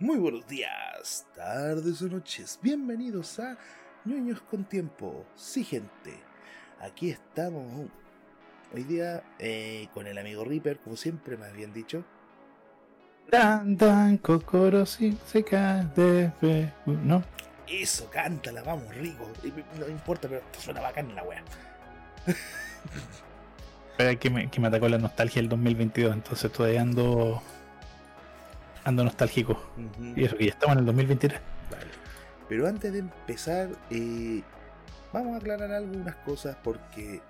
Muy buenos días, tardes o noches. Bienvenidos a Ñoños con Tiempo. Sí, gente. Aquí estamos hoy día eh, con el amigo Reaper, como siempre me habían dicho. Dan, dan, kokoro, sí, se de fe- ¿No? Eso, cántala, vamos, rico. No importa, pero suena bacán la wea. Me, que me atacó la nostalgia del 2022, entonces todavía ando. Ando nostálgico. Y eso, que ya estamos en el 2023. Vale. Pero antes de empezar, eh, vamos a aclarar algunas cosas porque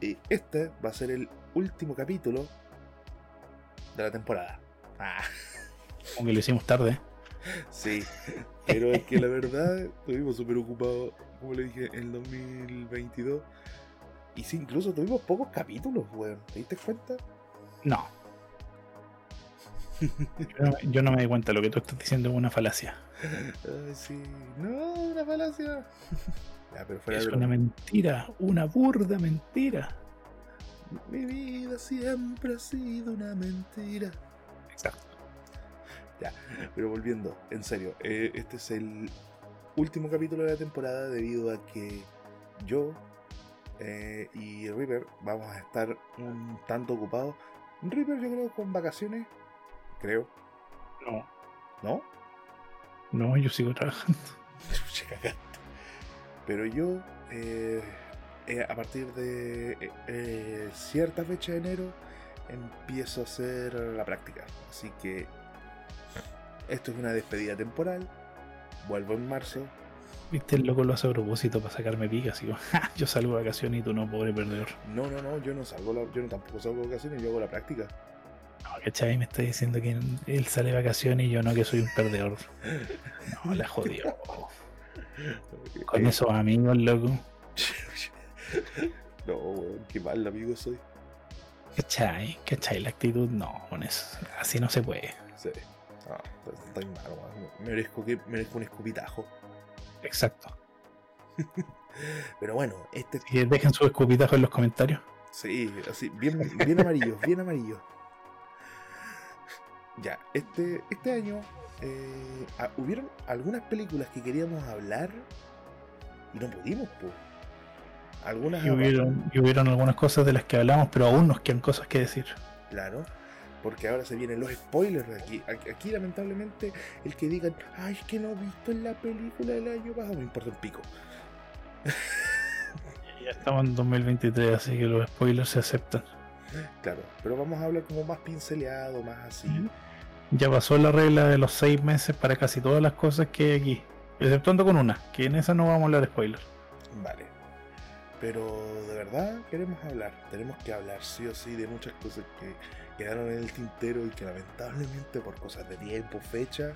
eh, este va a ser el último capítulo de la temporada. Ah, Aunque lo hicimos tarde. ¿eh? sí. Pero es que la verdad, estuvimos súper ocupados, como le dije, en el 2022. Y sí, incluso tuvimos pocos capítulos, weón. ¿Te diste cuenta? No. Yo, no- yo no me di cuenta, lo que tú estás diciendo es una falacia. Ay, sí. No, una falacia. ya, pero fuera Es una mentira, una burda mentira. Mi vida siempre ha sido una mentira. Exacto. Pero volviendo, en serio, eh, este es el último capítulo de la temporada debido a que yo eh, y River vamos a estar un tanto ocupados. River yo creo con vacaciones, creo, No, ¿no? no, yo sigo trabajando. Pero yo, eh, eh, a partir de eh, eh, cierta fecha de enero, empiezo a hacer la práctica. Así que esto es una despedida temporal. Vuelvo en marzo. Viste, el loco lo hace a propósito para sacarme picas. Y digo, "Ja, yo salgo de vacaciones y tú no, pobre perdedor. No, no, no, yo no salgo, la- yo no tampoco salgo de vacaciones, yo hago la práctica. No, ¿cachai? Me está diciendo que él sale de vacaciones y yo no, que soy un perdedor. No, la jodió. Con esos amigos, loco. No, weón, qué mal amigo soy. ¿Cachai? ¿Cachai? La actitud, no, con eso. Así no se puede. Sí. Ah, estoy mal, weón. Merezco, que, merezco un escupitajo. Exacto. Pero bueno, este Y dejen sus escupitajos en los comentarios. Sí, así, bien, bien amarillo, bien amarillo. Ya, este, este año eh, ah, hubieron algunas películas que queríamos hablar y no pudimos, po. Algunas Y hubieron, y hubieron algunas cosas de las que hablamos, pero aún nos quedan cosas que decir. Claro, porque ahora se vienen los spoilers. Aquí, aquí, lamentablemente, el que digan, ay, es que no he visto en la película del año pasado, me importa un pico. Ya estamos en 2023, así que los spoilers se aceptan. Claro, pero vamos a hablar como más pinceleado, más así. Ya pasó la regla de los seis meses para casi todas las cosas que hay aquí. Exceptuando con una, que en esa no vamos a hablar de spoilers. Vale. Pero de verdad queremos hablar. Tenemos que hablar sí o sí de muchas cosas que quedaron en el tintero y que lamentablemente por cosas de tiempo, fecha,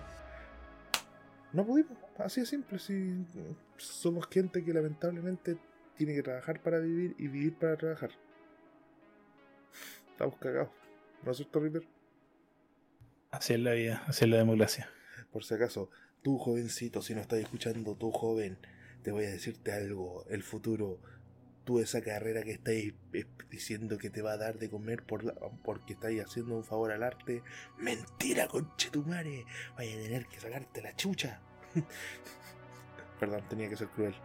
no pudimos. Así de simple. Si somos gente que lamentablemente tiene que trabajar para vivir y vivir para trabajar. Estamos cagados. ¿No es cierto, River? Así es la vida, así es la democracia. Por si acaso, tú jovencito, si no estás escuchando, tú joven, te voy a decirte algo. El futuro, tú esa carrera que estáis diciendo que te va a dar de comer por la- porque estáis haciendo un favor al arte, mentira, conchetumare. Vaya a tener que sacarte la chucha. Perdón, tenía que ser cruel.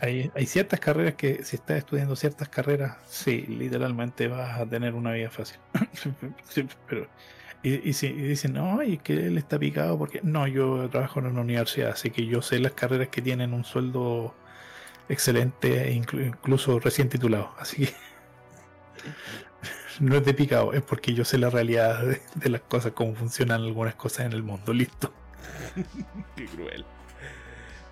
Hay, ciertas carreras que si estás estudiando ciertas carreras, sí, literalmente vas a tener una vida fácil. Pero, y, si dicen, no, y que él está picado porque no, yo trabajo en una universidad, así que yo sé las carreras que tienen un sueldo excelente, e inclu- incluso recién titulado. Así que no es de picado, es porque yo sé la realidad de, de las cosas, cómo funcionan algunas cosas en el mundo. Listo. Qué cruel.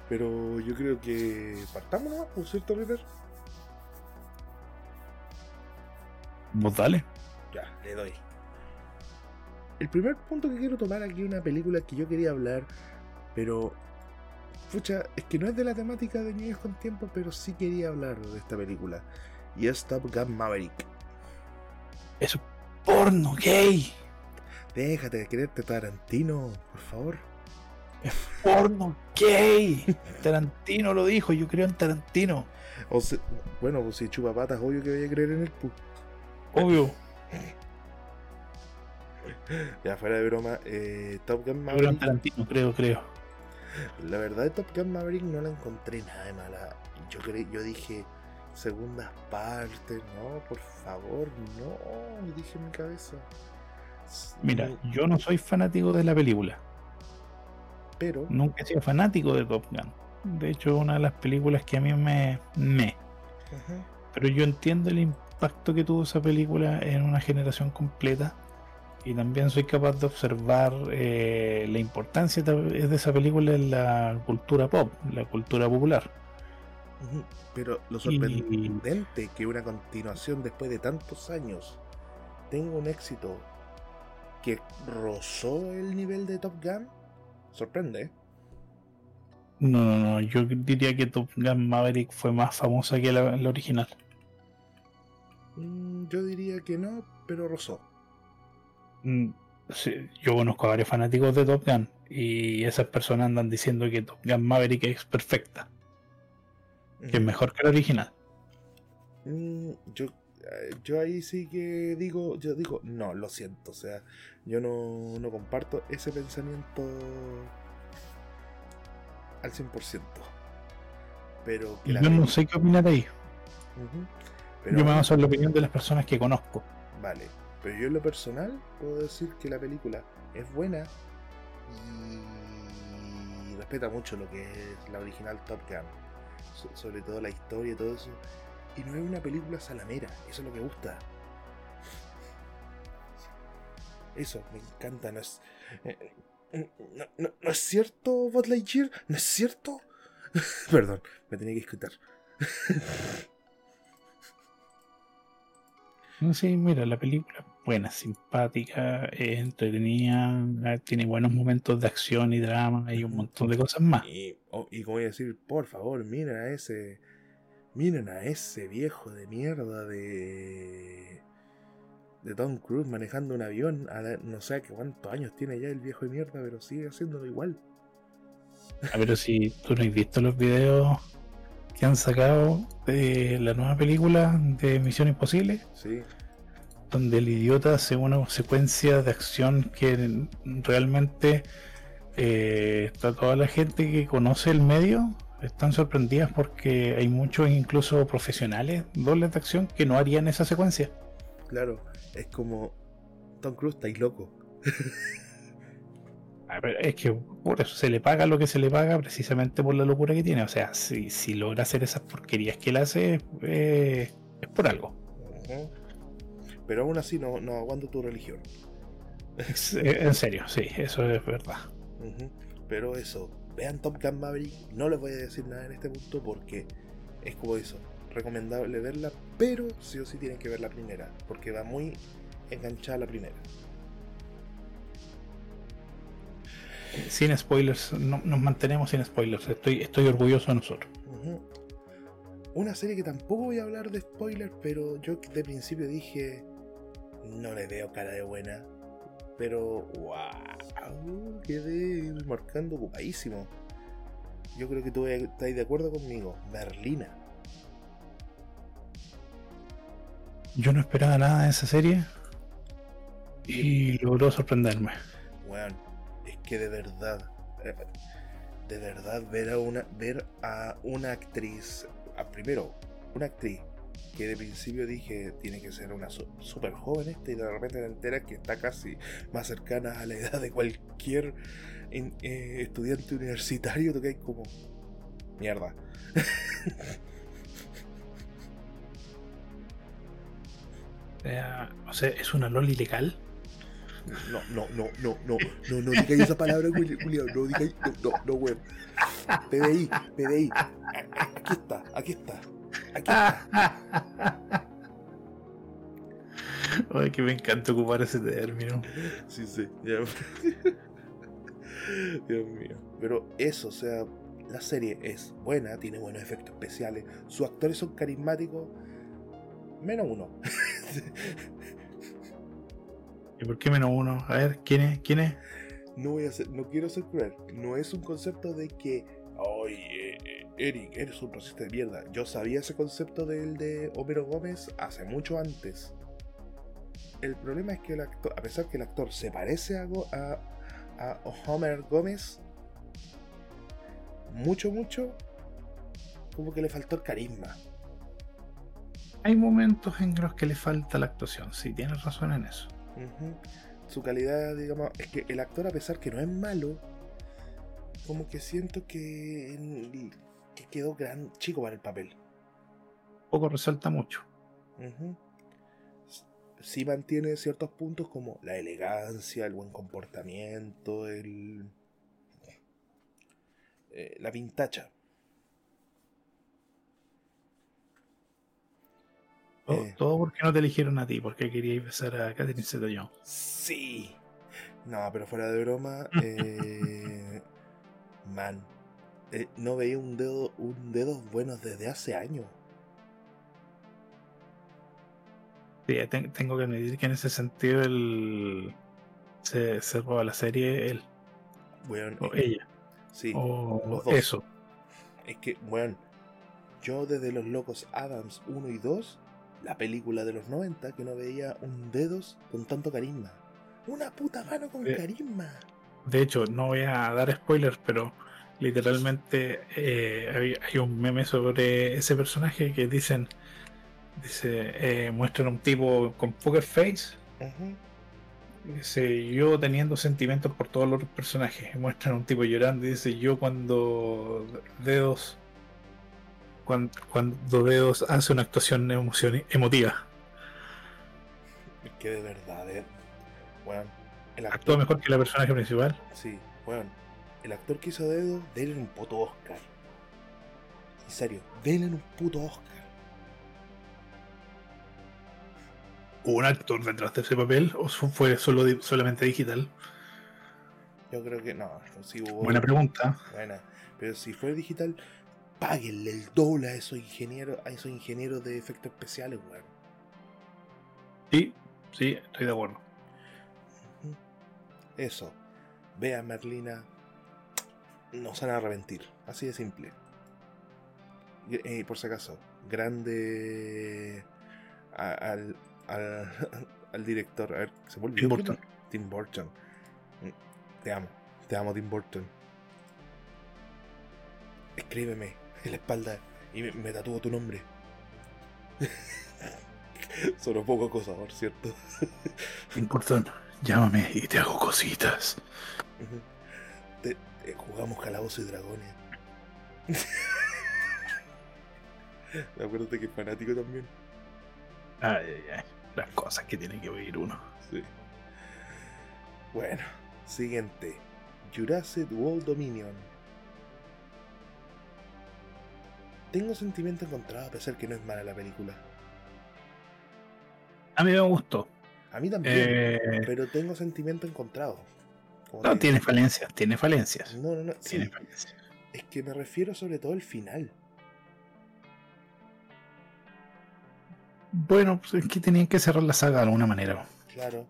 Pero yo creo que partamos nomás, ¿por cierto, River? Vos dale. Ya, le doy. El primer punto que quiero tomar aquí es una película que yo quería hablar, pero. Pucha, es que no es de la temática de Niños con Tiempo, pero sí quería hablar de esta película. Y es Top Gun Maverick. Eso porno gay. Déjate de quererte Tarantino, por favor. Porno gay. Tarantino lo dijo, yo creo en Tarantino. O bueno, pues si chupa patas, obvio que voy a creer en él. Obvio. ya fuera de broma, eh, Top Gun Maverick. Tarantino, creo, creo. La verdad de Top Gun Maverick no la encontré nada de mala. Yo cre- yo dije segundas partes, no, por favor, no, dije en mi cabeza. Mira, yo no soy fanático de la película. Pero Nunca he sido fanático de Top Gun. De hecho, una de las películas que a mí me... me. Ajá. Pero yo entiendo el impacto que tuvo esa película en una generación completa. Y también soy capaz de observar eh, la importancia ta- de esa película en la cultura pop, la cultura popular. Pero lo Y- sorprendente que una continuación después de tantos años tenga un éxito que rozó el nivel de Top Gun, sorprende. No, no, no, yo diría que Top Gun Maverick fue más famosa que la, la original. Mm, Yo diría que no, pero rozó. Mm, sí, yo conozco a varios fanáticos de Top Gun y esas personas andan diciendo que Top Gun Maverick es perfecta, que es mejor que la original. Mm, yo, yo ahí sí que digo, yo digo, no, lo siento, o sea, yo no, no comparto ese pensamiento al 100%. Pero que yo no sé qué opinar ahí. Pero yo me baso en la opinión de las personas que conozco. Vale, pero yo en lo personal puedo decir que la película es buena y respeta mucho lo que es la original Top Gun, So- sobre todo la historia y todo eso. Y no es una película salamera, eso es lo que gusta. Eso, me encanta, no es... eh, No, no- no es cierto, Buzz Lightyear? ¿No es cierto? Perdón, me tenía que escuchar. No, Sí, mira, la película buena, simpática, es entretenida, eh, tiene buenos momentos de acción y drama y un montón de cosas más. Y, oh, y como voy a decir, por favor, miren a ese. Miren a ese viejo de mierda de. de Tom Cruise manejando un avión. A la- no sé cuántos años tiene ya el viejo de mierda, pero sigue haciéndolo igual. A ver si tú no has visto los videos que han sacado de la nueva película de Misión Imposible, Sí, donde el idiota hace una secuencia de acción que realmente eh, está toda la gente que conoce el medio están sorprendidas porque hay muchos incluso profesionales dobles de acción que no harían esa secuencia. claro. Es como. Tom Cruise, estáis loco. A ver, es que por eso se le paga lo que se le paga precisamente por la locura que tiene. O sea, si, si logra hacer esas porquerías que él hace, eh, es por algo. Pero aún así no, no aguanto tu religión. Eh, en serio, sí, eso es verdad. Pero eso, vean Top Gun Maverick. No les voy a decir nada en este punto porque es como eso. Recomendable verla, pero sí o sí tienen que ver la primera. Porque va muy enganchada la primera. Sin spoilers, no- nos mantenemos sin spoilers. Estoy, estoy orgulloso de nosotros. Una serie que tampoco voy a hablar de spoilers, pero yo de principio dije. No le veo cara de buena. Pero, wow, quedé marcando ocupadísimo. Yo creo que tú estás de acuerdo conmigo. Berlina. Yo no esperaba nada de esa serie y logró sorprenderme. Weón, es que de verdad, eh, de verdad ver a una, ver a una actriz, a, primero, una actriz que de principio dije tiene que ser una super joven esta y de repente te enteras que está casi más cercana a la edad de cualquier eh, estudiante universitario, que hay como mierda. O sea, o sea, es una loli legal. No, no, no, no, no, no, no digáis esa palabra, Juli- Julio, no digáis, no, no, no, weón. PDI, PDI, aquí está, aquí está, aquí. Ay, que me encanta ocupar ese término. Sí, sí, ya. Dios mío. Pero eso, o sea, la serie es buena, tiene buenos efectos especiales, sus actores son carismáticos, menos uno. ¿Y por qué menos uno? A ver, ¿quién es? ¿Quién es? No voy a ser, no quiero ser cruel, no es un concepto de que, Eric, eres un racista de mierda. Yo sabía ese concepto del de Homero Gómez hace mucho antes. el problema es que el actor, a pesar que el actor se parece a, a, a Homer Gómez, mucho, mucho, como que le faltó el carisma. Hay momentos en los que le falta la actuación, sí, tienes razón en eso. Su calidad, digamos, es que el actor, a pesar que no es malo, como que siento que, en- que quedó gran chico para el papel. Poco resalta mucho. S- Sí mantiene ciertos puntos como la elegancia, el buen comportamiento, el eh, la pintacha. Todo, Eh. todo porque no te eligieron a ti, porque queríais besar a Catherine Zeta-Jones. Sí. No, pero fuera de broma, eh, man, eh, no veía un dedo, un dedo bueno desde hace años. Sí, ten- tengo que admitir que en ese sentido el, se, se roba la serie él Weón, o ella sí, o los dos. eso. es que, weón, yo desde Los Locos Adams 1 y 2, la película de los 90, que no veía un dedos con tanto carisma. Una puta mano con carisma. De hecho, no voy a dar spoilers, pero literalmente eh, hay, hay un meme sobre ese personaje que dicen, dice, eh, muestran un tipo con poker face, dice, yo teniendo sentimientos por todos los personajes, muestran un tipo llorando y dice, yo cuando dedos, cuando, cuando dedos hace una actuación emoción, emotiva, Es que de verdad, eh, weón, el actúa mejor que la personaje principal. sí, weón, el actor que hizo dedo, denle un puto Oscar. En serio, denle un puto Oscar. ¿Hubo un actor detrás de ese papel o fue solo solamente digital? Yo creo que no, sí hubo. Buena pregunta. Buena. Pero si fue digital, páguenle el doble a esos ingenieros, a esos ingenieros de efectos especiales, weón. Sí, sí, estoy de acuerdo. Eso. Vea Merlina. No se van a arrepentir. Así de simple. Y, eh, por si acaso, grande a- al, al, al director. A ver, se volvió. Tim Burton. Tim Burton. Mm, Te amo. Te amo, Tim Burton. Escríbeme en la espalda y me, me tatúo tu nombre. Solo poco acosador, ¿cierto? Importante. Llámame y te hago cositas. Te- jugamos Calabozos y Dragones. Acuérdate que es fanático también. Ay, ay, ay. Las cosas que tiene que oír uno. Sí. Bueno, siguiente. Jurassic World Dominion. Tengo sentimiento encontrado a pesar que no es mala la película. A mí me gustó. A mí también, Eh, pero tengo sentimiento encontrado. No, te- tiene falencias, tiene falencias. No, no, no. sí, Tiene falencias. es que me refiero sobre todo al final. Bueno, pues es que tenían que cerrar la saga de alguna manera. Claro,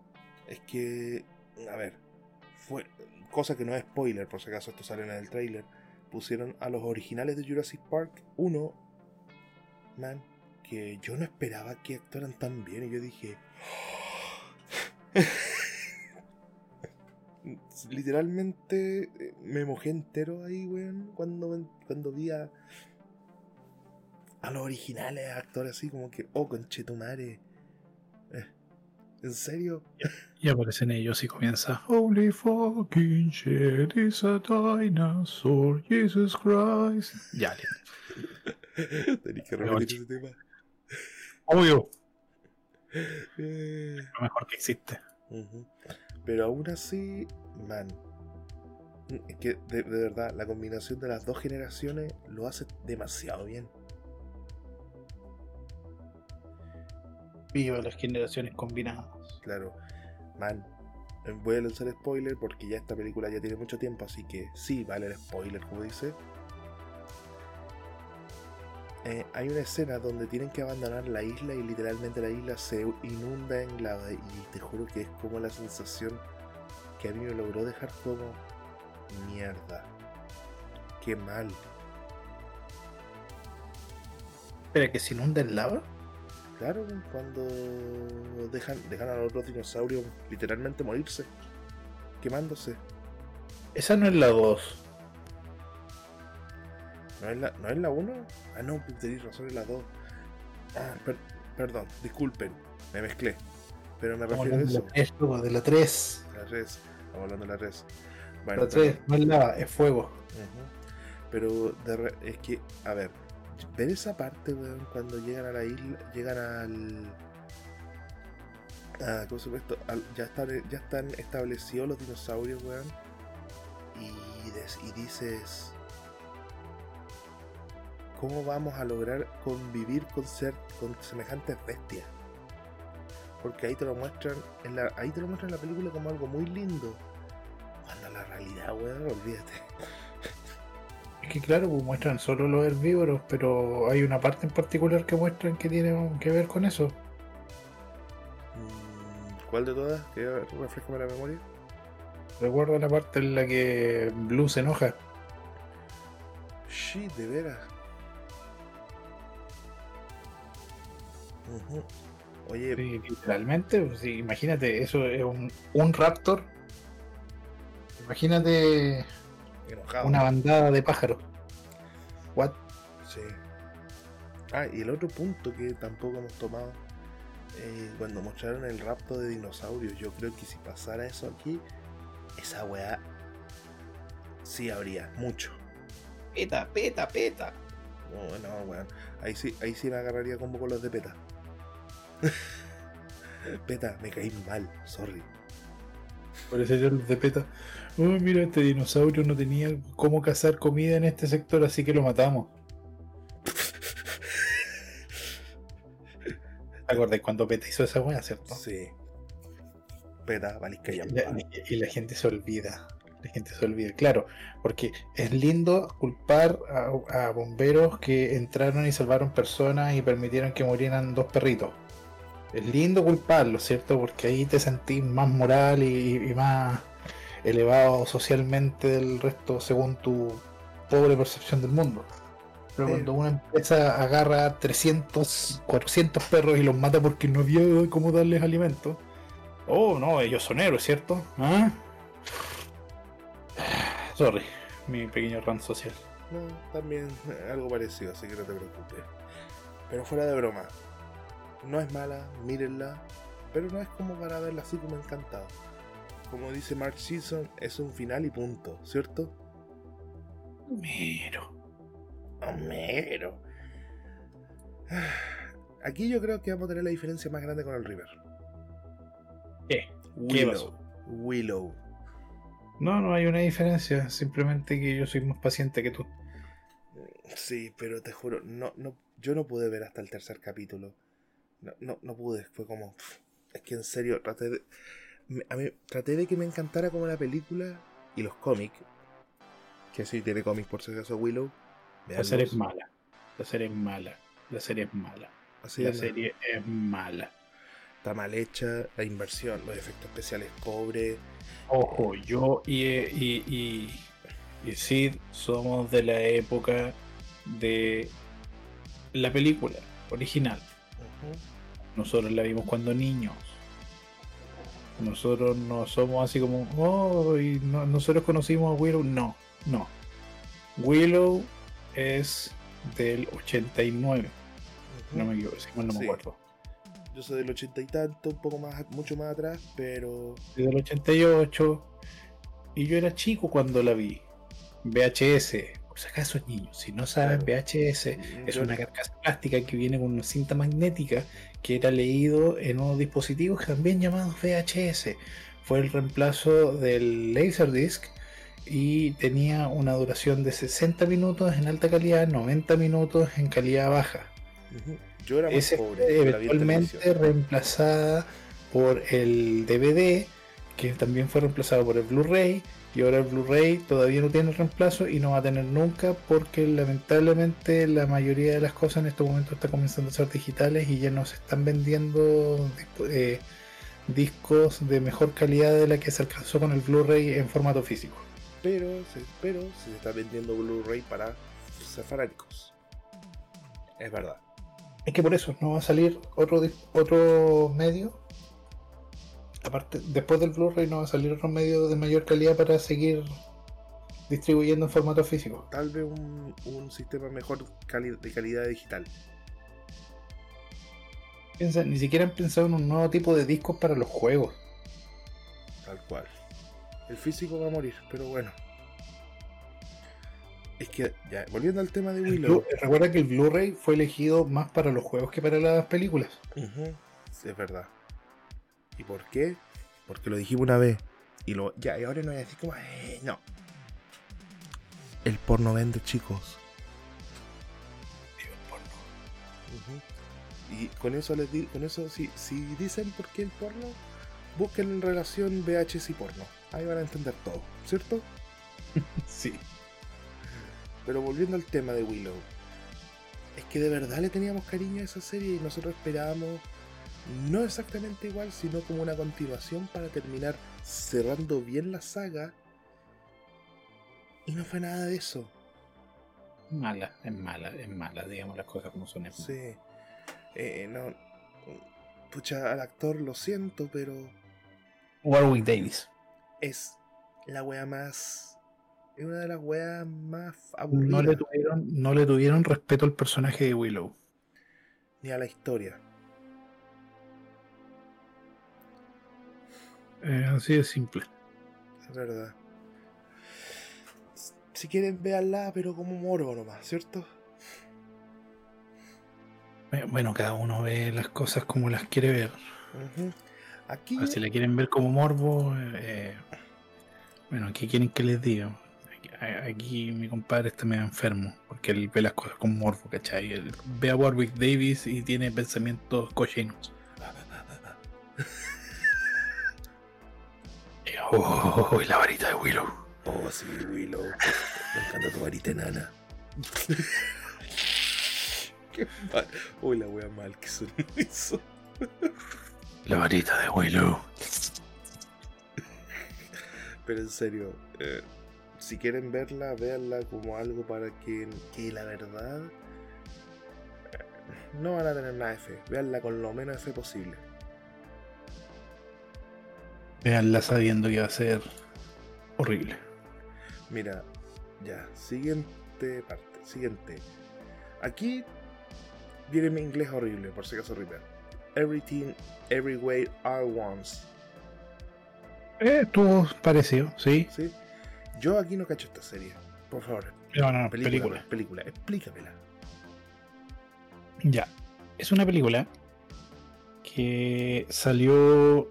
es que, a ver, fue cosa que no es spoiler, por si acaso esto sale en el trailer. Pusieron a los originales de Jurassic Park 1, man, que yo no esperaba que actuaran tan bien. Y yo dije, literalmente eh, me mojé entero ahí, weón, cuando, cuando vi a, a los originales actores así, como que, oh, conchetumare. Eh, ¿En serio? Y aparecen ellos y comienza. Holy fucking shit, is a dinosaur, Jesus Christ. Ya, listo. Tenéis que repetir ese tema. Obvio, Eh, lo mejor que existe. Pero aún así, man. Es que de, de verdad, la combinación de las dos generaciones lo hace demasiado bien. Viva las generaciones combinadas. Claro, man. Voy a lanzar spoiler porque ya esta película ya tiene mucho tiempo, así que sí, vale el spoiler, como dice. Eh, hay una escena donde tienen que abandonar la isla y literalmente la isla se inunda en lava y te juro que es como la sensación que a mí me logró dejar como mierda. Qué mal. Espera, que se inunda el lava. Claro, cuando dejan, dejan a los otros dinosaurios literalmente morirse, quemándose. Esa no es la 2. ¿No es la, ¿no es la 1? Ah, no, tenéis razón, es la 2. Ah, per- perdón, disculpen, me mezclé. Pero me refiero a eso. Es de la 3. La res, estamos hablando de la res. Bueno, La 3, no es lava, es fuego. Ujú. Pero de re- es que, a ver, ver esa parte, weón, cuando llegan a la isla, llegan al. Ah, ¿cómo se esto? Al- ya, están, ya están establecidos los dinosaurios, weón. Y, des- y dices. ¿Cómo vamos a lograr convivir con ser con semejantes bestias? Porque ahí te lo muestran, en la, ahí te lo muestran en la película como algo muy lindo. Cuando la realidad, weón, olvídate. Es que claro, pues muestran solo los herbívoros, pero hay una parte en particular que muestran que tiene que ver con eso. Mm, ¿Cuál de todas? Que refrescame la memoria. Recuerdo la parte en la que Blue se enoja. Sí, de veras. Ujú. Oye, Sí, literalmente, pues, sí, imagínate, eso es un, un raptor. Imagínate enojado. una bandada de pájaros. What? Sí. Ah, y el otro punto que tampoco hemos tomado. eh, cuando mostraron el rapto de dinosaurios, yo creo que si pasara eso aquí, esa weá sí habría mucho. Peta, peta, peta. No, no, weón. Ahí sí, ahí sí me agarraría como con los de PETA. PETA, me caí mal, sorry. Por eso yo de peta. Oh, mira, este dinosaurio no tenía cómo cazar comida en este sector, así que lo matamos. ¿Te acordás cuando Peta hizo esa weá, cierto? Sí. PETA, valís que Y la, y la gente se olvida. La gente se olvida, claro, porque es lindo culpar a, a bomberos que entraron y salvaron personas y permitieron que murieran dos perritos. Es lindo culparlo, ¿cierto? Porque ahí te sentís más moral y, y más elevado socialmente del resto según tu pobre percepción del mundo. Pero Sí. cuando una empresa agarra 300, 400 perros y los mata porque no había cómo darles alimento, Oh, no, ellos son héroes, ¿cierto? ¿Ah? Sorry, mi pequeño rant social. No, también algo parecido, así que no te preocupes. Pero fuera de broma, no es mala, mírenla, pero no es como para verla así como encantado. Como dice Mark Simpson, es un final y punto, ¿cierto? Miro. Homero. Aquí yo creo que vamos a tener la diferencia más grande con el River. ¿Qué? Willow. Willow. No, no hay una diferencia. Simplemente que yo soy más paciente que tú. Sí, pero te juro, no, no, yo no pude ver hasta el tercer capítulo. No, no, no pude, fue como. pff, Es que en serio, traté de. A mí, traté de que me encantara como la película y los cómics. Que sí tiene cómics por si acaso Willow. La serie es mala. La serie es mala. La serie es mala. Así La es, serie es mala. está mal hecha, la inversión, los efectos especiales cobre. Ojo, yo y, y, y, y Sid somos de la época de la película original. Nosotros la vimos cuando niños. Nosotros no somos así como, oh, y no- nosotros conocimos a Willow. No, no. Willow es del 89. No me equivoco, si mal no me Sí. acuerdo. Yo soy del ochenta y tanto, un poco más, mucho más atrás, pero. Es del 88. Y yo era chico cuando la vi. VHS. Por si acaso, niños, si no saben, Claro. VHS es una carcasa plástica que viene con una cinta magnética que era leído en unos dispositivos también llamados VHS. Fue el reemplazo del Laserdisc y tenía una duración de 60 minutos en alta calidad, 90 minutos en calidad baja. Yo era más Ese pobre. eventualmente reemplazada por el DVD, que también fue reemplazado por el Blu-ray, y ahora el Blu-ray todavía no tiene reemplazo y no va a tener nunca porque lamentablemente la mayoría de las cosas en estos momentos están comenzando a ser digitales y ya no se están vendiendo eh, discos de mejor calidad de la que se alcanzó con el Blu-ray en formato físico. Pero, se- pero se está vendiendo Blu-ray para ser fanáticos. Es verdad. Es que por eso no va a salir otro, otro medio. Aparte, después del Blu-ray no va a salir otro medio de mayor calidad para seguir distribuyendo en formato físico. Tal vez un, un sistema mejor de calidad digital. Piensa, ni siquiera han pensado en un nuevo tipo de discos para los juegos. Tal cual. El físico va a morir, pero bueno. Es que, ya, volviendo al tema de Willow. recuerda que el Blu-ray fue elegido más para los juegos que para las películas. sí, es verdad. ¿Y por qué? Porque lo dijimos una vez. Y lo, ya, y ahora no voy a decir como, eh, no. El porno vende, chicos. el porno. Y con eso les digo, con eso, si, si dicen por qué el porno, busquen en relación VHS y porno. Ahí van a entender todo, ¿cierto? sí. Pero volviendo al tema de Willow, es que de verdad le teníamos cariño a esa serie y nosotros esperábamos no exactamente igual, sino como una continuación para terminar cerrando bien la saga. Y no fue nada de eso. Mala, es mala, es mala, digamos las cosas como son. Sí. Eh, no. Pucha, al actor lo siento, pero. Warwick Davis. Es la wea más es una de las weas más aburridas. No le, tuvieron, no le tuvieron respeto al personaje de Willow. Ni a la historia. Eh, así de simple. Es verdad. Si quieren, véanla, pero como morbo nomás, ¿cierto? Eh, bueno, cada uno ve las cosas como las quiere ver. Aquí... si la quieren ver como morbo, eh, bueno, ¿qué quieren que les diga? aquí mi compadre está medio enfermo, porque él ve las cosas con morbo, ¿cachai? Él ve a Warwick Davis y tiene pensamientos cochinos. oh, la varita de Willow. Oh, sí, Willow. Me encanta tu varita enana. Qué mal. Uy, la wea mal que son eso. La varita de Willow. Pero en serio, eh, si quieren verla, véanla como algo para que, que la verdad eh, no van a tener nada de fe. Véanla con lo menos de fe posible. Véanla sabiendo que va a ser horrible. Mira, ya, siguiente parte, siguiente. Aquí viene mi inglés horrible, por si acaso horrible. Everything, Everywhere, All Once. Eh, estuvo parecido, sí. Sí. Yo aquí no cacho esta serie. Por favor. No, no, no, película. Película, explícamela. Ya. Es una película que salió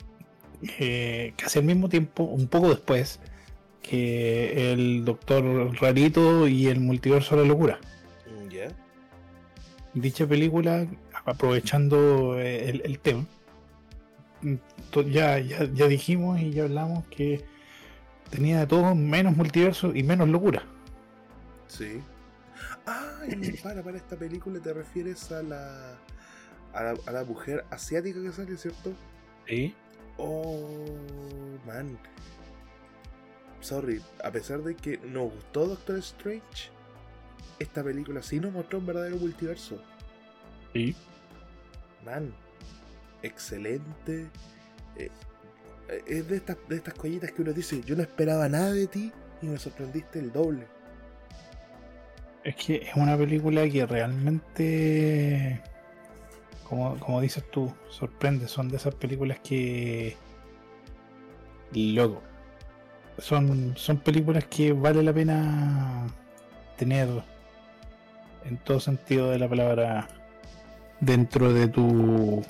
eh, casi al mismo tiempo, un poco después, que el Doctor Rarito y el Multiverso de la Locura. Mm, ya. Dicha película, aprovechando eh, el, tema, ya, ya, ya dijimos y ya hablamos que tenía de todo menos multiverso y menos locura. Sí. Ah, para, para esta película te refieres a la, a la, mujer asiática que sale, ¿cierto? Sí. Oh, man. Sorry, a pesar de que nos gustó Doctor Strange, esta película sí nos mostró un verdadero multiverso. Sí. Man, excelente. Eh, eh, es de estas, de estas collitas que uno dice, yo no esperaba nada de ti y me sorprendiste el doble. Es que es una película que realmente, como, como dices tú, sorprende. Son de esas películas que... Loco. Son, son películas que vale la pena tener en todo sentido de la palabra dentro de tu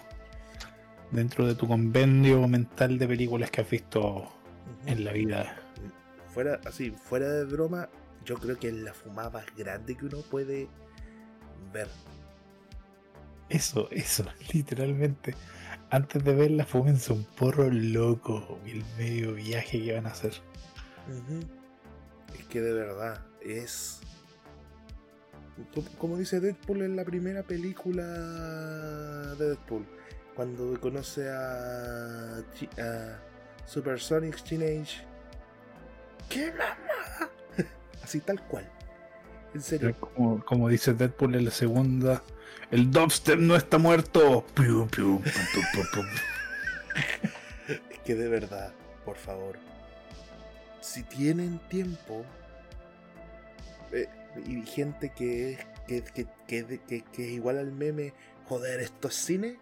dentro de tu convenio mental de películas que has visto en la vida. Fuera, así, fuera de broma, yo creo que es la fumada más grande que uno puede ver. Eso, eso, literalmente. Antes de verla, fúmense un porro loco el medio viaje que van a hacer. Es que de verdad, es. Como dice Deadpool en la primera película de Deadpool cuando conoce a, a Supersonic Teenage. ¡Qué mamada! Así tal cual. En serio. Como, como dice Deadpool en la segunda, el dubstep no está muerto. Piu, piu. Es que de verdad, por favor, si tienen tiempo eh, y gente que es que, que, que, que- que es igual al meme, joder, esto es cine,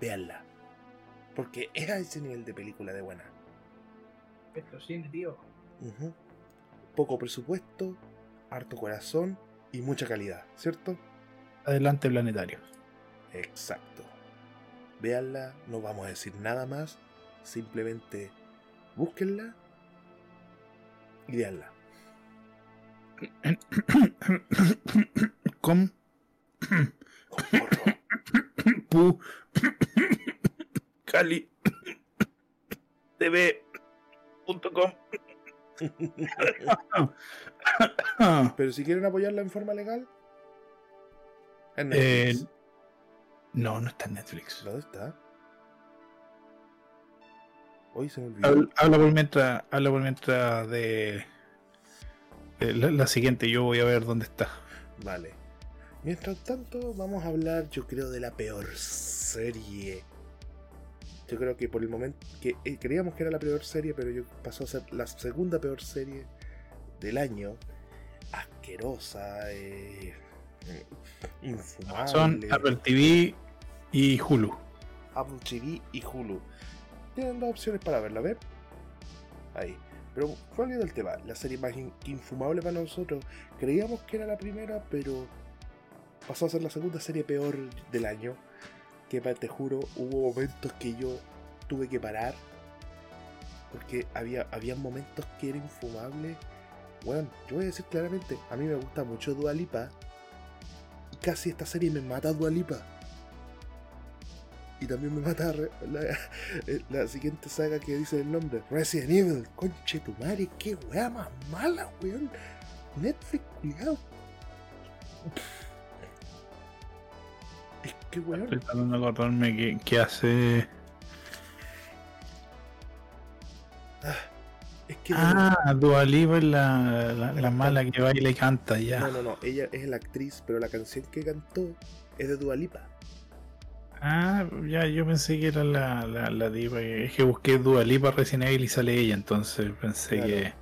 véanla. Porque es a ese nivel de película de buena. Esto cine, tío. Poco presupuesto, harto corazón y mucha calidad, ¿cierto? Adelante, planetario. Exacto. Véanla, no vamos a decir nada más, simplemente búsquenla y véanla. Com. Porro. Pu. Cali. TV.com. Pero si quieren apoyarla en forma legal, en Eh, Netflix. no, no está en Netflix. ¿Dónde está? Hoy se me olvidó. Habla, habla por mientras, habla por mientras de, de la, la siguiente. Yo voy a ver dónde está. Vale. Mientras tanto, vamos a hablar, yo creo, de la peor serie. Yo creo que por el momento. que eh, creíamos que era la peor serie, pero yo pasó a ser la segunda peor serie del año. Asquerosa, eh, infumable. Son Apple TV y Hulu. Apple TV y Hulu. Tienen dos opciones para verla, ver. Ahí. Pero fue olvidado el tema. La serie más in- infumable para nosotros. Creíamos que era la primera, pero pasó a ser la segunda serie peor del año. Que te juro, hubo momentos que yo tuve que parar. Porque había, había momentos que era infumable. Bueno, yo voy a decir claramente, a mí me gusta mucho Dualipa. Casi esta serie me mata Dualipa. Y también me mata la, eh, la siguiente saga que dice el nombre. Resident Evil. Conche tu madre, qué weá más mala, weón. Netflix, cuidado. Es que weón. Estoy tratando de acordarme que hace. Que Ah, Dua Lipa es la, la, la mala que baila y canta ya. No, no, no. Ella es la actriz, pero la canción que cantó es de Dualipa. Ah, ya, yo pensé que era la, la, la diva. Es que busqué Dua Lipa Resident Evil y sale ella, entonces pensé Claro. que.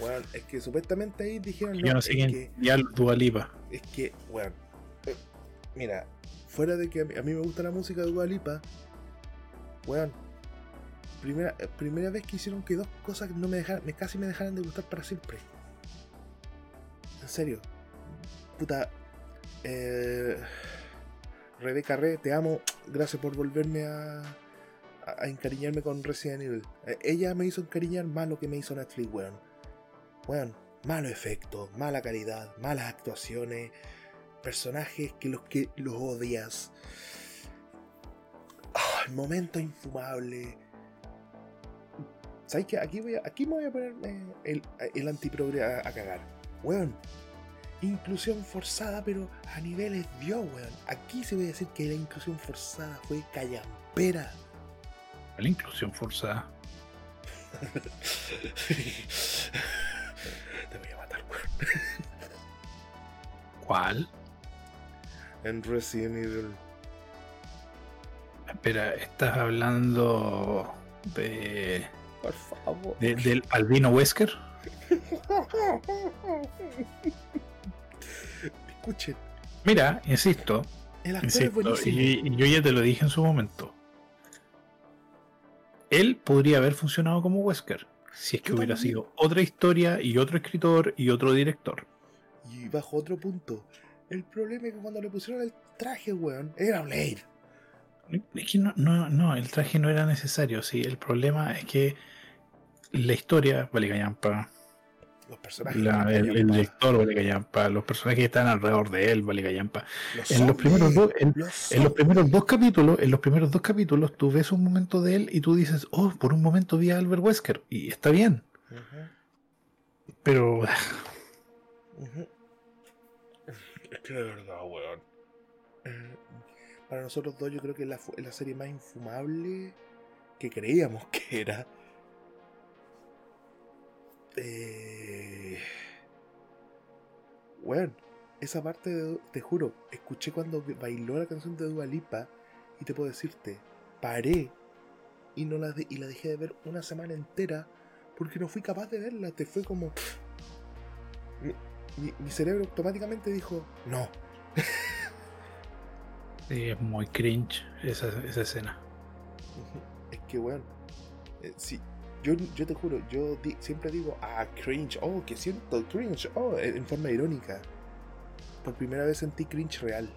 Bueno, es que supuestamente ahí dijeron yo no es sé quién. que Ya Dua Lipa. Es que, bueno, eh, mira, fuera de que a mí, a mí me gusta la música de Dua Lipa, weón, primera, eh, primera vez que hicieron que dos cosas no me dejaran, me casi me dejaran de gustar para siempre. En serio. Puta, eh, Rebeca Re, te amo, gracias por volverme a, a, encariñarme con Resident Evil. Eh, ella me hizo encariñar más lo que me hizo Netflix, weón. Weón, malo efecto, mala calidad, malas actuaciones, personajes que los que los odias. Ah, momento infumable. ¿Sabes qué? Aquí, voy a, aquí me voy a poner eh, el, el antiprogre a, a cagar. Weón. Inclusión forzada, pero a niveles Dios, weón. Aquí se voy a decir que la inclusión forzada fue callampera. La inclusión forzada. Te voy a matar, weón. ¿Cuál? En Resident Evil. Espera, estás hablando de, Por favor. de- del Albino Wesker. Escuchen, Mira, insisto, el actor es insisto, buenísimo. y, y yo ya te lo dije en su momento. Él podría haber funcionado como Wesker si es que Yo hubiera también. sido otra historia y otro escritor y otro director. Y bajo otro punto. El problema es que cuando le pusieron el traje, weón, era Blade. Es que no, no, no, el traje no era necesario, sí. El problema es que la historia, vale callampa, Los personajes. la- vale el, el director, vale callampa, los personajes que están alrededor de él, vale callampa. Los En los primeros dos, en, los en los primeros dos capítulos, en los primeros dos capítulos, tú ves un momento de él y tú dices, oh, por un momento vi a Albert Wesker. Y está bien. Pero ujú. Es que de verdad, weón. Para nosotros dos, yo creo que es la, la serie más infumable que creíamos que era. Eh, weón, esa parte, de- te juro, escuché cuando bailó la canción de Dua Lipa y te puedo decirte, paré y, no la, y la dejé de ver una semana entera porque no fui capaz de verla. Te fue como... Mi- mi cerebro automáticamente dijo, no. Sí, es muy cringe esa, esa escena. Es que, weón, eh, sí, yo, yo te juro, yo di- siempre digo, ah, cringe, oh, que siento cringe, oh, en en forma irónica. Por primera vez sentí cringe real.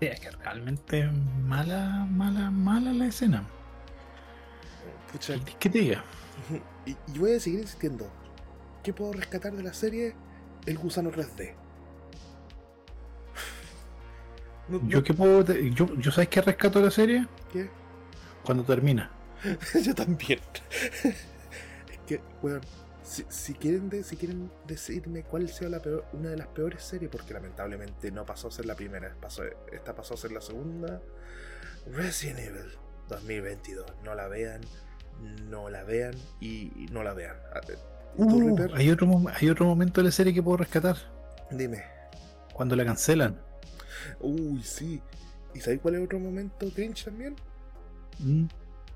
Sí, es que realmente mala, mala, mala la escena. Pucha, ¿Qué, te diga? Y, y voy a seguir insistiendo. ¿Qué puedo rescatar de la serie? El gusano 3D. No- no- Yo qué puedo. Yo, yo sabes qué rescato de la serie? ¿Qué? Cuando termina. Yo también. es que, weón, si, si quieren de- si quieren decirme cuál sea la peor, una de las peores series, porque lamentablemente no pasó a ser la primera, pasó, esta pasó a ser la segunda. Resident Evil 2022. No la vean, no la vean y, no la vean. Ah, eh, ¿tú, Uh, hay, otro, hay otro momento de la serie que puedo rescatar. Dime. Cuando la cancelan. Uy, sí. ¿Y sabes cuál es otro momento cringe también? Mm,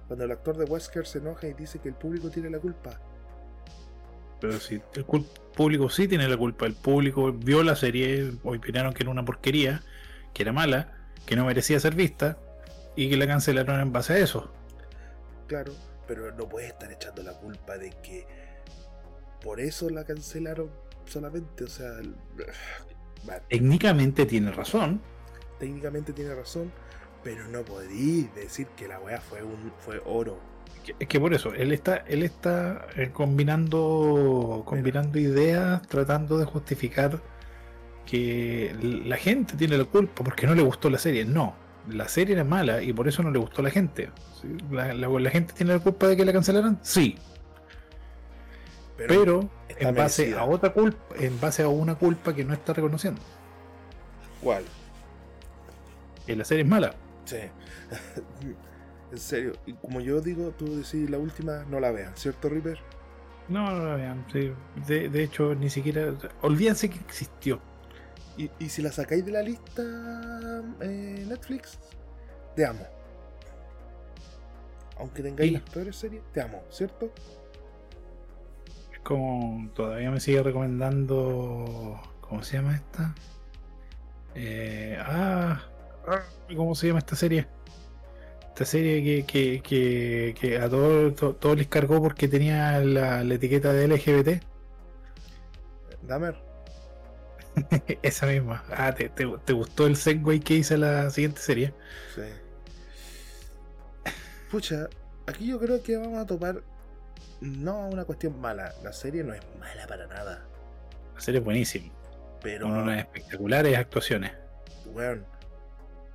Cuando el actor de Wesker se enoja y dice que el público tiene la culpa. Pero si el público sí tiene la culpa. El público vio la serie, opinaron que era una porquería, que era mala, que no merecía ser vista y que la cancelaron en base a eso. Claro, pero no puede estar echando la culpa de que por eso la cancelaron solamente. O sea, Técnicamente tiene razón. técnicamente tiene razón, pero no podéis decir que la weá fue, un, fue oro. Es que por eso, él está, él está eh, combinando, combinando ideas, tratando de justificar que la gente tiene la culpa porque no le gustó la serie. No, la serie era mala y por eso no le gustó a la gente. La, la- la gente tiene la culpa de que la cancelaran? Sí, pero en base merecida. a otra culpa, en base a una culpa que no está reconociendo. ¿Cuál? Que la serie es mala. Sí. en serio. Y como yo digo, tú decís la última, no la vean, ¿cierto, Reaper? No, no la vean. sí. De, de hecho, ni siquiera. Olvídense que existió. Y, y si la sacáis de la lista eh, Netflix, te amo. Aunque tengáis Sí. las peores series, te amo, ¿cierto? Como todavía me sigue recomendando. ¿Cómo se llama esta? Eh, ah, ah, ¿cómo se llama esta serie? Esta serie que, que, que, que a todos to- todos les cargó porque tenía la, la etiqueta de LGBT. Damer. Esa misma. Ah, ¿te, te, te gustó el segue que hice la siguiente serie? Sí. Pucha, aquí yo creo que vamos a topar no una cuestión mala. La serie no es mala para nada. La serie es buenísima. Pero, Con unas espectaculares actuaciones. weón,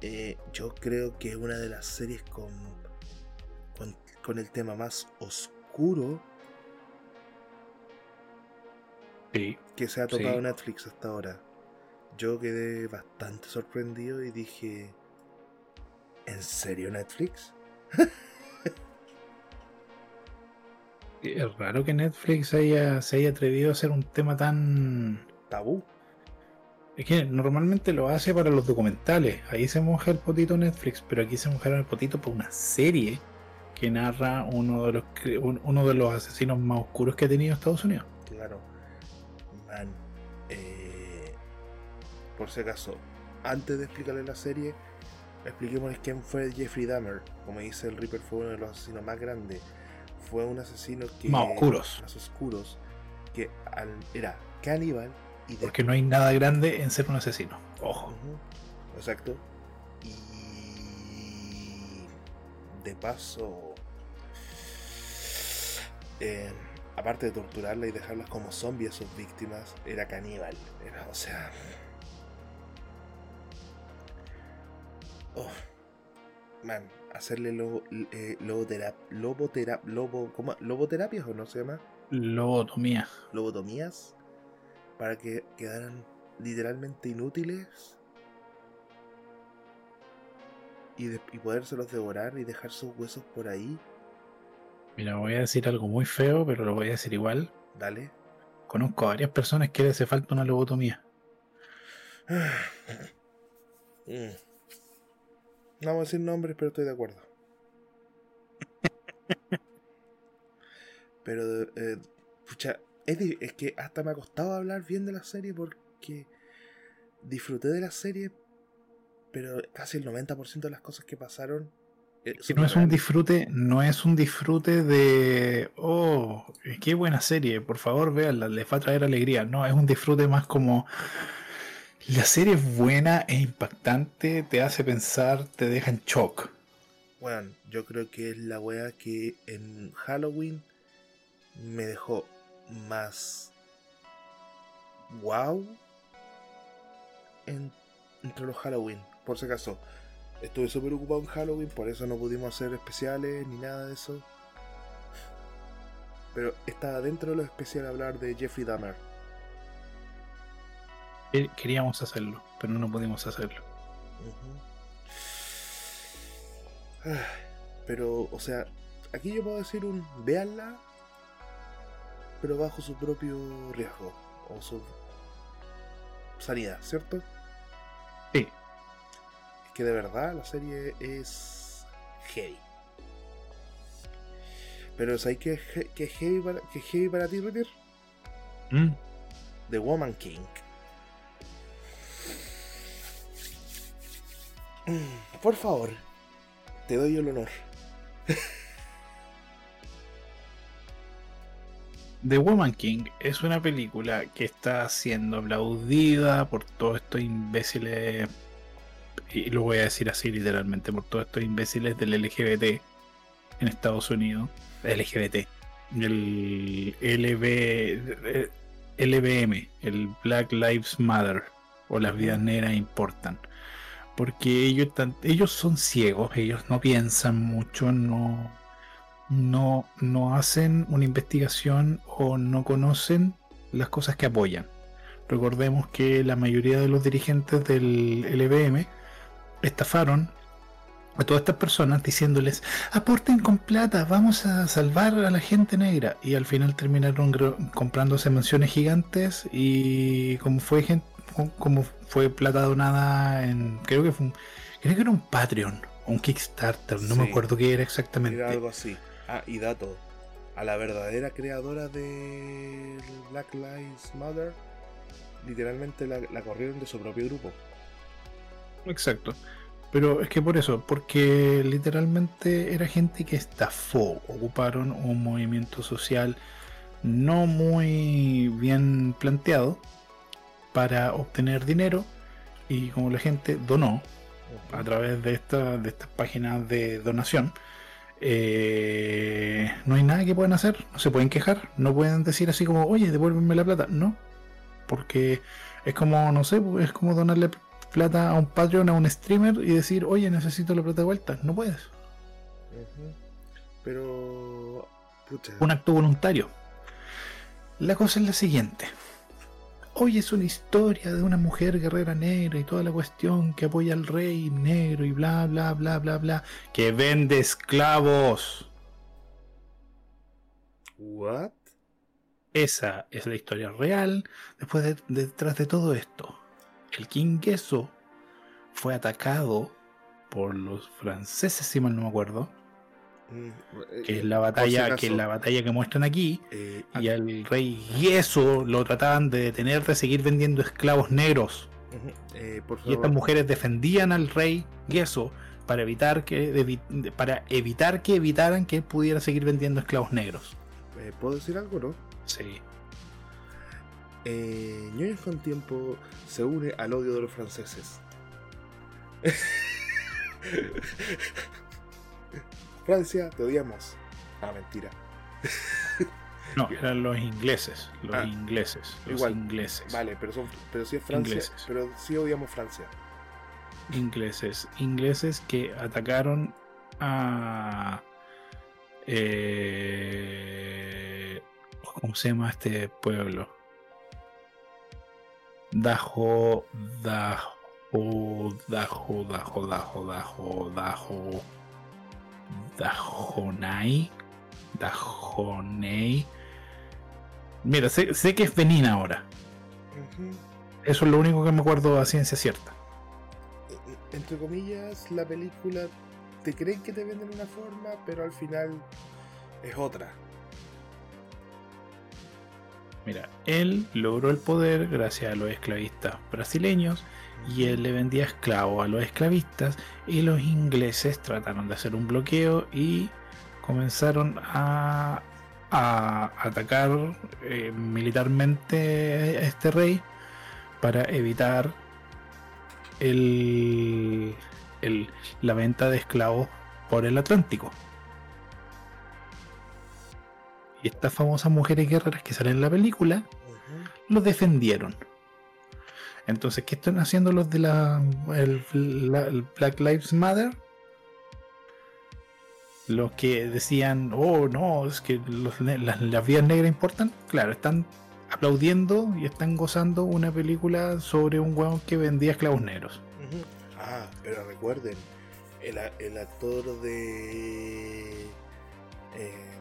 eh, yo creo que es una de las series con, con, con el tema más oscuro Sí. que se ha tocado Sí. Netflix hasta ahora. Yo quedé bastante sorprendido y dije, ¿en serio Netflix? Es raro que Netflix haya, se haya atrevido a hacer un tema tan. Tabú. Es que normalmente lo hace para los documentales. Ahí se moja el potito Netflix, pero aquí se mojaron el potito por una serie que narra uno de los uno de los asesinos más oscuros que ha tenido Estados Unidos. Claro. Man. eh, por si acaso, antes de explicarle la serie, expliquémosles quién fue Jeffrey Dahmer. Como dice el Reaper, fue uno de los asesinos más grandes. Fue un asesino que. Más oscuros. Más oscuros. Que al- era caníbal y Porque no hay nada grande en ser un asesino. Ojo. Exacto. Y de paso, eh, aparte de torturarla y dejarlas como zombies a sus víctimas, era caníbal. Era, o sea. Oh, man, hacerle lobo, eh, loboterap, loboterap, lobo, ¿cómo? ¿Loboterapias o no se llama? Lobotomía. lobotomías para que quedaran literalmente inútiles y, de- y podérselos devorar y dejar sus huesos por ahí. Mira, voy a decir algo muy feo, pero lo voy a decir igual. Dale. Conozco a varias personas que le hace falta una lobotomía. Mm. No vamos a decir nombres, pero estoy de acuerdo. pero, eh, pucha, es, que hasta me ha costado hablar bien de la serie porque disfruté de la serie, pero casi el 90% de las cosas que pasaron. eh, Que no es un disfrute, no es un disfrute de oh, qué buena serie, por favor véanla, les va a traer alegría. No, es un disfrute más como la serie es buena e impactante, te hace pensar, te deja en shock. Bueno, yo creo que es la wea que en Halloween me dejó más wow en- entre los Halloween. Por si acaso, estuve súper ocupado en Halloween, por eso no pudimos hacer especiales ni nada de eso. Pero está dentro de lo especial hablar de Jeffrey Dahmer. Queríamos hacerlo, pero no pudimos hacerlo. Ah, Pero, o sea, aquí yo puedo decir un véanla, pero bajo su propio riesgo o su sanidad, ¿cierto? Sí. Es que de verdad la serie es heavy. Pero ¿sabes qué qué heavy para, qué heavy para ti, Ritter? ¿Mm? The Woman King. Por favor, te doy el honor. The Woman King es una película que está siendo aplaudida por todos estos imbéciles, y lo voy a decir así literalmente, por todos estos imbéciles del LGBT en Estados Unidos. LGBT. El LB, eh, LBM, el Black Lives Matter, o las vidas negras importan. Porque ellos, ellos son ciegos, ellos no piensan mucho, no, no, no hacen una investigación o no conocen las cosas que apoyan. Recordemos que la mayoría de los dirigentes del LBM estafaron a todas estas personas diciéndoles aporten con plata, vamos a salvar a la gente negra y al final terminaron comprándose mansiones gigantes y como fue gente como fue plata donada en creo que fue un, creo que era un Patreon o un Kickstarter, no me acuerdo qué era exactamente. Era algo así. Ah, y dato. A la verdadera creadora de Black Lives Matter, literalmente la, la corrieron de su propio grupo. Exacto. Pero es que por eso, porque literalmente era gente que estafó, ocuparon un movimiento social no muy bien planteado para obtener dinero y como la gente donó a través de, esta, de estas páginas de donación, eh, no hay nada que puedan hacer, no se pueden quejar, no pueden decir así como, oye, devuélveme la plata, no, porque es como, no sé, pues, es como donarle plata a un Patreon, a un streamer y decir, oye, necesito la plata de vuelta, no puedes. Pero. Pucha. un acto voluntario. La cosa es la siguiente. Hoy es una historia de una mujer guerrera negra y toda la cuestión que apoya al rey negro y bla bla bla bla bla que vende esclavos. ¿What? Esa es la historia real. Después de, detrás de todo esto, el King Gesso fue atacado por los franceses, si mal no me acuerdo, que eh, es la batalla, que es la batalla que muestran aquí. eh, Y al rey Gesso lo trataban de detener de seguir vendiendo esclavos negros. eh, por Y estas mujeres defendían al rey Gesso para evitar que evi- para evitar que evitaran que él pudiera seguir vendiendo esclavos negros. eh, ¿Puedo decir algo, no? Sí. Eh, Ñoños con tiempo se une al odio de los franceses. Francia, te odiamos. Ah, mentira. No, eran los ingleses, los Ah, ingleses, los igual. ingleses. Vale, pero, son, pero sí es Francia. Ingleses. Pero sí odiamos Francia. ingleses, ingleses que atacaron a eh, ¿cómo se llama este pueblo? Dajo, Dajo, Dajo, Dajo, Dajo, Dajo, Dajo, Dajonai, Dajonei, Mira, sé, sé que es Benin ahora. Eso es lo único que me acuerdo a ciencia cierta. Entre comillas, la película te creen que te venden una forma, pero al final es otra. Mira, él logró el poder gracias a los esclavistas brasileños y él le vendía esclavos a los esclavistas y los ingleses trataron de hacer un bloqueo y comenzaron a, a atacar eh, militarmente a este rey para evitar el, el- la venta de esclavos por el Atlántico. Y estas famosas mujeres guerreras que salen en la película Ujú. lo defendieron. Entonces, ¿qué están haciendo los de la, Black Lives Matter? Los que decían, oh no, es que las, las vidas negras importan. Claro, están aplaudiendo y están gozando una película sobre un hueón que vendía esclavos negros. Ah, pero recuerden, el, el actor de. eh,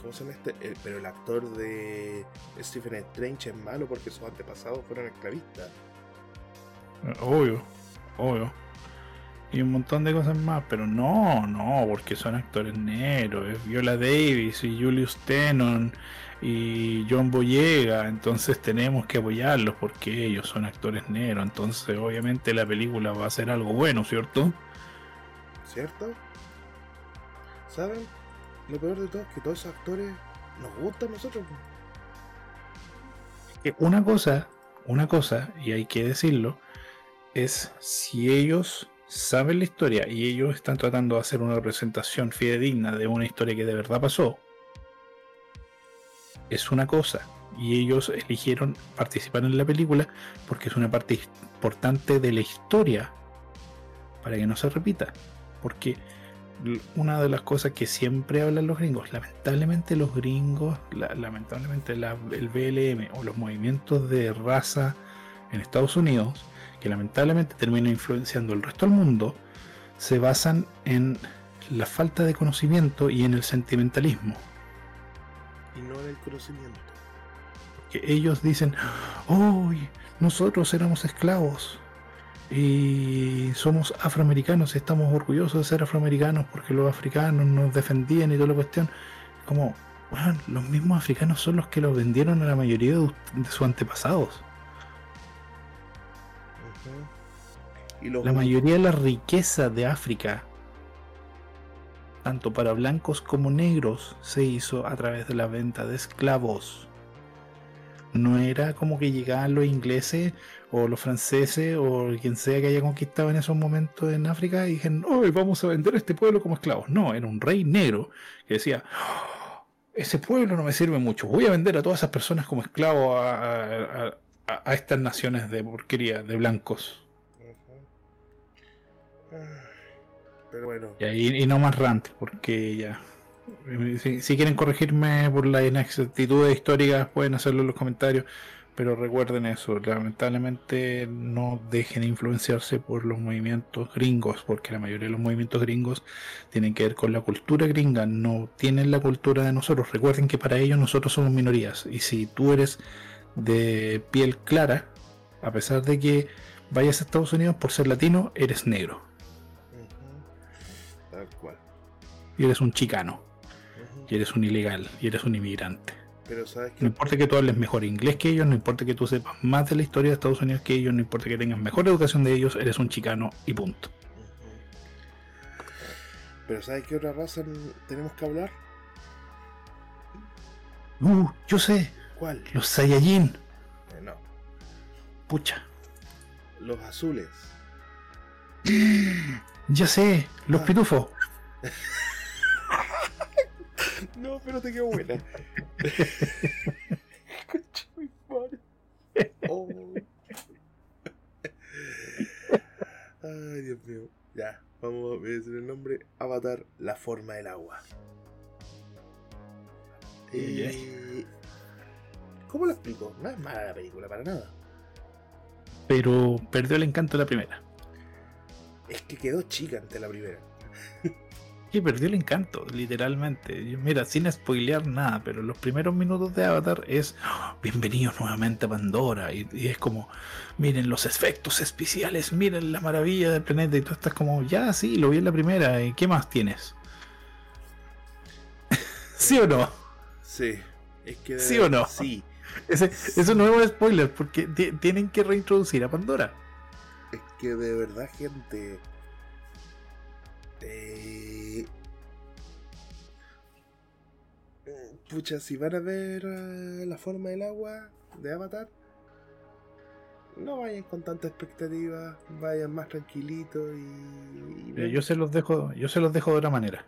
¿Cómo se llama este? El- pero el actor de Stephen Strange es malo porque sus antepasados fueron esclavistas. Obvio, obvio. Y un montón de cosas más, pero no, no, porque son actores negros. Es Viola Davis y Julius Tenon y John Boyega. Entonces tenemos que apoyarlos porque ellos son actores negros. Entonces, obviamente, la película va a ser algo bueno, ¿cierto? ¿Cierto? ¿Saben? Lo peor de todo es que todos esos actores nos gustan a nosotros. Una cosa, una cosa, y hay que decirlo, es si ellos saben la historia y ellos están tratando de hacer una representación fidedigna de una historia que de verdad pasó, es una cosa. Y ellos eligieron participar en la película porque es una parte importante de la historia para que no se repita. Porque una de las cosas que siempre hablan los gringos, lamentablemente los gringos, la- lamentablemente la- el BLM o los movimientos de raza en Estados Unidos, que lamentablemente terminan influenciando el resto del mundo, se basan en la falta de conocimiento y en el sentimentalismo. Y no en el conocimiento. Que ellos dicen, hoy nosotros éramos esclavos y somos afroamericanos y estamos orgullosos de ser afroamericanos porque los africanos nos defendían y toda la cuestión. Como, bueno, los mismos africanos son los que los vendieron a la mayoría de, sus antepasados. Y los La mayoría de la riqueza de África, tanto para blancos como negros, se hizo a través de la venta de esclavos. No era como que llegaban los ingleses o los franceses o quien sea que haya conquistado en esos momentos en África y dijeron, hoy vamos a vender a este pueblo como esclavos. No, era un rey negro que decía, "Oh, ese pueblo no me sirve mucho, voy a vender a todas esas personas como esclavos a, a- a- a- a estas naciones de porquería, de blancos. Ah, Pero bueno, Y, ahí- y no más rant, porque ya. Si, si quieren corregirme por las inexactitudes históricas, pueden hacerlo en los comentarios. Pero recuerden eso, lamentablemente no dejen influenciarse por los movimientos gringos, porque la mayoría de los movimientos gringos tienen que ver con la cultura gringa, no tienen la cultura de nosotros. Recuerden que para ellos nosotros somos minorías. Y si tú eres de piel clara, a pesar de que vayas a Estados Unidos por ser latino, eres negro. tal cual. Y eres un chicano. Y eres un ilegal y eres un inmigrante. Pero sabes No que importa que tú hables mejor inglés que ellos, no importa que tú sepas más de la historia de Estados Unidos que ellos, no importa que tengas mejor educación de ellos, eres un chicano y punto. Pero ¿sabes qué otra raza tenemos que hablar? Uh, yo sé, ¿Cuál? los Saiyajin, Eh, no, pucha. los azules. Ya sé, los Ah. pitufos. No, pero te quedó buena. Oh. Ay, Dios mío. Ya, vamos a decir el nombre. Avatar, la forma del agua. Eh, ¿Cómo lo explico? No es mala la película, para nada. Pero perdió el encanto de la primera. Es que quedó chica ante la primera. Que perdió el encanto, literalmente. Yo- Mira, sin spoilear nada, pero los primeros minutos de Avatar es "Oh, bienvenidos nuevamente a Pandora. Y, y es como, miren los efectos especiales, miren la maravilla del planeta. Y tú estás como, ya, sí, lo vi en la primera. ¿Y qué más tienes? ¿Sí o no? Sí. Es que ¿Sí o no? Sí. Ese, eso no es un spoiler, porque ti- tienen que reintroducir a Pandora. Es que de verdad, gente. eh, Pucha, si van a ver eh, la forma del agua de Avatar, no vayan con tanta expectativa, vayan más tranquilitos y. Yo se los dejo, yo se los dejo de otra manera.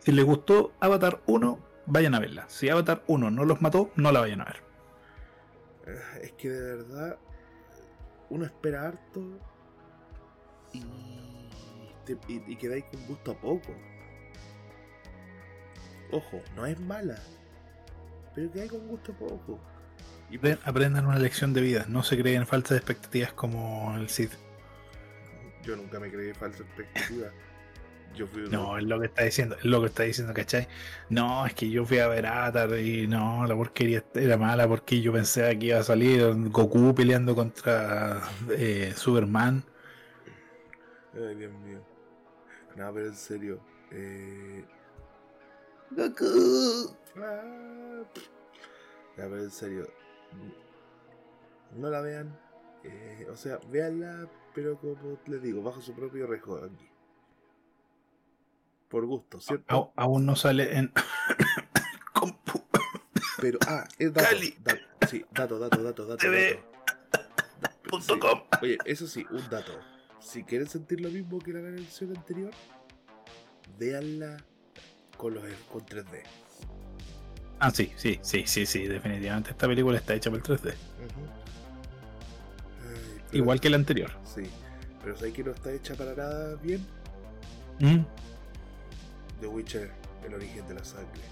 Si les gustó Avatar 1, vayan a verla. Si Avatar 1 no los mató, no la vayan a ver. Eh, Es que de verdad uno espera harto y, te- y, y quedáis con gusto a poco. Ojo, no es mala, pero quedáis con gusto poco. Y Apren- Aprendan una lección de vida. No se creen falsas expectativas como el Cid. yo nunca me creí falsa expectativa. Yo fui un- No, es lo que está diciendo, es lo que está diciendo, ¿cachai? No, es que yo fui a ver Avatar y no, la porquería era mala porque yo pensaba que iba a salir Goku peleando contra eh, Superman. Ay, Dios mío. No, pero en serio. Eh... Goku. Ah. Ya, pero en serio. No la vean. eh, o sea, véanla, pero como les digo, bajo su propio riesgo aquí. Por gusto, ¿cierto? Aún no sale en. Compu- Pero, ah, es dato, Cali. dato. Sí, dato, dato, dato, dato. TV. dato. Sí. Oye, eso sí, un dato. Si quieren sentir lo mismo que la versión anterior, véanla con los con 3D. Ah, sí, sí, sí, sí, sí, definitivamente esta película está hecha por el 3D. Ujú. Ay, pero- Igual que la anterior. Sí, pero ¿sabes que no está hecha para nada bien? ¿Mm? The Witcher, el origen de la sangre.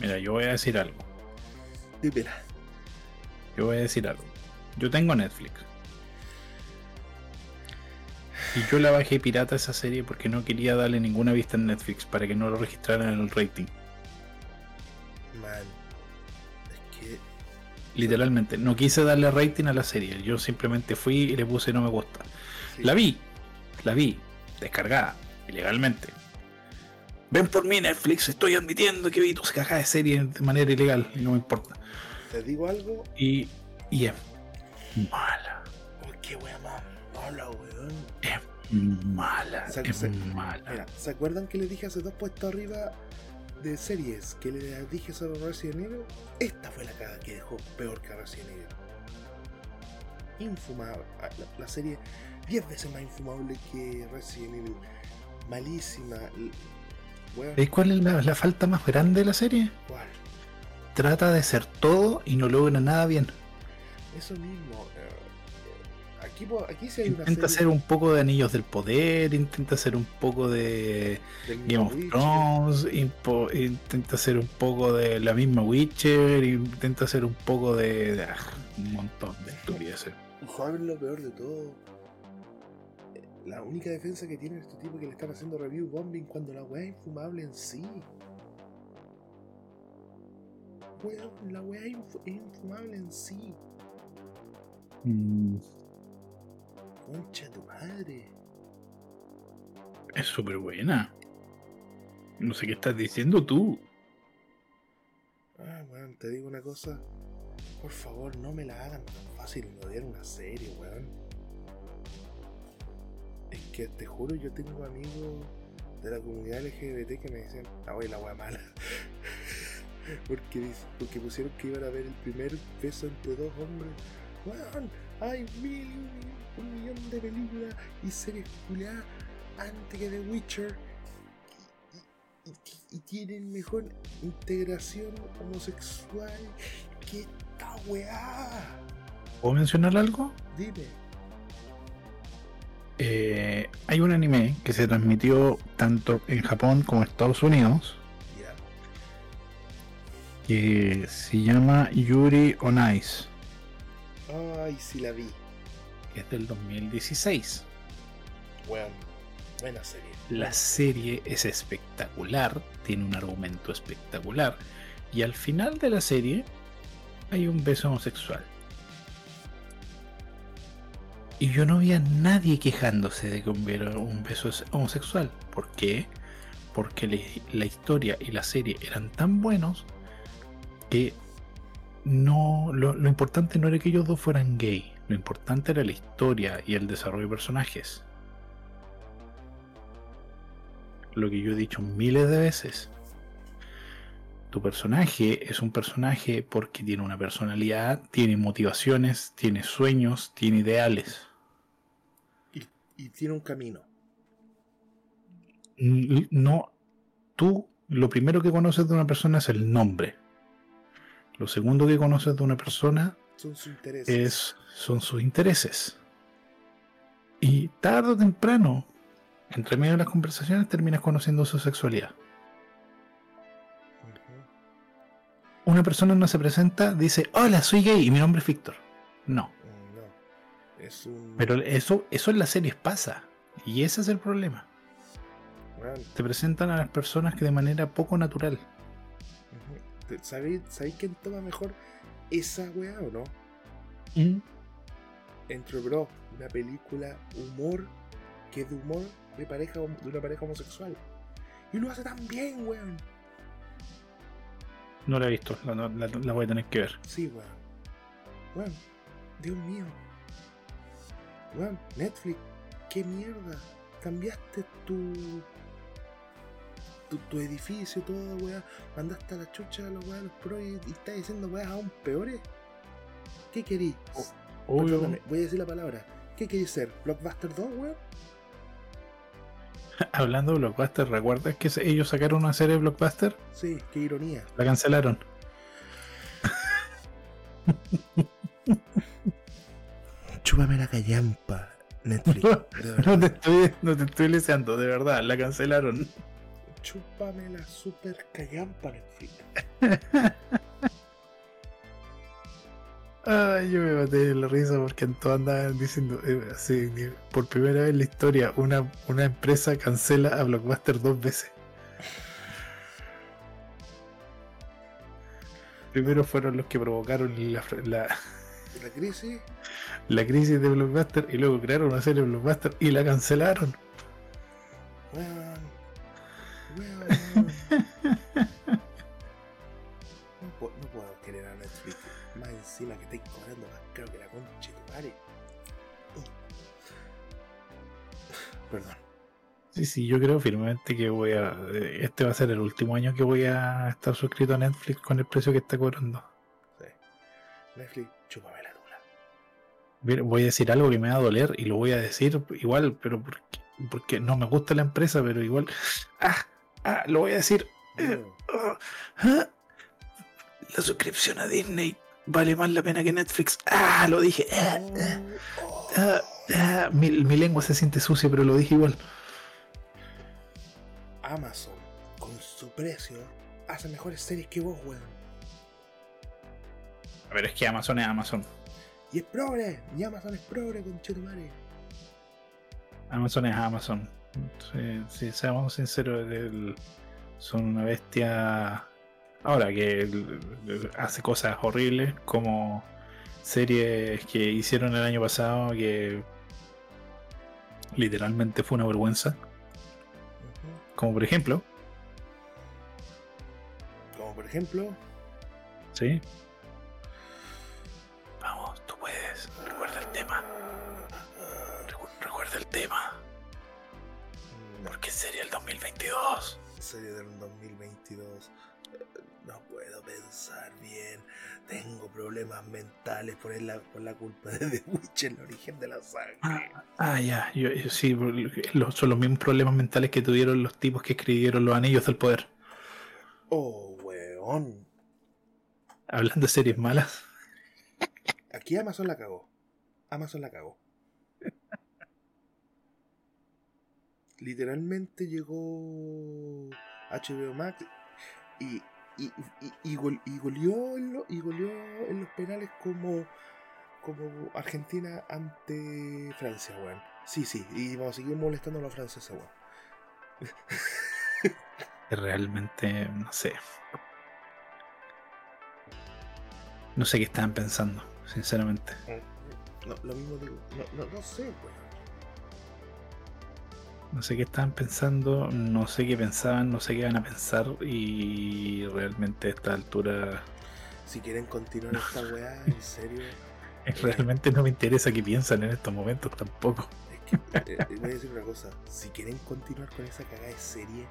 Mira, yo voy a decir algo. Dímela. Yo voy a decir algo. Yo tengo Netflix. Y yo la bajé pirata esa serie porque no quería darle ninguna vista en Netflix para que no lo registraran en el rating. Man. Es que. Literalmente, no quise darle rating a la serie. Yo simplemente fui y le puse no me gusta. sí, La vi, la vi, descargada, ilegalmente. Ven por mí Netflix, estoy admitiendo que vi tus cajas de serie de manera ilegal y no me importa. Te digo algo. Y, y es mala, Oh, qué wea más mala, weón. Es mala, es se- mala. Mira, ¿se acuerdan que les dije hace dos puestos arriba de series que les dije sobre Resident Evil? Esta fue la caga que dejó peor que Resident Evil. Infumable. La, la serie 10 veces más infumable que Resident Evil. Malísima. y- Weón, ¿Veis cuál es la, la falta más grande de la serie? ¿cuál? Trata de ser todo y no logra nada bien. Eso mismo. eh, aquí, aquí sí hay una Intenta serie hacer un poco de Anillos del Poder, intenta hacer un poco de del Game of Witcher. Thrones, impo- intenta hacer un poco de la misma Witcher, intenta hacer un poco de, de- ah, un montón de estupideces. Y ¿Saben lo peor de todo? Eh, La única defensa que tiene este tipo es que le están haciendo review bombing cuando la weá es infumable en sí. Weón, la weá es infumable en sí. Mm, Concha de tu madre. es súper buena. No sé qué estás diciendo tú. Ah, weón, te digo una cosa. Por favor, no me la hagan tan fácil odiar una serie, weón. Es que te juro, yo tengo amigos de la comunidad LGBT que me dicen, ah, wey, la weá mala. porque, porque pusieron que iban a ver el primer beso entre dos hombres. Weón, hay mil, un millón de películas y series culiadas antes que The Witcher. Y, y- tienen mejor integración homosexual que esta weá. ¿Puedo mencionar algo? Dime. Eh, hay un anime que se transmitió tanto en Japón como en Estados Unidos Ya. que se llama Yuri on Ice. Ay, sí la vi. que es del 2016. Bueno, buena serie. La serie es espectacular, tiene un argumento espectacular, y al final de la serie hay un beso homosexual. Y yo no vi a nadie quejándose de que hubiera un beso es- homosexual. ¿Por qué? Porque la historia y la serie eran tan buenos que no lo, lo importante no era que ellos dos fueran gay. Lo importante era la historia y el desarrollo de personajes. Lo que yo he dicho miles de veces. Tu personaje es un personaje porque tiene una personalidad, tiene motivaciones, tiene sueños, tiene ideales. Y, y tiene un camino. No, tú lo primero que conoces de una persona es el nombre. Lo segundo que conoces de una persona Son sus intereses. es, son sus intereses. Y tarde o temprano, entre medio de las conversaciones, terminas conociendo su sexualidad. Una persona no se presenta, dice, hola, soy gay y mi nombre es Víctor. No, No. Es un. pero eso, eso en las series pasa. Y ese es el problema. Te presentan a las personas que de manera poco natural. ¿Sabéis sabéis quién toma mejor esa weá o no? Entre Bro, una película humor que es de humor de pareja de una pareja homosexual. Y lo hace tan bien, weón. No la he visto, la, la- la voy a tener que ver. Sí, weón. Weón, Dios mío. Weón, Netflix, qué mierda. Cambiaste tu. Tu, tu edificio, todo, weón. Mandaste a la chucha a los weón, los pros y, y estás diciendo weón aún peores. ¿Qué querís? Voy a decir la palabra. ¿Qué querís ser? ¿Blockbuster 2, weón? Hablando de Blockbuster, ¿recuerdas que ellos sacaron una serie de Blockbuster? Sí, qué ironía. La cancelaron. Chúpame la callampa, Netflix. No te estoy, no te estoy leseando, de verdad, la cancelaron. Chúpame la super callampa, Netflix. Ay, yo me maté de la risa porque todos andaban diciendo, eh, así, por primera vez en la historia, una, una empresa cancela a Blockbuster dos veces. Primero fueron los que provocaron la, la- La crisis, la crisis de Blockbuster y luego crearon una serie de Blockbuster y la cancelaron. weón. No, puedo- no puedo querer a Netflix. Más encima que estáis cobrando más caro que la concha tu madre. Perdón. Sí, sí, yo creo firmemente que voy a. eh, Este va a ser el último año que voy a estar suscrito a Netflix con el precio que está cobrando. Sí. Netflix, chúpame la tula. Voy a decir algo que me va a doler y lo voy a decir igual, pero porque, porque no me gusta la empresa, pero igual. ¡Ah! ¡Ah! Lo voy a decir. Ah. La suscripción a Disney vale más la pena que Netflix. ¡Ah! Lo dije. ¡Ah! ah. Mi, mi lengua se siente sucia, pero lo dije igual. Amazon, con su precio, hace mejores series que vos, weón. A ver, es que Amazon es Amazon. Y es progre, y Amazon es progre, conchetumare. Amazon es Amazon. Sí, sí, seamos sinceros, el- son una bestia. Ahora que el- el- hace cosas horribles como series que hicieron el año pasado que literalmente fue una vergüenza. Como por ejemplo, Como por ejemplo, ¿sí? Vamos, tú puedes. Recuerda el tema. Recu- Recuerda el tema. Serie del 2022. eh, No puedo pensar bien. Tengo problemas mentales por la, por la culpa de The Witcher, el origen de la sangre. Ah, ah, ya, yo, yo sí, los- son los mismos problemas mentales que tuvieron los tipos que escribieron los anillos del poder. Oh, weón. Hablando de series malas, Aquí Amazon la cagó. Amazon la cagó. Literalmente llegó HBO Max y, y, y, y, gol- y goleó en lo- y goleó en los penales como, como Argentina ante Francia, weón. Sí, sí, y vamos a seguir molestando a los franceses, weón. realmente no sé. No sé qué estaban pensando, sinceramente. No, lo mismo digo, no, no, no sé, weón. No sé qué estaban pensando, no sé qué pensaban, no sé qué van a pensar y realmente a esta altura Si quieren continuar esta weá, en serio, realmente no me interesa qué piensan en estos momentos tampoco. es que, eh, voy a decir una cosa, si quieren continuar con esa cagada de serie,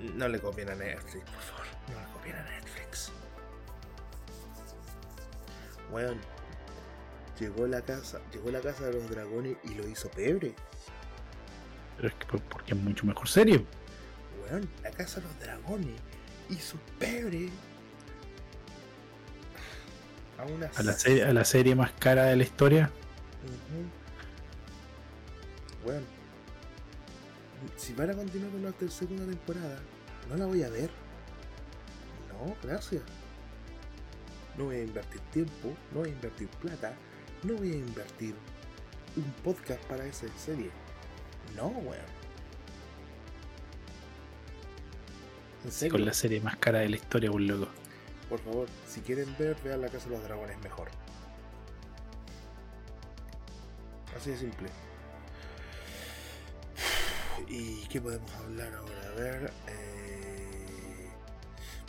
eh, no le copien a Netflix, por favor, no le copien a Netflix. Weón, llegó la casa, llegó la casa de los dragones y lo hizo pebre. Pero es que por- porque es mucho mejor serie. Weón, la casa de los dragones hizo pebre. A una A la, serie, a la serie más cara de la historia. Ujú. Bueno, si van a continuar con la segunda temporada, no la voy a ver. No, gracias. No voy a invertir tiempo, no voy a invertir plata, no voy a invertir un podcast para esa serie. No, weón. En serio, Con la serie más cara de la historia, un loco. por favor, si quieren ver, vean la casa de los dragones mejor. Así de simple. ¿Y qué podemos hablar ahora? A ver. Eh...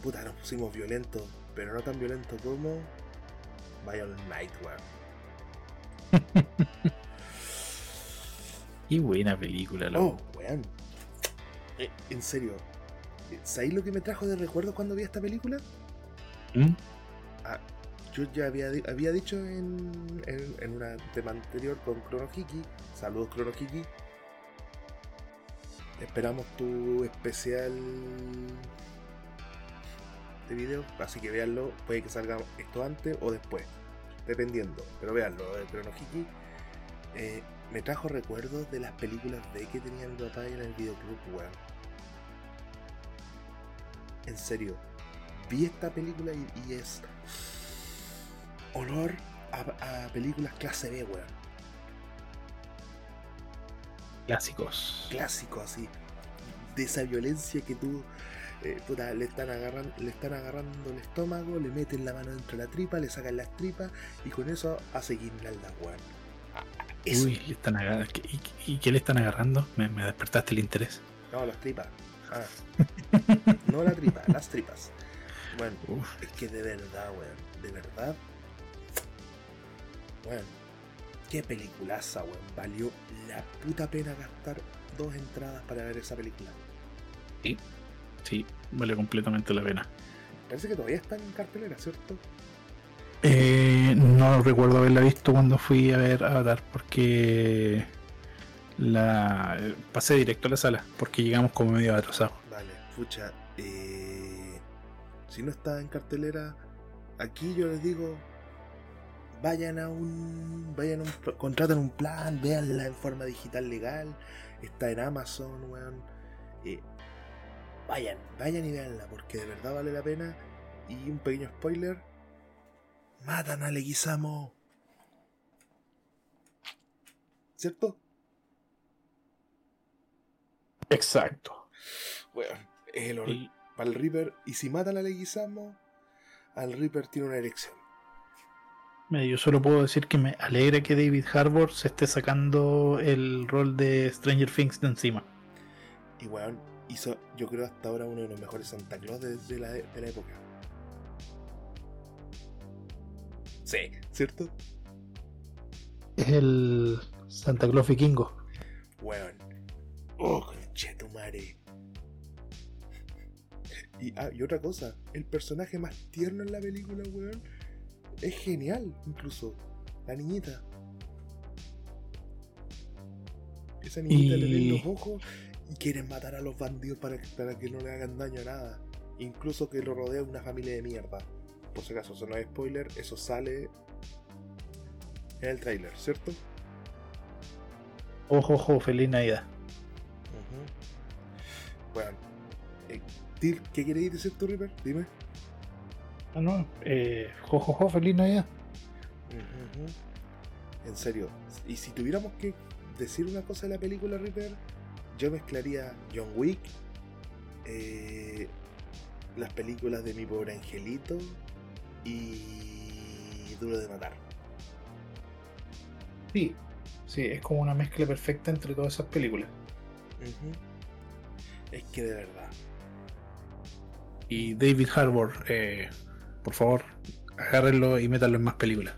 Puta, nos pusimos violentos, pero no tan violentos como. Violent Night, Y buena película, loco. Oh, weón. Eh, en serio. ¿Sabéis lo que me trajo de recuerdo cuando vi esta película? ¿Mm? Ah, yo ya había, había dicho en, en, en un tema anterior con Chrono Hiki. Saludos, Chrono Hiki. Esperamos tu especial de video, así que véanlo. Puede que salga esto antes o después, dependiendo. Pero véanlo, de Chrono Hiki. Eh, me trajo recuerdos de las películas de que tenía mi papá en el videoclub, weón. En serio, vi esta película y, y es olor a, a películas clase B, weón. Clásicos. Clásico así. De esa violencia que tú eh, puta, le están agarrando, le están agarrando el estómago, le meten la mano dentro de la tripa, le sacan las tripas y con eso hace guirnaldas, weón. Uy, le están agarrando. ¿Y, y qué le están agarrando? Me, me despertaste el interés. No, las tripas. Ah. no la tripa, las tripas. Bueno, Uf, es que de verdad, weón. De verdad. Weón. Qué peliculaza, weón. Valió la puta pena gastar dos entradas para ver esa película. sí, vale completamente la pena. Parece que todavía está en cartelera, ¿cierto? Eh, no recuerdo haberla visto cuando fui a ver Avatar porque la pasé directo a la sala porque llegamos como medio atrasados. Vale, pucha. eh, si no está en cartelera, aquí yo les digo. Vayan a un. Vayan a un. Contraten un plan, véanla en forma digital legal. Está en Amazon, weón. eh, vayan, vayan y véanla, porque de verdad vale la pena. Y un pequeño spoiler: matan a Leguizamo. ¿Cierto? Exacto. Es el or- para el Reaper. Y si matan a Leguizamo, al Reaper tiene una erección. yo solo puedo decir que me alegra que David Harbour se esté sacando el rol de Stranger Things de encima. Y weón, hizo, yo creo hasta ahora uno de los mejores Santa Claus de, de la, de la época. Sí, ¿cierto? Es el Santa Claus vikingo. Weón. Oh, conchetumare. Y, ah, y otra cosa, el personaje más tierno en la película, weón, es genial, incluso. La niñita. Esa niñita le ven los ojos y quieren matar a los bandidos para, que- para que no le hagan daño a nada. Incluso que lo rodea una familia de mierda. Por si acaso, eso no es spoiler, eso sale en el tráiler, ¿cierto? Ojo, ojo, feliz Navidad. Bueno, eh, ¿Qué queréis decir tú, Ripper? Dime. Ah, no. Eh, jo, jo, jo, feliz Navidad. En serio. Y si tuviéramos que decir una cosa de la película, Ripper, yo mezclaría John Wick, eh, las películas de mi pobre angelito y Duro de Matar. Sí. Sí, es como una mezcla perfecta entre todas esas películas. Es que de verdad. Y David Harbour, eh, por favor, agárrenlo y métanlo en más películas.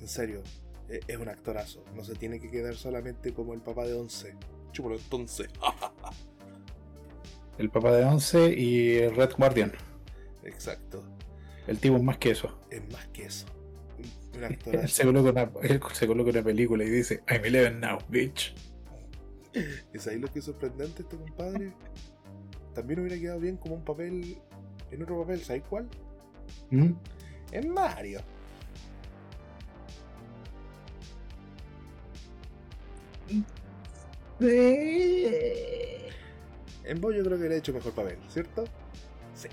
En serio, e- es un actorazo. No se tiene que quedar solamente como el papá de Once. Chúpalo entonces. El papá de Once y Red Guardian. Exacto. El tipo es más que eso. Es más que eso. Él se coloca una, él se coloca una película y dice, I'm 11 now, bitch. ¿Es ahí lo que es sorprendente este compadre? También hubiera quedado bien como un papel. En otro papel, ¿sabes cuál? ¿Mm? En Mario. En vos yo creo que le he hecho mejor papel, ¿cierto? Sí.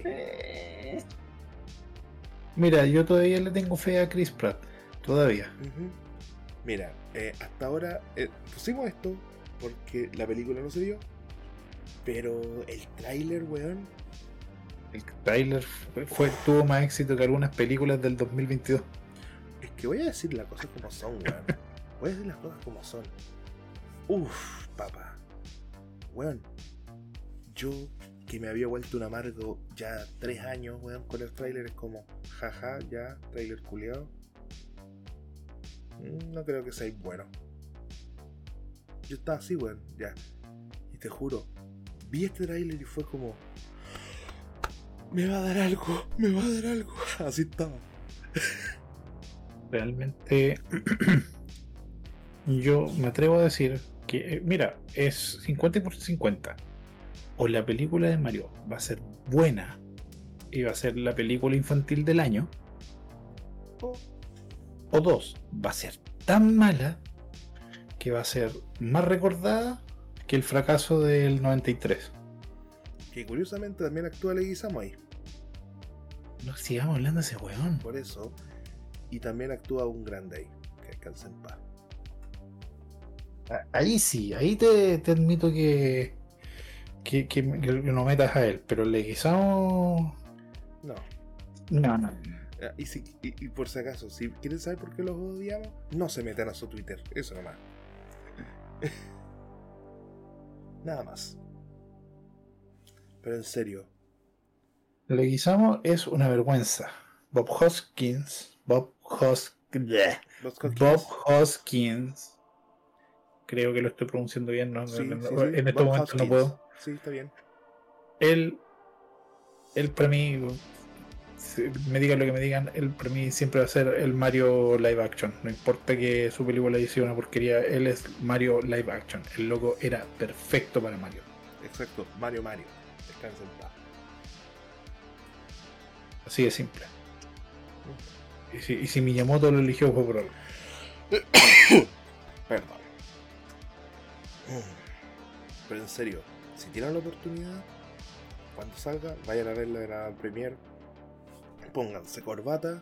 Mira, yo todavía le tengo fe a Chris Pratt. Todavía. Mira, eh, hasta ahora eh, pusimos esto porque la película no se dio. Pero el tráiler, weón. El trailer fue, fue- tuvo más éxito que algunas películas del 2022. Es que voy a decir las cosas como son, weón. Voy a decir las cosas como son. Uf, papá. Weón. Yo, que me había vuelto un amargo ya tres años, weón, con el tráiler, es como, jaja, ya, tráiler culiado. No creo que sea bueno. Yo estaba así, weón, ya. Y te juro, vi este tráiler y fue como, me va a dar algo, me va a dar algo. Así estaba. Realmente, yo me atrevo a decir que, eh, mira, es 50 por 50. O la película de Mario va a ser buena y va a ser la película infantil del año. O dos, va a ser tan mala que va a ser más recordada que el fracaso del 93. Que curiosamente también actúa Leguizamo ahí. No sigamos hablando de ese weón. Por eso. Y también actúa un grande ahí. Que descanse en paz. Ahí sí, ahí te, te admito que, que, que, que no metas a él, pero Leguizamo. No. No, no. Ah, Y, si, y, y por si acaso, si quieren saber por qué los odiamos, no se metan a su Twitter. Eso nomás. Nada más. Pero en serio. Leguizamo es una vergüenza. Bob Hoskins. Bob Hoskins. Bob Hoskins. Creo que lo estoy pronunciando bien. no- no- Sí, no- sí, sí, en este Bob momento no puedo. Sí, está bien. Él, él para mí, me digan lo que me digan, él para mí siempre va a ser el Mario live action. No importa que su película haya sido una porquería, él es Mario live action. El loco era perfecto para Mario. Exacto. Mario Mario. Descansa en paz. Así de simple. Y si, y si Miyamoto lo eligió fue por algo. Pero en serio, si tienen la oportunidad, cuando salga, vayan a verla en la premier. Pónganse corbata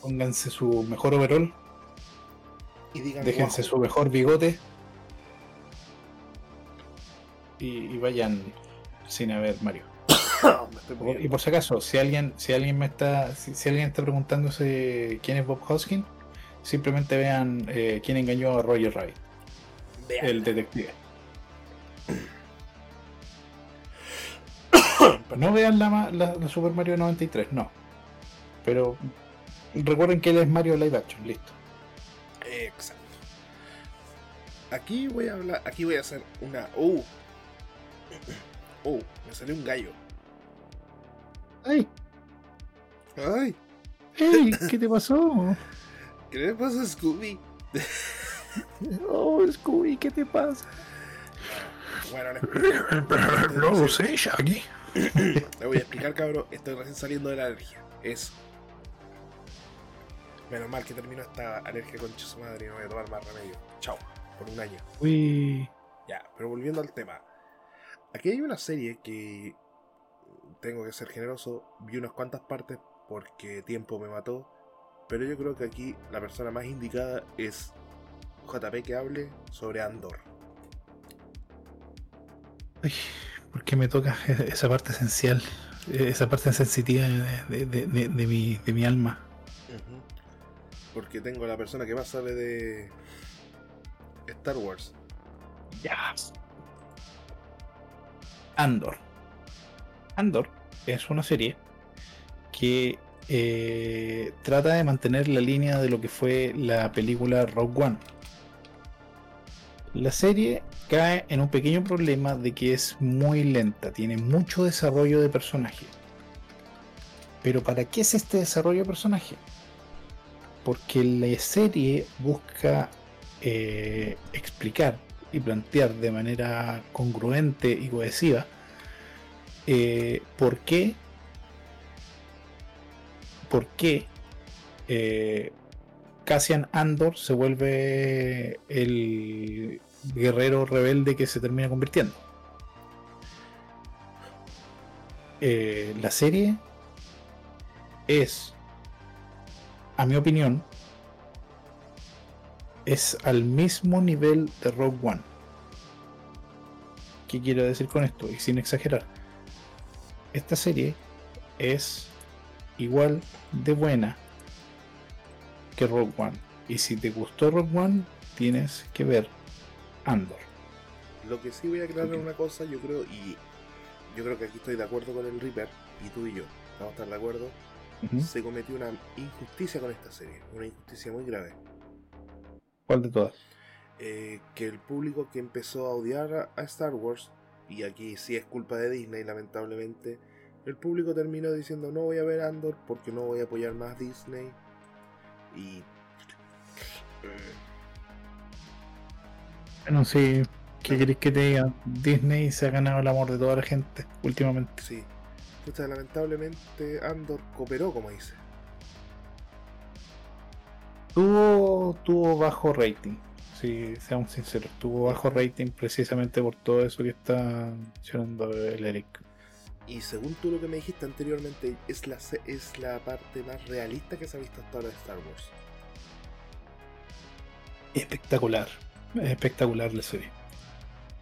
Pónganse su mejor overall, y digan déjense su mejor bigote y, y vayan sin a ver Mario. Muriendo. Y por si acaso, si alguien, si alguien me está, si, si alguien está preguntándose quién es Bob Hoskins, simplemente vean eh, quién engañó a Roger Rabbit, Vean. el detective. No vean la, la, la Super Mario 93, no. Pero recuerden que él es Mario Live Action, listo. Exacto. Aquí voy a hablar, aquí voy a hacer una. ¡Oh! ¡Oh! Me salió un gallo. ¡Ay! ¡Ay! ¡Ey! ¿Qué te pasó? ¿Qué le pasa a Scooby? Oh, Scooby, ¿qué te pasa? Bueno, le explico. No lo sé, Shaggy. Le voy a explicar, cabrón. Estoy recién saliendo de la alergia. Es. Menos mal que terminó esta alergia con su madre y no voy a tomar más remedio. Chao. Por un año. Uy. Ya, pero volviendo al tema. Aquí hay una serie que tengo que ser generoso. Vi unas cuantas partes porque tiempo me mató. Pero yo creo que aquí la persona más indicada es JP que hable sobre Andor. Ay, ¿Por qué me toca esa parte esencial? Esa parte sensitiva de, de- de- de mi, alma. Porque tengo la persona que más sabe de Star Wars. Ya. Andor. Andor es una serie que eh, trata de mantener la línea de lo que fue la película Rogue One. La serie cae en un pequeño problema de que es muy lenta, tiene mucho desarrollo de personaje. Pero ¿para qué es este desarrollo de personaje? Porque la serie busca eh, explicar y plantear de manera congruente y cohesiva eh, por qué por qué eh, Cassian Andor se vuelve el guerrero rebelde que se termina convirtiendo. Eh, la serie es, a mi opinión, es al mismo nivel de Rogue One. ¿Qué quiero decir con esto? Y sin exagerar. Esta serie es igual de buena que Rogue One. Y si te gustó Rogue One, tienes que ver Andor. Lo que sí voy a aclarar Ok. una cosa, yo creo, y yo creo que aquí estoy de acuerdo con el Reaper, y tú y yo vamos a estar de acuerdo, se cometió una injusticia con esta serie, una injusticia muy grave. ¿Cuál de todas? Eh, que el público que empezó a odiar a, a Star Wars, y aquí sí es culpa de Disney, lamentablemente, el público terminó diciendo no voy a ver Andor porque no voy a apoyar más Disney. Y... Bueno, sí. ¿Qué queréis que te diga? Disney se ha ganado el amor de toda la gente últimamente. sí. Pucha, lamentablemente Andor cooperó, como dice. Tuvo, tuvo bajo rating. Si seamos sinceros, tuvo bajo rating precisamente por todo eso que está mencionando el Eric. Y según tú lo que me dijiste anteriormente, es la, es la parte más realista que se ha visto hasta ahora de Star Wars. Espectacular. Es espectacular la serie.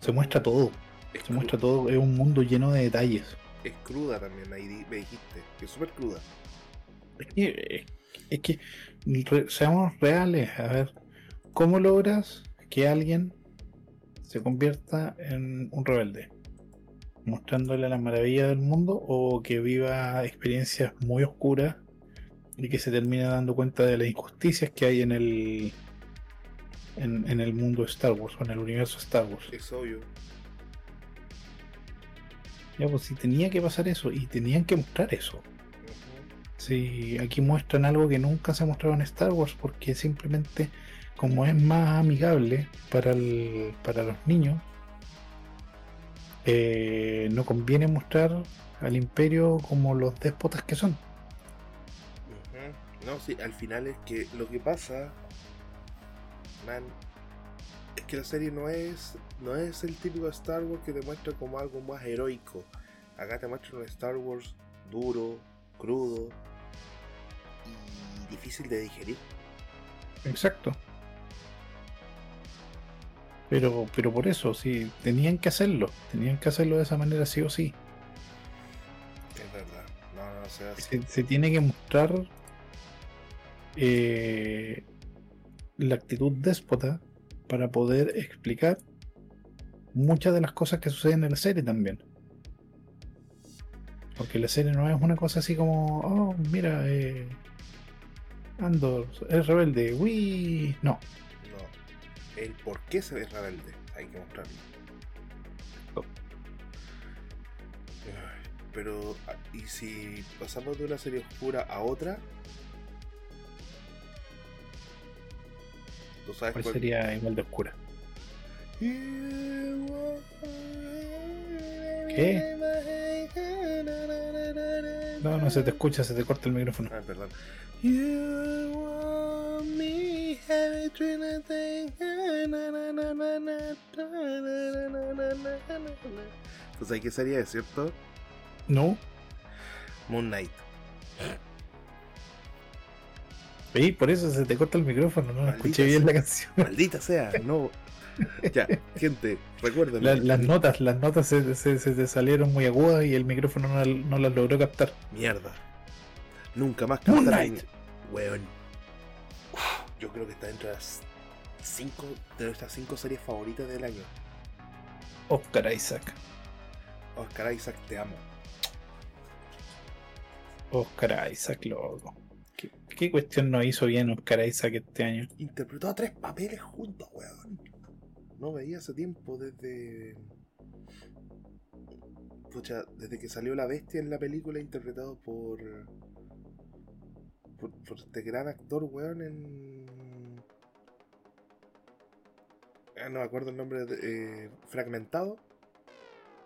Se muestra todo. Es, Se muestra todo. Es un mundo lleno de detalles. es cruda también, ahí me dijiste. Es súper cruda. Es que, es que re- seamos reales. A ver, ¿cómo logras que alguien se convierta en un rebelde? ¿Mostrándole la maravilla del mundo o que viva experiencias muy oscuras y que se termine dando cuenta de las injusticias que hay en el en, en el mundo de Star Wars o en el universo Star Wars? Es obvio. Ya, pues si tenía que pasar eso y tenían que mostrar eso. Ujú. Si aquí muestran algo que nunca se ha mostrado en Star Wars, porque simplemente, como es más amigable para, el- para los niños, eh, no conviene mostrar al imperio como los déspotas que son. No, sí, al final es que lo que pasa, man, es que la serie no es, no es el típico Star Wars que te muestra como algo más heroico. Acá te muestra un Star Wars duro, crudo y difícil de digerir. Exacto. Pero, pero por eso, sí, tenían que hacerlo. Tenían que hacerlo de esa manera, sí o sí. Es verdad. No, no, se hace. se, se tiene que mostrar eh, la actitud déspota para poder explicar muchas de las cosas que suceden en la serie también. Porque la serie no es una cosa así como, oh, mira, eh, Andor es rebelde, uy, no. El por qué se ve rebelde, hay que mostrarlo. Oh. Pero, ah, ¿y si pasamos de una serie oscura a otra? ¿Tú sabes ¿Cuál cuál? sería igual de oscura? ¿Qué? No, no se te escucha, se te corta el micrófono. Ah, perdón. Entonces, hay que sería, ¿cierto? No. Moon Knight. Sí, por eso se te corta el micrófono, no Maldita escuché bien la canción. Maldita sea, no, Ya, gente, recuerden. La- las notas, las notas se, se- salieron muy agudas y el micrófono no, no las logró captar. Mierda. Nunca más en- Weón. Yo creo que está dentro de las cinco de nuestras cinco series favoritas del año. Oscar Isaac. Oscar Isaac, te amo. Oscar Isaac, loco. ¿Qué, qué cuestión no hizo bien Oscar Isaac este año? Interpretó a tres papeles juntos, weón. No veía hace tiempo desde. Pucha, desde que salió la bestia en la película interpretado por. Por, por este gran actor, weón, en. Ah, no me acuerdo el nombre de. eh, fragmentado.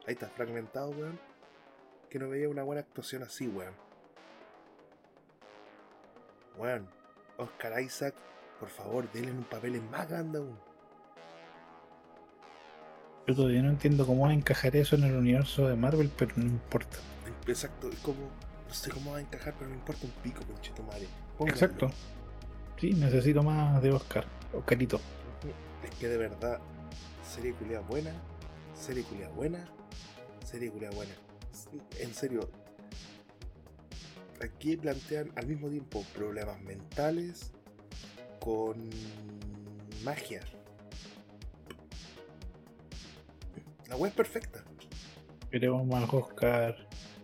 Ahí está, fragmentado, weón. Que no veía una buena actuación así, weón. Weón, Oscar Isaac, por favor, denle un papel más grande aún. Yo todavía no entiendo cómo va a encajar eso en el universo de Marvel, pero no importa. Exacto, es como. No sé cómo va a encajar, pero no importa un pico, conchito madre. Exacto. Sí, necesito más de Oscar. Oscarito. Es que de verdad, serie culia buena, serie culia buena, serie culia buena. En serio, aquí plantean al mismo tiempo problemas mentales con magia. La web es perfecta. Queremos más Oscar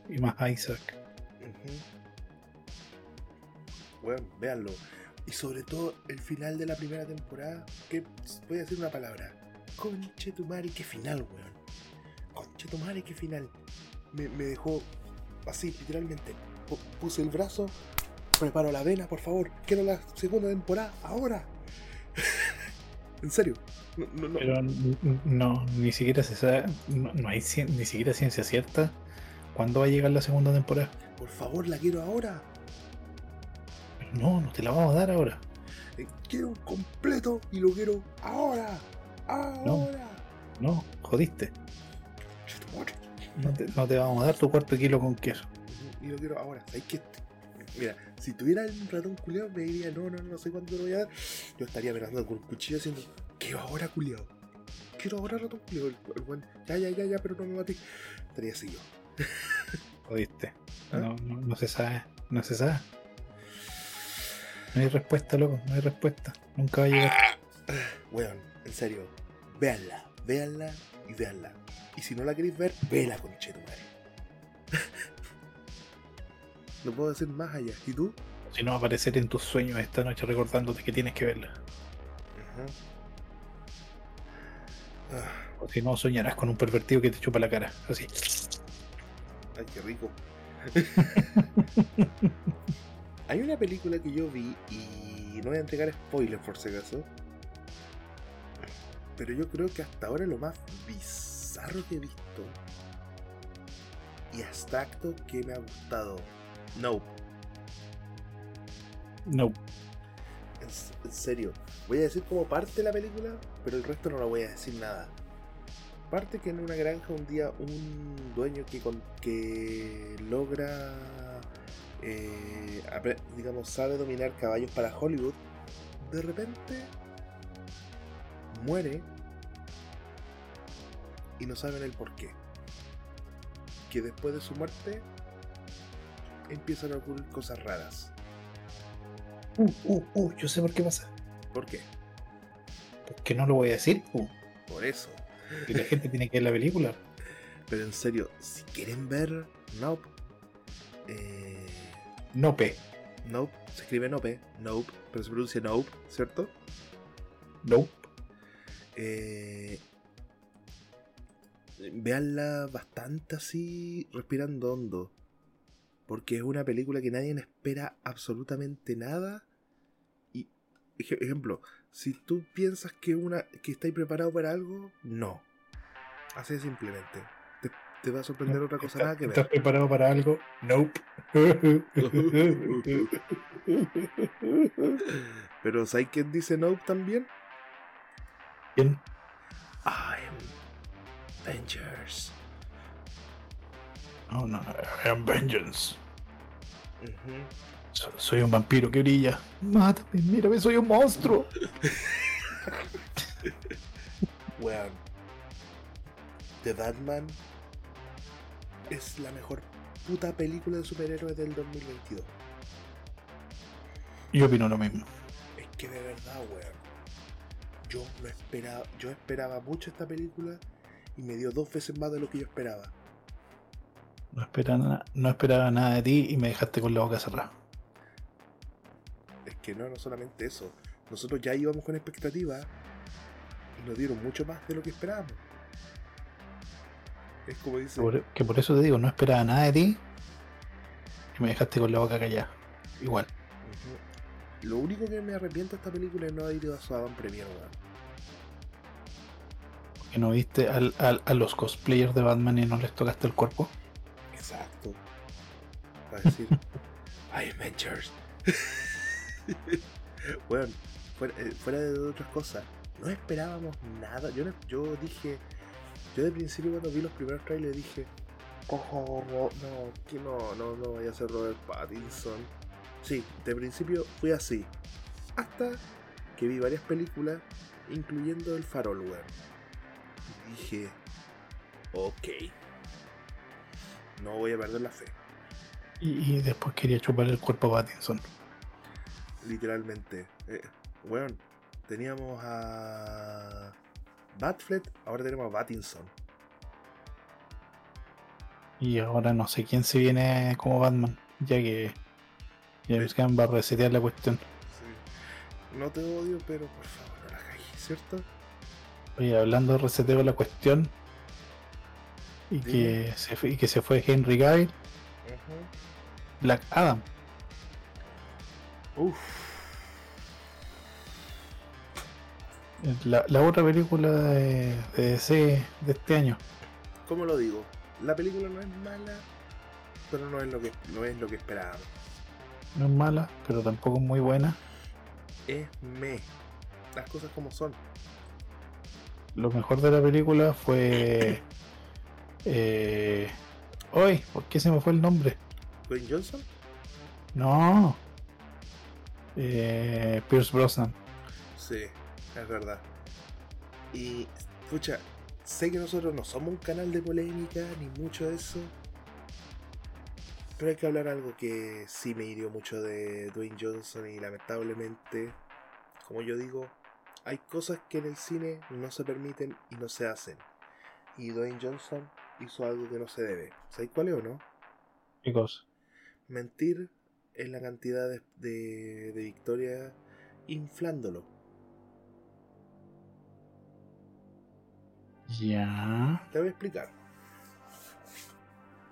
y más Isaac. Bueno, véanlo. Y sobre todo el final de la primera temporada, que voy a decir una palabra. Conche tu madre, qué final, weón. Conche tu madre, qué final. Me, me dejó así, literalmente. Pu- Puse el brazo, preparo la vena, por favor. Quiero la segunda temporada, ahora. en serio. No, no, no. Pero no, ni siquiera se sabe, no, hay ni siquiera ciencia cierta cuándo va a llegar la segunda temporada. Por favor, la quiero ahora. No, no te la vamos a dar ahora. Eh, Quiero un completo y lo quiero ahora. Ahora. No, jodiste. Te, no te vamos a dar tu cuarto kilo con queso. Y lo quiero ahora. ¿Sabes qué? Mira, si tuviera un ratón culiado me diría, no, no, no sé cuándo te lo voy a dar. Yo estaría mirando con el cuchillo haciendo, quiero ahora culiado. Quiero ahora ratón culiado. El, el buen, ya, ya, ya, ya, pero no me maté. Estaría así yo. Jodiste. ¿Ah? No, no, no se sabe. No se sabe. No hay respuesta, loco. No hay respuesta. Nunca va a llegar. Weón, en serio, véanla, véanla y véanla. Y si no la queréis ver, vela con madre. no puedo decir más allá. ¿Y tú? Si no va a aparecer en tus sueños esta noche recordándote que tienes que verla. Ajá. Ah, O si no, soñarás con un pervertido que te chupa la cara. Así. Ay, qué rico. Hay una película que yo vi y no voy a entregar spoilers por si acaso. Pero yo creo que hasta ahora lo más bizarro que he visto y abstracto que me ha gustado. No, No. En serio. Voy a decir como parte de la película, pero el resto no lo voy a decir nada. Parte que en una granja un día un dueño que, con- que logra, eh, digamos, sabe dominar caballos para Hollywood, de repente muere y no saben el por qué. Que después de su muerte empiezan a ocurrir cosas raras. Uh, uh, uh, yo sé por qué pasa. ¿Por qué? Porque no lo voy a decir. Uh, Por eso. y la gente tiene que ver la película. Pero en serio, si quieren ver Nope, eh, Nope. Nope, se escribe Nope, Nope, pero se pronuncia Nope, ¿cierto? Nope. Eh, veanla bastante así, respirando hondo. Porque es una película que nadie espera absolutamente nada. Ejemplo, si tú piensas que una que estáis preparado para algo, no. Así simplemente. Te, te va a sorprender otra cosa nada que ¿Estás ver. preparado para algo? Nope. Pero ¿sabes quién dice Nope también? ¿Quién? I'm Avengers. No, no, I am vengeance. So- Soy un vampiro que brilla. Mátame, mírame, soy un monstruo. Weón. The Batman es la mejor puta película de superhéroes del 2022. Yo opino lo mismo. Es que de verdad, weón. Yo no esperaba, yo esperaba mucho esta película y me dio dos veces más de lo que yo esperaba. No esperaba, no esperaba nada de ti y me dejaste con la boca cerrada. Que no, no solamente eso. Nosotros ya íbamos con expectativas y nos dieron mucho más de lo que esperábamos. Es como dice. Por- que por eso te digo, no esperaba nada de ti y me dejaste con la boca callada. Igual. Lo único que me arrepiento de esta película es no haber ido a su Adam Premiere, weón. Que no viste al- al- a los cosplayers de Batman y no les tocaste el cuerpo. Exacto. Para decir, I Avengers. bueno, fuera, eh, fuera de otras cosas, no esperábamos nada. Yo, dije, yo de principio cuando vi los primeros trailers dije, ojo, no, que no, no, no vaya a ser Robert Pattinson. Sí, de principio fui así. Hasta que vi varias películas, incluyendo El Farol, weón. Dije, ok. No voy a perder la fe. Y, y después quería chupar el cuerpo a Pattinson. Literalmente. Eh, weón, teníamos a Batfleck, ahora tenemos a Battinson. Y ahora no sé quién se viene como Batman, ya que James Gunn va a resetear la cuestión. Sí. No te odio, pero por favor no la cagues, ¿cierto? Oye, hablando de reseteo la cuestión y que, se fue, y que se fue Henry Cavill, Black Adam. Uf. La, la otra película de, de DC de este año. ¿Cómo lo digo? La película no es mala, pero no es lo que, no es lo que esperábamos. No es mala, pero tampoco es muy buena. Es me. Las cosas como son. Lo mejor de la película fue. Eh, Hoy, ¿por qué se me fue el nombre? ¿Dwayne Johnson? No. Eh, Pierce Brosnan. Sí, es verdad. Y, pucha, sé que nosotros no somos un canal de polémica ni mucho de eso. Pero hay que hablar algo que sí me hirió mucho de Dwayne Johnson y lamentablemente, como yo digo, hay cosas que en el cine no se permiten y no se hacen. Y Dwayne Johnson hizo algo que no se debe. ¿Sabéis cuál es o no? ¿Qué cosa? Mentir en la cantidad de, de, de victorias inflándolo. Ya. Te voy a explicar.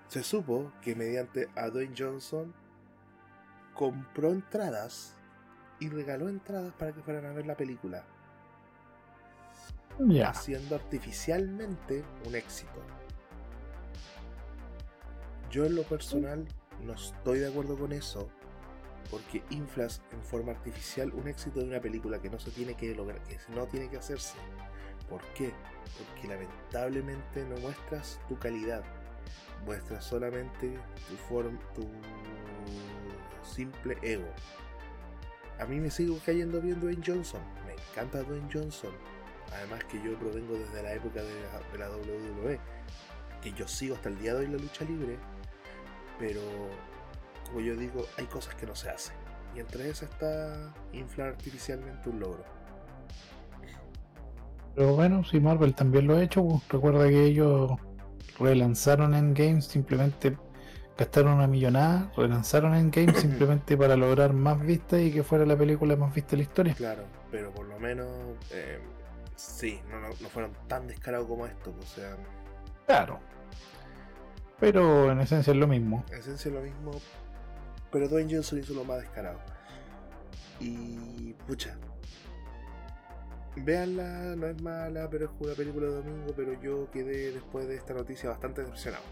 Se supo que mediante a Dwayne Johnson compró entradas y regaló entradas para que fueran a ver la película, Ya. haciendo artificialmente un éxito. Yo en lo personal no estoy de acuerdo con eso, porque inflas en forma artificial un éxito de una película que no se tiene que lograr, que no tiene que hacerse. ¿Por qué? Porque lamentablemente no muestras tu calidad, muestras solamente tu forma, tu simple ego. A mí me sigo cayendo bien Dwayne Johnson, me encanta Dwayne Johnson. Además que yo provengo desde la época de la, de la WWE, que yo sigo hasta el día de hoy la lucha libre, pero como yo digo, hay cosas que no se hacen. Y entre esas está inflar artificialmente un logro. Pero bueno, si Marvel también lo ha hecho, pues, recuerda que ellos relanzaron Endgame simplemente gastaron una millonada, relanzaron Endgame simplemente para lograr más vistas y que fuera la película más vista de la historia. Claro, pero por lo menos eh, sí, no, no, no fueron tan descarados como estos. O sea, Claro. Pero en esencia es lo mismo. en esencia es lo mismo, pero Dwayne Johnson hizo lo más descarado. Y pucha. Véanla, no es mala, pero es una película de domingo, pero yo quedé después de esta noticia bastante decepcionado.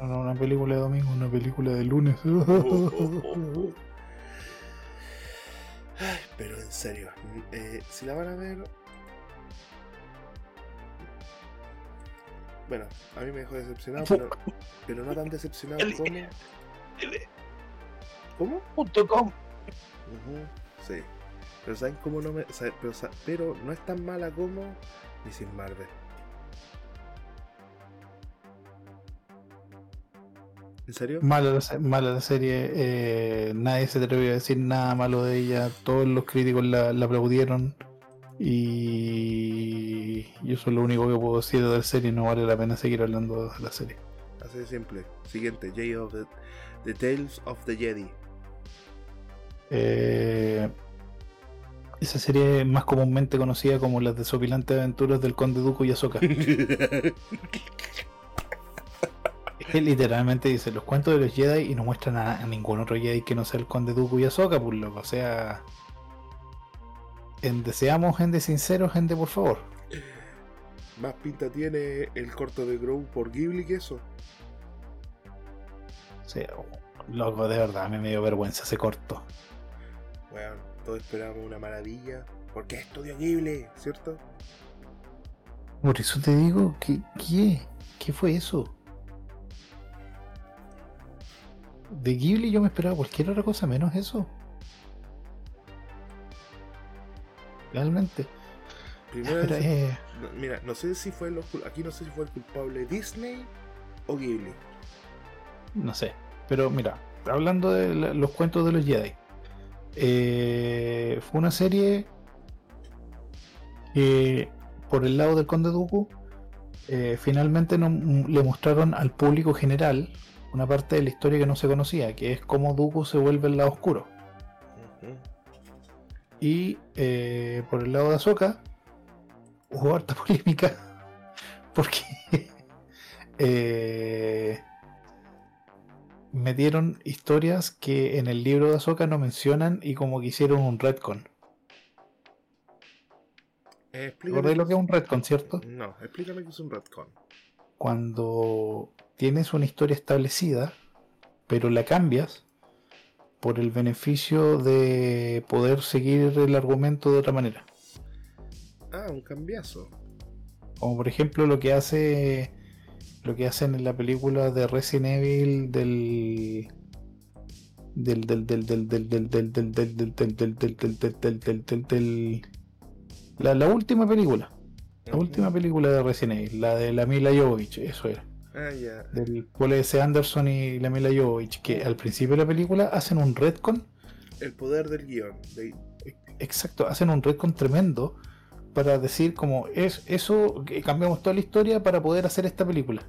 No, no una película de domingo, una película de lunes. Ay, pero en serio, eh, si la van a ver, Bueno, a mí me dejó decepcionado, pero, pero no tan decepcionado El- como. ¿Cómo? Punto com. Sí. Pero ¿saben cómo no me.? Pero, pero no es tan mala como Mrs. Marvel. ¿En serio? Mala la, mala la serie, eh, nadie se atrevió a decir nada malo de ella, todos los críticos la, la aplaudieron y yo eso es lo único que puedo decir de la serie, no vale la pena seguir hablando de la serie. Así de simple. Siguiente, Jade of the, the Tales of the Jedi. Eh, esa serie es más comúnmente conocida como las desopilantes aventuras del Conde Dooku y Ahsoka. Es que literalmente dice los cuentos de los Jedi y no muestran a, a ningún otro Jedi que no sea el Conde Dooku y Ahsoka, pues loco. O sea, en deseamos gente sincero, gente por favor. Más pinta tiene el corto de Grow por Ghibli que eso. O sea, loco, de verdad, a mí me dio vergüenza ese corto. Bueno, todos esperábamos una maravilla. Porque es estudio Ghibli, ¿cierto? Por eso te digo, que ¿qué? ¿Qué fue eso? De Ghibli yo me esperaba cualquier otra cosa menos eso. Realmente. Primera Pero, vez- eh, no, mira, no sé si fue los aquí no sé si fue el culpable Disney o Ghibli. no sé. Pero mira, hablando de la- los cuentos de los Jedi. eh, fue una serie que por el lado del Conde Dooku eh, finalmente no, le mostraron al público general una parte de la historia que no se conocía, que es cómo Dooku se vuelve el lado oscuro. Y eh, por el lado de Ahsoka hubo harta polémica porque eh, metieron historias que en el libro de Ahsoka no mencionan y como que hicieron un retcon. Eh, explícame ¿Recordáis lo que es un retcon, cierto? No, explícame qué es un retcon. Cuando tienes una historia establecida, pero la cambias por el beneficio de poder seguir el argumento de otra manera. Ah, un cambiazo. Como por ejemplo lo que hace lo que hacen en la película de Resident Evil del del del del del del del del del del del del del del la, última película la última película de Resident Evil la de la Mila Jovovich eso era Ah, del Paul S. Anderson y la Mila Jovovich que al principio de la película hacen un retcon El poder del guion. de- Exacto, hacen un retcon tremendo para decir como es eso, que cambiamos toda la historia para poder hacer esta película.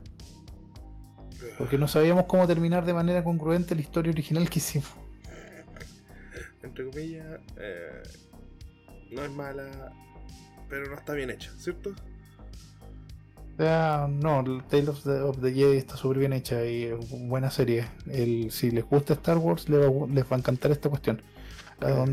Porque no sabíamos cómo terminar de manera congruente la historia original que hicimos. Entre comillas, eh, no es mala, pero no está bien hecha, ¿cierto? No, el Tale of the, of the Jedi está súper bien hecha y es buena serie. El, si les gusta Star Wars, les va, a gu- les va a encantar esta cuestión. A,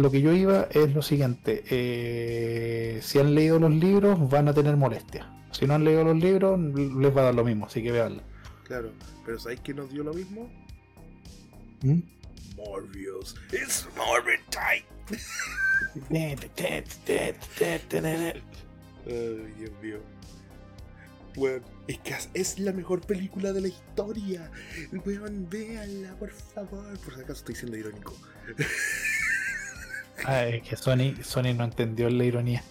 lo que yo iba es lo siguiente: eh, si han leído los libros, van a tener molestia. Si no han leído los libros, les va a dar lo mismo, así que veanlo. Claro, pero ¿sabéis que nos dio lo mismo? ¿Mm? Morbius. It's Morbid time. Ay, Dios mío. Bueno, es que es la mejor película de la historia. Weón, véanla, por favor. Por si acaso estoy siendo irónico. Ah, es que Sony, Sony no entendió la ironía.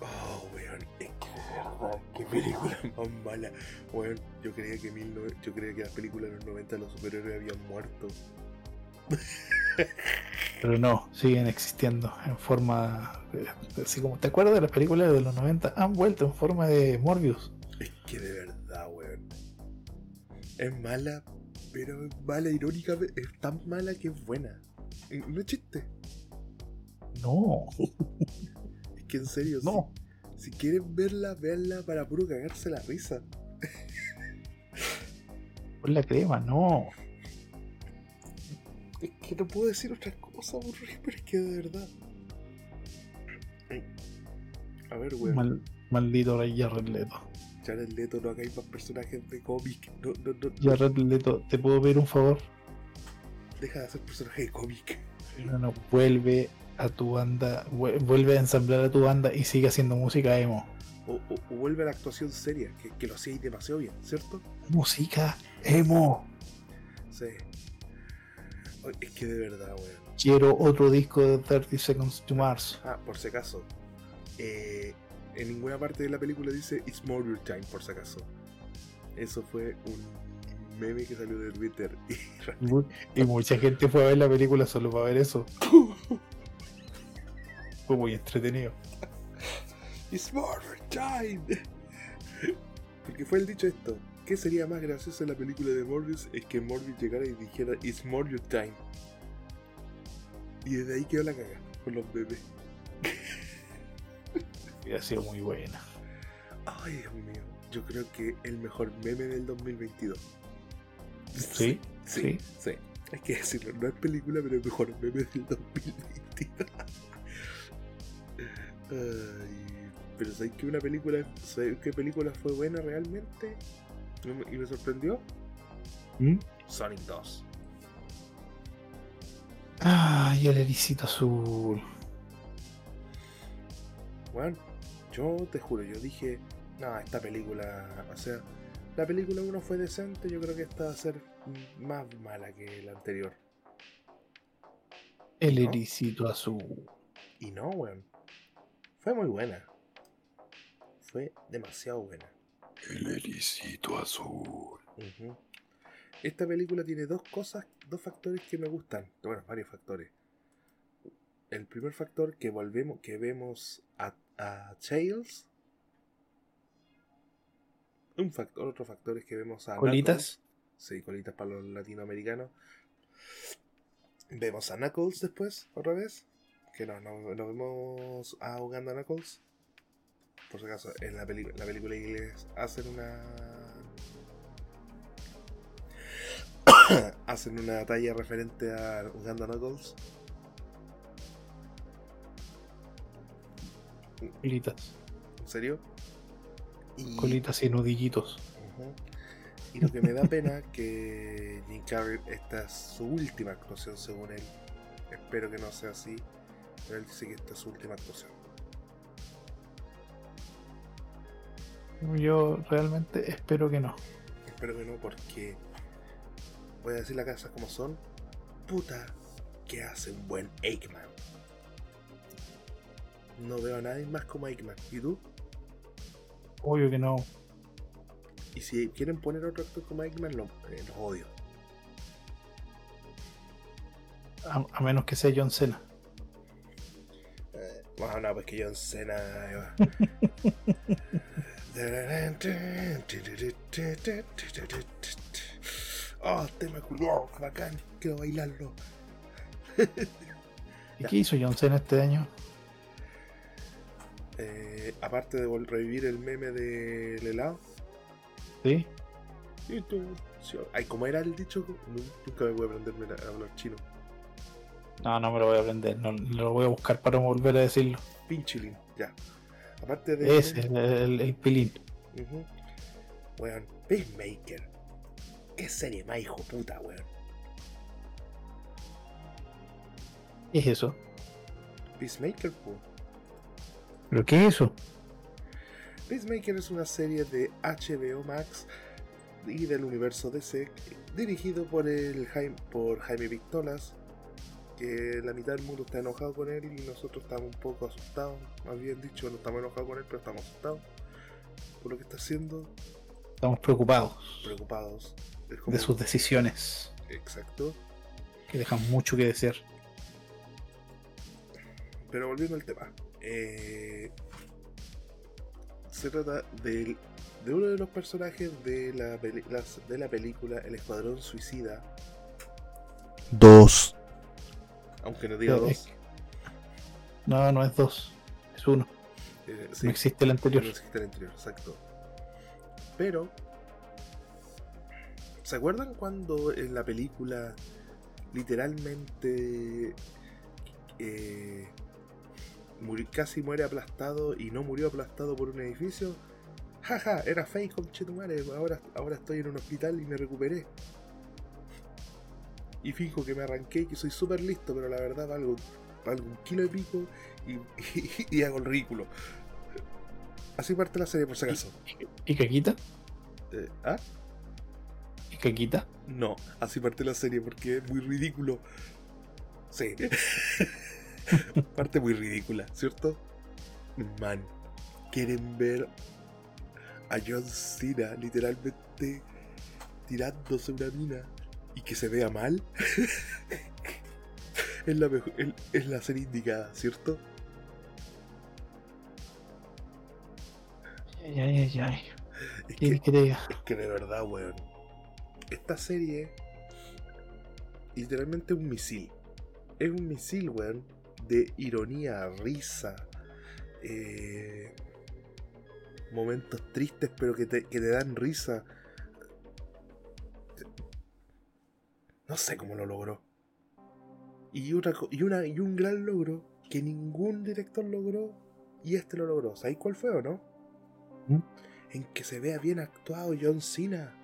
Oh, weón, es que de verdad, qué película más mala. Weón, yo creía que mil nove- yo creía que las películas de los 90 los superhéroes habían muerto. Pero no, siguen existiendo en forma. Así como te acuerdas de las películas de los 90, han vuelto en forma de Morbius. Es que de verdad, weón. Es mala, pero es mala, irónica, es tan mala que es buena. Eh, No es chiste. No, Es que en serio, si- no. si, quieren verla, veanla para puro cagarse la risa. Por la crema, no. Es que no puedo decir otra cosa, pero es que de verdad. A ver, weón. Mal- maldito Rey Jared Leto. Jared Leto no hagáis más personajes de cómic. No, no, no, no. Jared Leto, ¿te puedo pedir un favor? Deja de hacer personajes de cómic. No, no, vuelve a tu banda, vu- vuelve a ensamblar a tu banda y sigue haciendo música emo. O, o- o vuelve a la actuación seria, que, que lo hacíais demasiado bien, ¿cierto? Música emo. Sí. Es que de verdad, weón. Quiero otro disco de 30 Seconds to Mars. Ah, por si acaso. eh, en ninguna parte de la película dice It's more your time, por si acaso. Eso fue un meme que salió de Twitter. Y mucha gente fue a ver la película solo para ver eso. Fue muy entretenido. It's more your time. Porque fue el dicho esto. ¿Qué sería más gracioso en la película de Morbius? Es que Morbius llegara y dijera It's more your time. Y desde ahí quedó la caga con los bebés. Y ha sido muy buena. Ay, Dios mío. Yo creo que el mejor meme del 2022. Sí, Sí, sí. sí. Hay que decirlo, no es película, pero el mejor meme del 2022. Ay, pero ¿sabes que una película, ¿sabes qué película fue buena realmente? Y me- sorprendió. ¿Mm? Sonic 2. Ay, el ericito azul. Bueno, yo te juro, yo dije, no, esta película, o sea, la película 1 fue decente, yo creo que esta va a ser más mala que la anterior. El ¿No? ericito azul. Y no, weón. Fue muy buena. Fue demasiado buena. El ericito azul. Esta película tiene dos cosas, dos factores que me gustan. Bueno, varios factores. El primer factor que volvemos, que vemos a, a Tails. Un factor, otro factor es que vemos a ¿Colitas? Knuckles. Sí, colitas para los latinoamericanos. Vemos a Knuckles después, otra vez. Que no, no, no vemos ahogando a Knuckles. Por si acaso, en la, peli- la película inglés hacen una. hacen una talla referente a Uganda Knuckles. Colitas. ¿En serio? Y, Colitas y nudillitos. Y lo que me da pena que Jim Carrey esta es su última actuación según él. Espero que no sea así. Pero él dice que esta es su última actuación. Yo realmente espero que no. Espero que no porque voy a decir las cosas como son. Puta que hace un buen Eggman. No veo a nadie más como Eggman. ¿Y tú? Obvio que no. Y si quieren poner otro actor como Eggman, lo, eh, los odio. A, a menos que sea John Cena. Eh, Bueno, no, pues que John Cena. Oh, tema culiao, qué bacán. Quiero bailarlo. ¿Y qué hizo John Cena este año? Eh, aparte de revivir el meme del helado. ¿Sí? Y tú, sí, Ay, ¿cómo era el dicho? Nu- Nunca me voy a aprenderme a hablar chino. No, no me lo voy a aprender. No, lo voy a buscar para volver a decirlo. Pinchilin, ya. Aparte de. Ese, el, el- el pilín. Ujú. Weón, Peacemaker. Qué serie más hijo puta, weón. ¿Qué es eso? Peacemaker, po. ¿Pero qué es eso? Peacemaker es una serie de HBO Max y del universo DC dirigido por el Jaime, por Jaime Victolas que la mitad del mundo está enojado con él y nosotros estamos un poco asustados más bien dicho no estamos enojados con él pero estamos asustados por lo que está haciendo Estamos preocupados preocupados es como de sus decisiones exacto que dejan mucho que desear. Pero volviendo al tema. eh, se trata del- de uno de los personajes de la, peli- las- de la película El Escuadrón Suicida. Dos. Aunque no diga dos. es- No, no es dos, es uno. eh, sí, No existe el anterior. no existe el anterior, exacto. Pero. ¿Se acuerdan cuando en la película literalmente eh, casi muere aplastado y no murió aplastado por un edificio? Jaja, era fake, conchetumare. Ahora, ahora estoy en un hospital y me recuperé. Y fijo que me arranqué y que soy súper listo, pero la verdad valgo, valgo un kilo de pico y, y hago el ridículo. Así parte la serie, por si acaso. ¿Y Caquita? Eh, ¿Ah? ¿Y Caquita? No, así parte la serie porque es muy ridículo. Sí. parte muy ridícula, ¿cierto? Man, quieren ver a John Cena literalmente tirándose una mina y que se vea mal. es, la mejor- es- es la serie indicada, ¿cierto? Ay, ay, ay, ay. Es ¿Qué que, es que de verdad, weón. Esta serie literalmente es un misil. Es un misil, weón, de ironía, risa, eh, momentos tristes pero que te, que te dan risa. No sé cómo lo logró. Y, otra, y, una, y un gran logro que ningún director logró y este lo logró. ¿Sabéis cuál fue o no? ¿Mm? En que se vea bien actuado John Cena.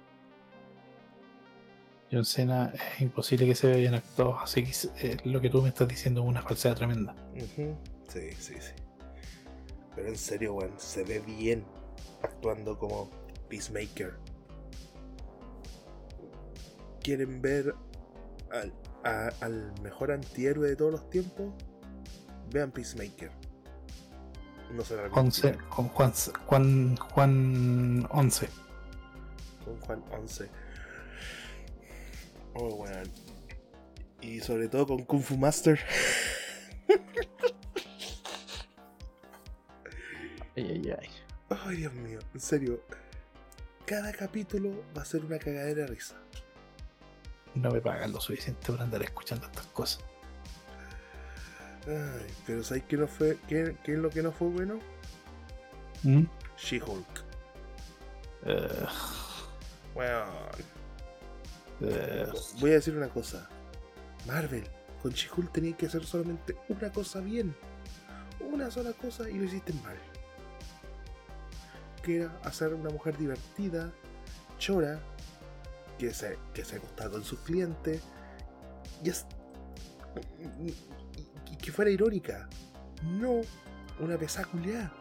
John Cena es imposible que se vea bien actuado, así que eh, lo que tú me estás diciendo es una falsedad tremenda. Sí, sí, sí. Pero en serio, weón, se ve bien actuando como Peacemaker. ¿Quieren ver al, a- al mejor antihéroe de todos los tiempos? Vean Peacemaker. No se la Juan, Ce- con Juan, Juan, Juan 11. con Juan 11. Oh, weón. Y sobre todo con Kung Fu Master. Ay, ay, ay. Ay, Dios mío, en serio. Cada capítulo va a ser una cagadera de risa. No me pagan lo suficiente por andar escuchando estas cosas. Ay, pero ¿sabes qué, no fue, qué, qué es lo que no fue bueno? ¿Mm? She-Hulk. Eh, Weón. eh, Voy a decir una cosa. Marvel, con She-Hulk tenía que hacer solamente una cosa bien. Una sola cosa y lo hiciste mal. Que era hacer una mujer divertida, chora, que se, que se acostaba con sus clientes. Y, es- y- y- y que fuera irónica. No una pesada culiada.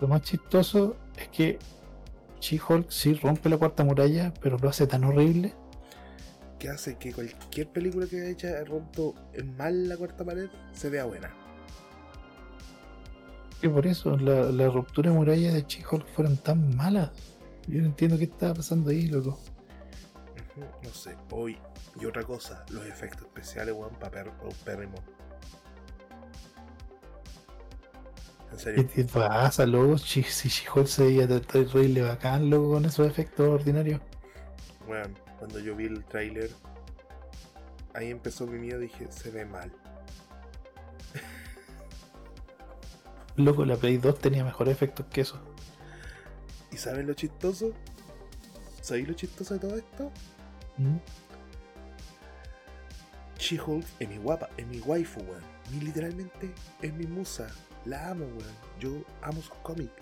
Lo más chistoso es que She-Hulk sí rompe la cuarta muralla, pero lo hace tan horrible. que hace que cualquier película que haya hecha roto mal la cuarta pared se vea buena. Que por eso la, la ruptura de muralla de She-Hulk fueron tan malas. Yo no entiendo qué estaba pasando ahí, loco. No sé, hoy. Y otra cosa, los efectos especiales, weón, para pérrimo. En ¿Qué serio, te pasa, loco? Si She-Hulk se veía terrible bacán, loco, con esos efectos ordinarios. weón, cuando yo vi el tráiler, ahí empezó mi miedo, dije, se ve mal. Loco, la Play 2 tenía mejores efectos que eso. ¿Y saben lo chistoso? ¿Sabéis lo chistoso de todo esto? ¿Mm? She-Hulk es mi guapa, es mi waifu, weón. Mi literalmente es mi musa. La amo, weón. Yo amo sus cómics.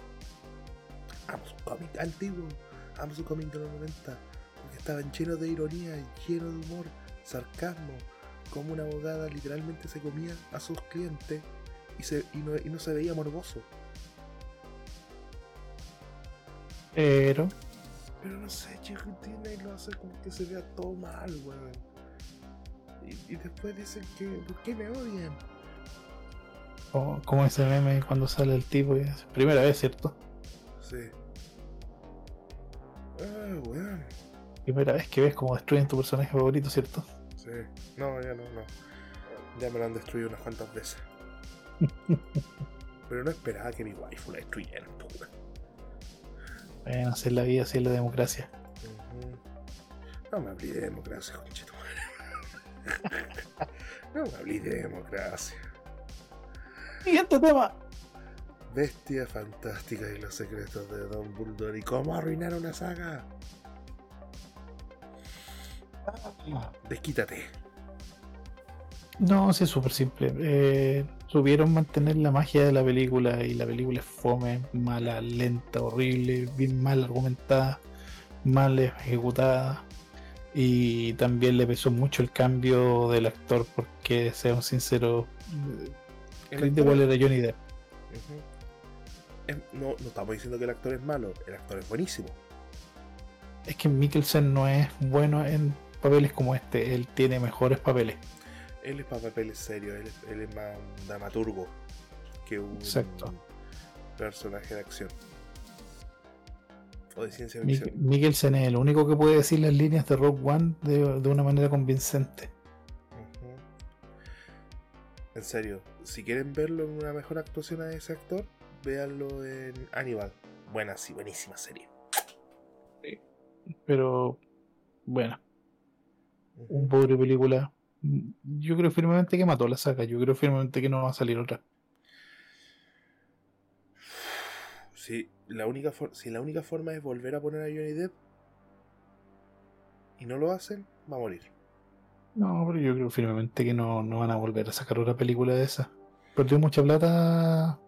Amo sus cómics antiguos. Amo sus cómics de los 90. Porque estaban llenos de ironía, llenos de humor, sarcasmo. Como una abogada literalmente se comía a sus clientes y, se, y, no, y no se veía morboso. Pero, Pero no sé, tiene y lo hace como que se vea todo mal, weón. Y, y después dicen que, ¿por qué me odian? como, como ese meme cuando sale el tipo y dice, primera vez, ¿cierto? Sí. Ah, weón. Primera vez que ves cómo destruyen tu personaje favorito, ¿cierto? Sí. No, ya no, no. Ya me lo han destruido unas cuantas veces. Pero no esperaba que mi waifu la destruyeran, weón. Bueno, así es la vida, así es la democracia. No me hablé de democracia, conchito. no me hablé de democracia. Siguiente tema. Bestia fantástica y los secretos de Don Bulldog y cómo arruinar una saga. Desquítate. No, sí, es súper simple. Eh, supieron mantener la magia de la película y la película es fome, mala, lenta, horrible, bien mal argumentada, mal ejecutada. Y también le pesó mucho el cambio del actor porque, seamos sinceros, El ¿de cuál era Johnny Depp? Ujú. es- no, no estamos diciendo que el actor es malo, el actor es buenísimo. Es que Mikkelsen no es bueno en papeles como este, él tiene mejores papeles. Él es para papeles serios, él, es- él es más un dramaturgo que un Exacto. personaje de acción. O de ciencia ficción. Mikkelsen es el único que puede decir las líneas de Rock One de, de una manera convincente. En serio, si quieren verlo en una mejor actuación a ese actor, véanlo en Hannibal. Buena, sí, buenísima serie. Pero bueno, un pobre película. Yo creo firmemente que mató la saga. Yo creo firmemente que no va a salir otra. Si la, única si la única forma es volver a poner a Johnny Depp y no lo hacen, va a morir. No, pero yo creo firmemente que no, no van a volver a sacar otra película de esa. Perdió mucha plata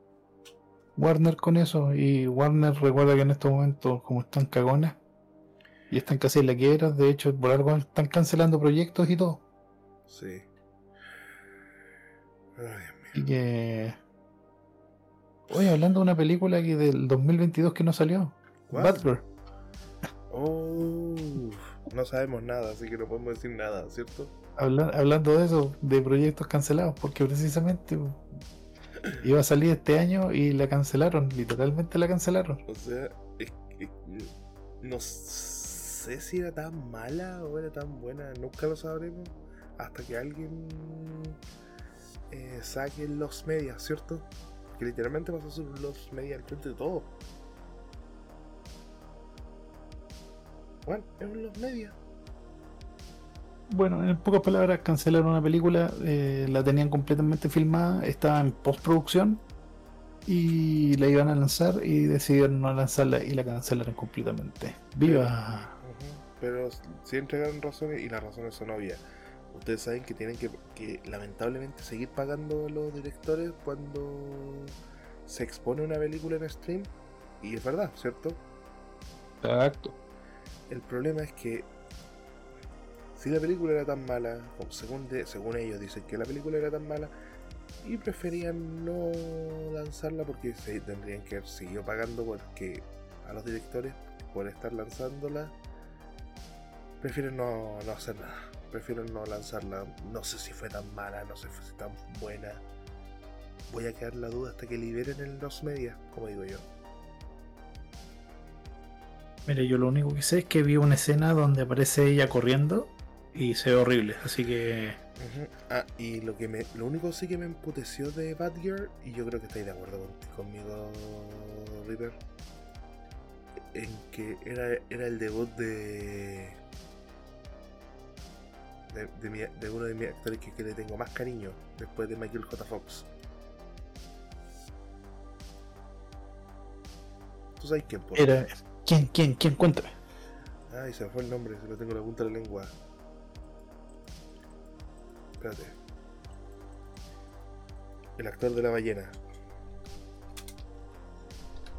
Warner con eso. Y Warner recuerda que en estos momentos, como están cagones y están casi en la quiebra, de hecho, por algo están cancelando proyectos y todo. Sí. Ay, Dios mío. Y que. Oye, hablando de una película que del 2022 que no salió. Batgirl. Oh, no sabemos nada, así que no podemos decir nada, ¿cierto? Habla- hablando de eso, de proyectos cancelados, porque precisamente iba a salir este año y la cancelaron, literalmente la cancelaron. O sea, es- es- no sé si era tan mala o era tan buena, nunca lo sabremos hasta que alguien eh, saque los medias, ¿cierto? Que literalmente pasó a ser los medias al frente de todo. Bueno, es un los medias. Bueno, en pocas palabras, cancelaron una película, eh, la tenían completamente filmada, estaba en postproducción y la iban a lanzar y decidieron no lanzarla y la cancelaron completamente. ¡Viva! Ujú, Pero sí entregaron razones y las razones son obvias. Ustedes saben que tienen que, que lamentablemente seguir pagando a los directores cuando se expone una película en stream. Y es verdad, ¿cierto? Exacto. El problema es que si la película era tan mala, según, de- según ellos dicen que la película era tan mala, y preferían no lanzarla porque se tendrían que haber seguido pagando porque a los directores por estar lanzándola, prefieren no, no hacer nada. Prefieren no lanzarla. No sé si fue tan mala, no sé si fue tan buena. Voy a quedar la duda hasta que liberen en los medias, como digo yo. Mire, yo lo único que sé es que vi una escena donde aparece ella corriendo y se ve horrible, así que. Ah, y lo que me, lo único sí que me emputeció de Batgirl, y yo creo que estáis de acuerdo con- conmigo, River, en que era, era el debut de, de, de mi- de uno de mis actores que, que le tengo más cariño, después de Michael J. Fox. ¿Tú sabes quién? po? era... ¿Quién, quién, quién? Cuéntame. Ay, se me fue el nombre, se lo tengo en la punta de la lengua. Espérate. El actor de la ballena,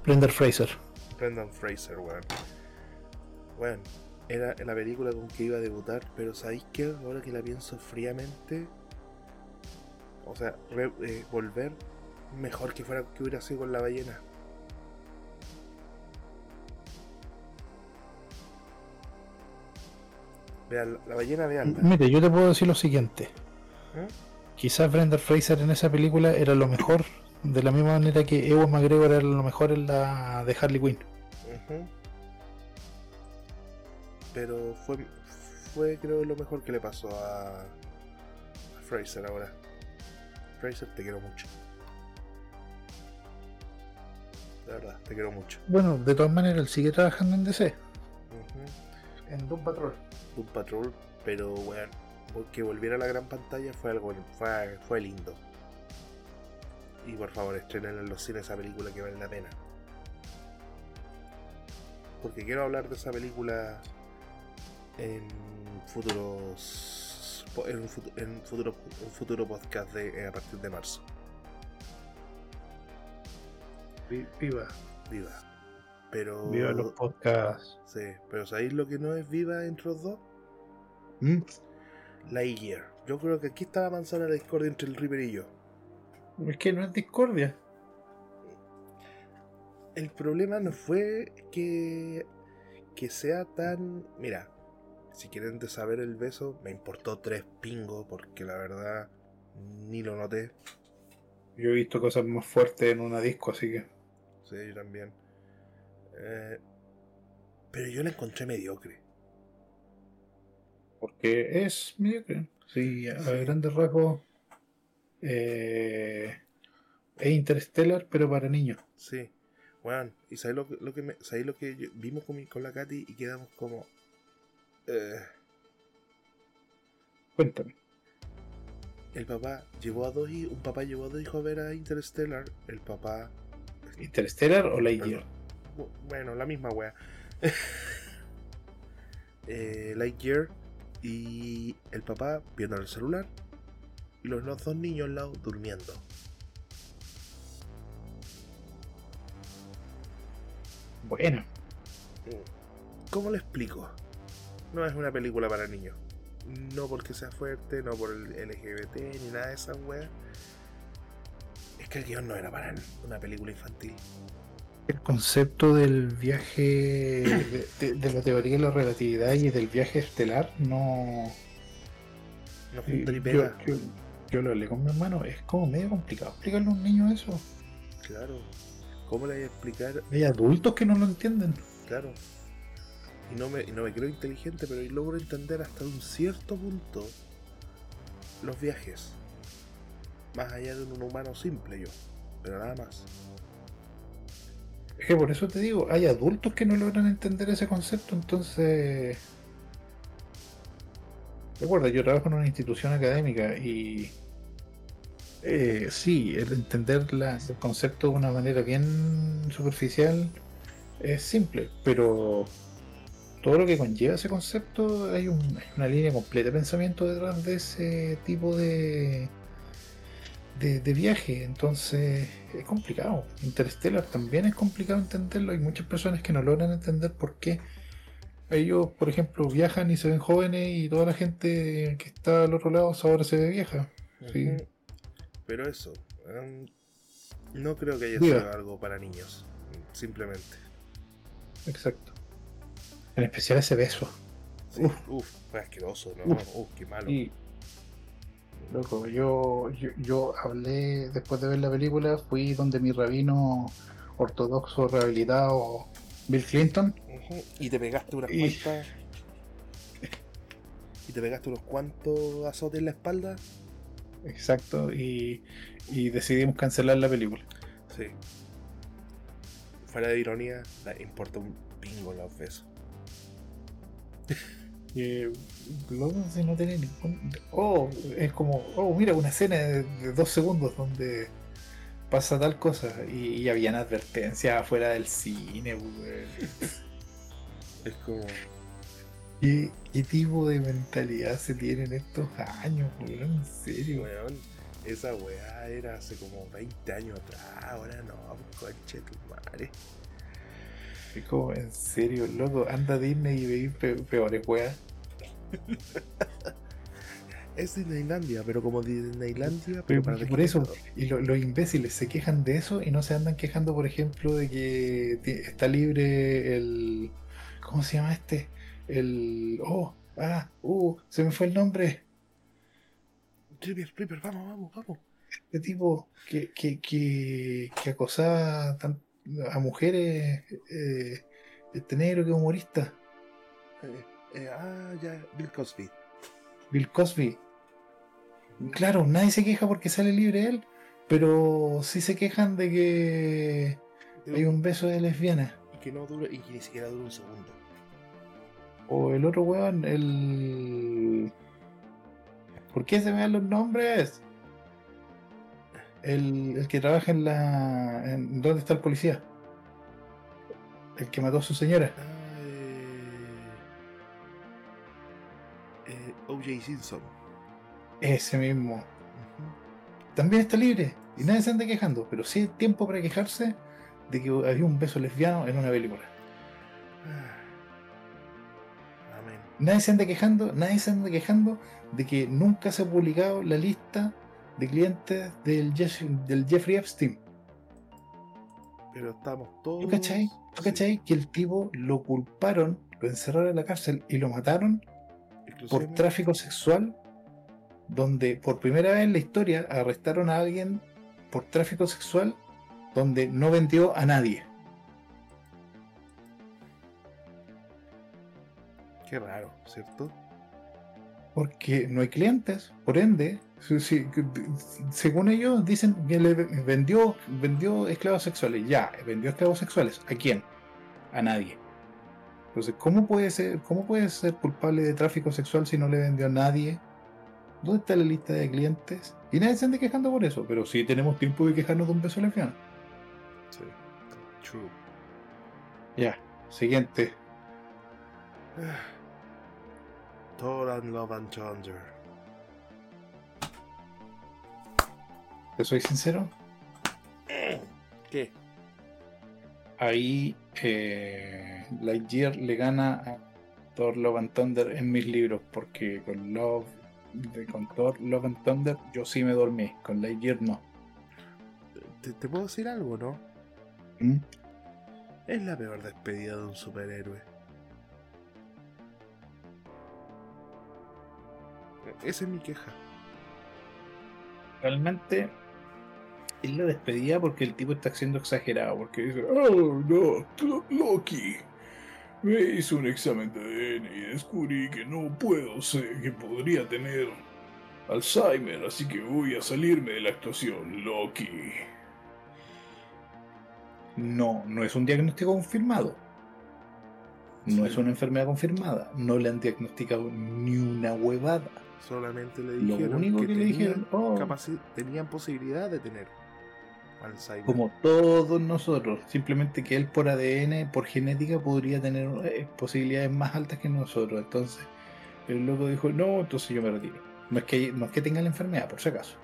Brendan Fraser. Brendan Fraser, weón. Weón, era la película con que iba a debutar, pero ¿sabéis qué? Ahora que la pienso fríamente, o sea, re- eh, volver, mejor que fuera que hubiera sido con la ballena. Vean, la ballena, veanla. Mire, yo te puedo decir lo siguiente. ¿Eh? Quizás Brendan Fraser en esa película era lo mejor, de la misma manera que Ewan McGregor era lo mejor en la de Harley Quinn. Ujú. Pero fue, fue creo lo mejor que le pasó a, a Fraser ahora. Fraser, te quiero mucho. De verdad, te quiero mucho. Bueno, de todas maneras, él sigue trabajando en DC. En Doom Patrol. Doom Patrol, pero bueno, que volviera a la gran pantalla fue algo fue, fue lindo. Y por favor, estrenen en los cines esa película que vale la pena. Porque quiero hablar de esa película en futuros en un futuro, en futuro, un futuro podcast de, eh, a partir de marzo. Viva. Viva. Pero Viva los podcasts. sí, pero ¿sabéis lo que no es viva entre los dos? ¿Mm? La Year. Yo creo que aquí está la manzana de la discordia entre el Reaper y yo. Es que no es discordia. el problema no fue que, que sea tan... Mira, si quieren de saber el beso, me importó tres pingos porque la verdad ni lo noté. Yo he visto cosas más fuertes en una disco, así que. Sí, yo también. Eh, pero yo la encontré mediocre. Porque es mediocre. Sí, a Sí. grandes rasgos. Eh, es Interstellar, pero para niños. Sí. Bueno, y sabes lo, que- lo que me, sabes lo que yo- vimos con, mi- con la Katy y quedamos como. Eh, Cuéntame. el papá llevó a dos hijos, un papá llevó a dos hijos a ver a Interstellar, el papá ¿Interstellar o Lightyear? Bu- Bueno, la misma wea. eh, Lightyear y el papá viendo el celular y los dos niños al lado durmiendo. Bueno, ¿Cómo le explico? No es una película para niños. No porque sea fuerte, no por el LGBT ni nada de esas weas. Es que el guion no era para una película infantil. el concepto del viaje, de, de- de la teoría de la relatividad y del viaje estelar no. No Yo, pega. yo- yo lo hablé con mi hermano, es como medio complicado explicarle a un niño eso. Claro. ¿Cómo le voy a explicar Hay adultos que no lo entienden. Claro. Y no me, no me creo inteligente, pero logro entender hasta un cierto punto los viajes. Más allá de un humano simple yo. Pero nada más. Es que por eso te digo, hay adultos que no logran entender ese concepto, entonces... Recuerda, yo trabajo en una institución académica y... eh, sí, el entender la- el concepto de una manera bien superficial es simple, pero todo lo que conlleva ese concepto hay, un- hay una línea completa de pensamiento detrás de ese tipo de, de, de viaje, entonces es complicado. Interstellar también es complicado entenderlo. Hay muchas personas que no logran entender por qué ellos, por ejemplo, viajan y se ven jóvenes y toda la gente que está al otro lado ahora se ve vieja. Sí. Pero eso. em, no creo que haya Diga. sido algo para niños. Simplemente. Exacto. En especial ese beso. Sí. Uf. Uf, fue asqueroso, ¿no? Uf. Uf, qué malo. Y, loco, yo, yo, yo hablé, después de ver la película, fui donde mi rabino ortodoxo rehabilitado, Bill Clinton. Y te pegaste unas Y- cuantas. Y te pegaste unos cuantos azotes en la espalda. exacto, y, y decidimos cancelar la película. Sí. Fuera de ironía, importa un pingo los besos. Si no tiene ningún. Oh, es como, oh, mira, una escena de, de dos segundos donde pasa tal cosa y, y habían advertencias afuera del cine, weón. Es como. ¿Qué, ¿Qué tipo de mentalidad se tiene en estos años, weón? En serio. Weón, esa weá era hace como 20 años atrás. Ahora no, conche tu madre. Es como, en serio, loco, anda a Disney y veis pe- peores weas. Es Disneylandia, pero como Disneylandia, Pero pero para por eso, y lo- los imbéciles se quejan de eso y no se andan quejando, por ejemplo, de que está libre el. ¿Cómo se llama este? El. Oh, ah, uh, se me fue el nombre. Ripper, Ripper, vamos, vamos, vamos. Este tipo que, que, que, que acosaba tan- a mujeres, eh, este negro que es humorista, Eh, eh, ah, ya, Bill Cosby. Bill Cosby. Claro, nadie se queja porque sale libre él, pero sí se quejan de que hay un beso de lesbiana. Y que no dura, y que ni siquiera dura un segundo. O el otro weón, el. ¿Por qué se me dan los nombres? El, el que trabaja en la. En, ¿Dónde está el policía? El que mató a su señora. Ah, eh, eh, O.J. Simpson. Ese mismo. También está libre. Y nadie se anda quejando. Pero sí hay tiempo para quejarse de que había un beso lesbiano en una película. Ah. Amén. Nadie se anda quejando, nadie se anda quejando de que nunca se ha publicado la lista de clientes del, Jeff- del Jeffrey Epstein. Pero estamos todos. ¿Tú cachai? ¿Tú sí, cachai que el tipo lo culparon, lo encerraron en la cárcel y lo mataron por tráfico sexual? Donde por primera vez en la historia arrestaron a alguien por tráfico sexual donde no vendió a nadie. Qué raro, ¿cierto? Porque no hay clientes, por ende, si- si- según ellos dicen que le vendió, vendió esclavos sexuales. Ya, vendió esclavos sexuales. ¿A quién? A nadie. Entonces, ¿cómo puede ser, cómo puede ser culpable de tráfico sexual si no le vendió a nadie? ¿Dónde está la lista de clientes? Y nadie se anda quejando por eso, pero sí tenemos tiempo de quejarnos de un beso lesbiano. Sí. True. Ya, siguiente. Thor and Love and Thunder. Te soy sincero, ¿Qué? ahí eh, Lightyear le gana a Thor Love and Thunder en mis libros, porque con Love, de- con Thor Love and Thunder yo sí me dormí, con Lightyear no. ¿Te, te puedo decir algo, no? ¿Mm? Es la peor despedida de un superhéroe. Esa es mi queja. Realmente es la despedida porque el tipo está siendo exagerado, porque dice, oh no, Lo- Loki. Me hice un examen de ADN y descubrí que no puedo ser, que podría tener Alzheimer, así que voy a salirme de la actuación, Loki. No, no es un diagnóstico confirmado. No Sí. es una enfermedad confirmada. No le han diagnosticado ni una huevada. Solamente le Lo dijeron único que, le dijeron, oh, tenían posibilidad de tener Alzheimer. como todos nosotros, simplemente que él por ADN, por genética, podría tener eh, posibilidades más altas que nosotros. Entonces, el loco dijo, no, entonces yo me retiro. No es que, no es que tenga la enfermedad, por si acaso.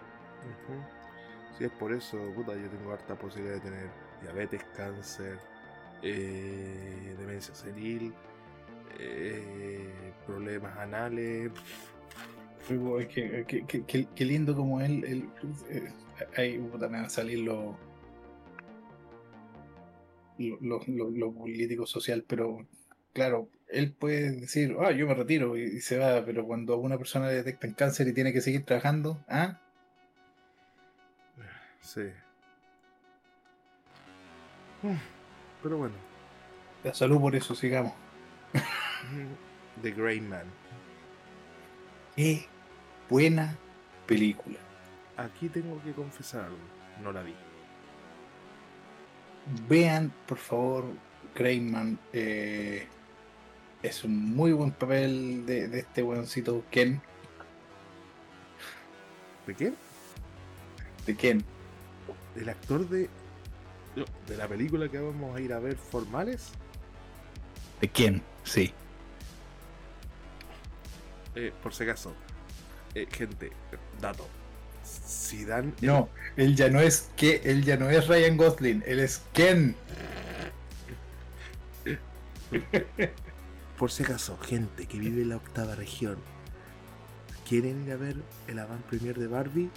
Si es por eso, puta, yo tengo harta posibilidad de tener diabetes, cáncer, eh, demencia senil, eh, problemas anales. Que- que- que- Qué lindo como él, él, eh, ahí puta, me van a salir los lo, lo- lo- político social, pero claro, él puede decir, ah, yo me retiro y, y se va, pero cuando a una persona le detectan cáncer y tiene que seguir trabajando, ah, Sí. Pero bueno, la salud por eso, sigamos. The Grey Man. Qué buena película. Aquí tengo que confesar algo, no la vi. Vean, por favor, Greyman. eh, es un muy buen papel de, de este buencito Ken. ¿De qué? De Ken. ¿El actor de, de la película que vamos a ir a ver formales? De Ken, sí. Eh, por si acaso, eh, gente, dato. Si dan el- No, él ya no es que él ya no es Ryan Gosling, él es Ken. Por si acaso, gente que vive en la octava región, ¿quieren ir a ver el avant premier de Barbie?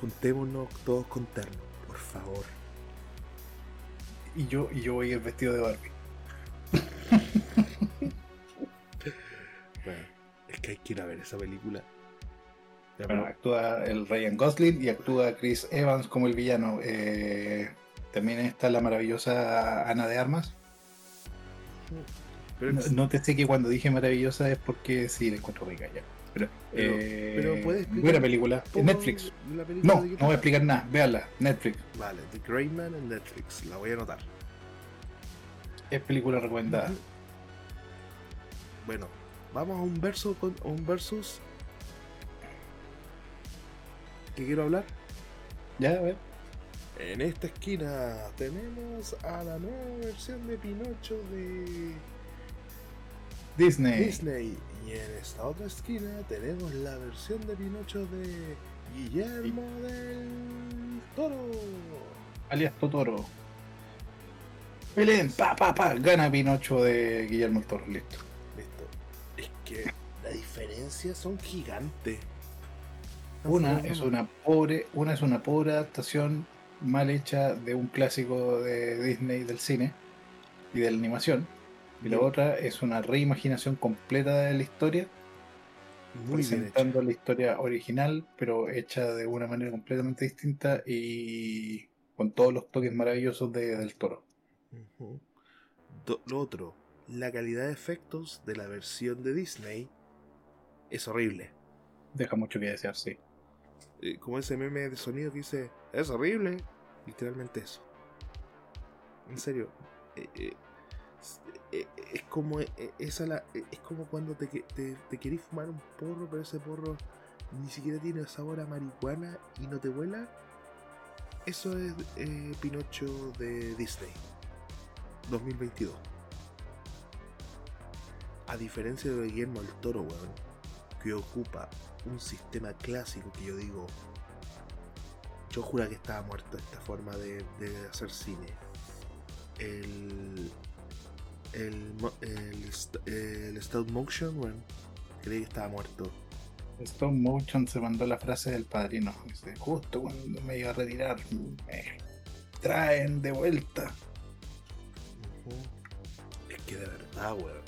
Juntémonos todos con terno, por favor. Y yo, y yo voy ir vestido de Barbie. Bueno, que hay que ir a ver esa película. Bueno, actúa el Ryan Gosling y actúa Chris Evans como el villano. Eh, también está la maravillosa Ana de Armas. pero No, te sé que cuando dije maravillosa es porque sí la encuentro rica ya. Pero, Pero- eh, pero puedes buena película. Netflix. película No, no voy a explicar nada. Véanla. Netflix. Vale, The Grey Man en Netflix, la voy a anotar. Es película recomendada. Bueno, vamos a un verso con un versus. ¿Qué quiero hablar? Ya, a ver. En esta esquina tenemos a la nueva versión de Pinocho de Disney. Disney. Y en esta otra esquina tenemos la versión de Pinocho de Guillermo del Toro. Alias Totoro. Belén, pa, pa, pa. Gana Pinocho de Guillermo del Toro. Listo. Es que la diferencia son gigantes. Una es una pobre, una es una pobre adaptación mal hecha de un clásico de Disney del cine y de la animación. Y la otra es una reimaginación completa de la historia, Muy presentando la historia original, pero hecha de una manera completamente distinta y con todos los toques maravillosos de, del toro. Lo otro, la calidad de efectos de la versión de Disney es horrible. Deja mucho que desear, sí. Eh, como ese meme de sonido que dice, es horrible. Literalmente eso. En serio. eh, eh, es, eh, es como esa la, es como cuando te, te, te querís fumar un porro, pero ese porro ni siquiera tiene sabor a marihuana y no te vuela. Eso es Pinocho de Disney 2022. A diferencia de Guillermo el Toro, weón, que ocupa un sistema clásico que yo digo, yo jura que estaba muerto esta forma de, de hacer cine. El, el, el, el stop motion, bueno, creí que estaba muerto. Stop Motion se mandó la frase del padrino. Dice, justo cuando me iba a retirar, me traen de vuelta. Es que de verdad, weón.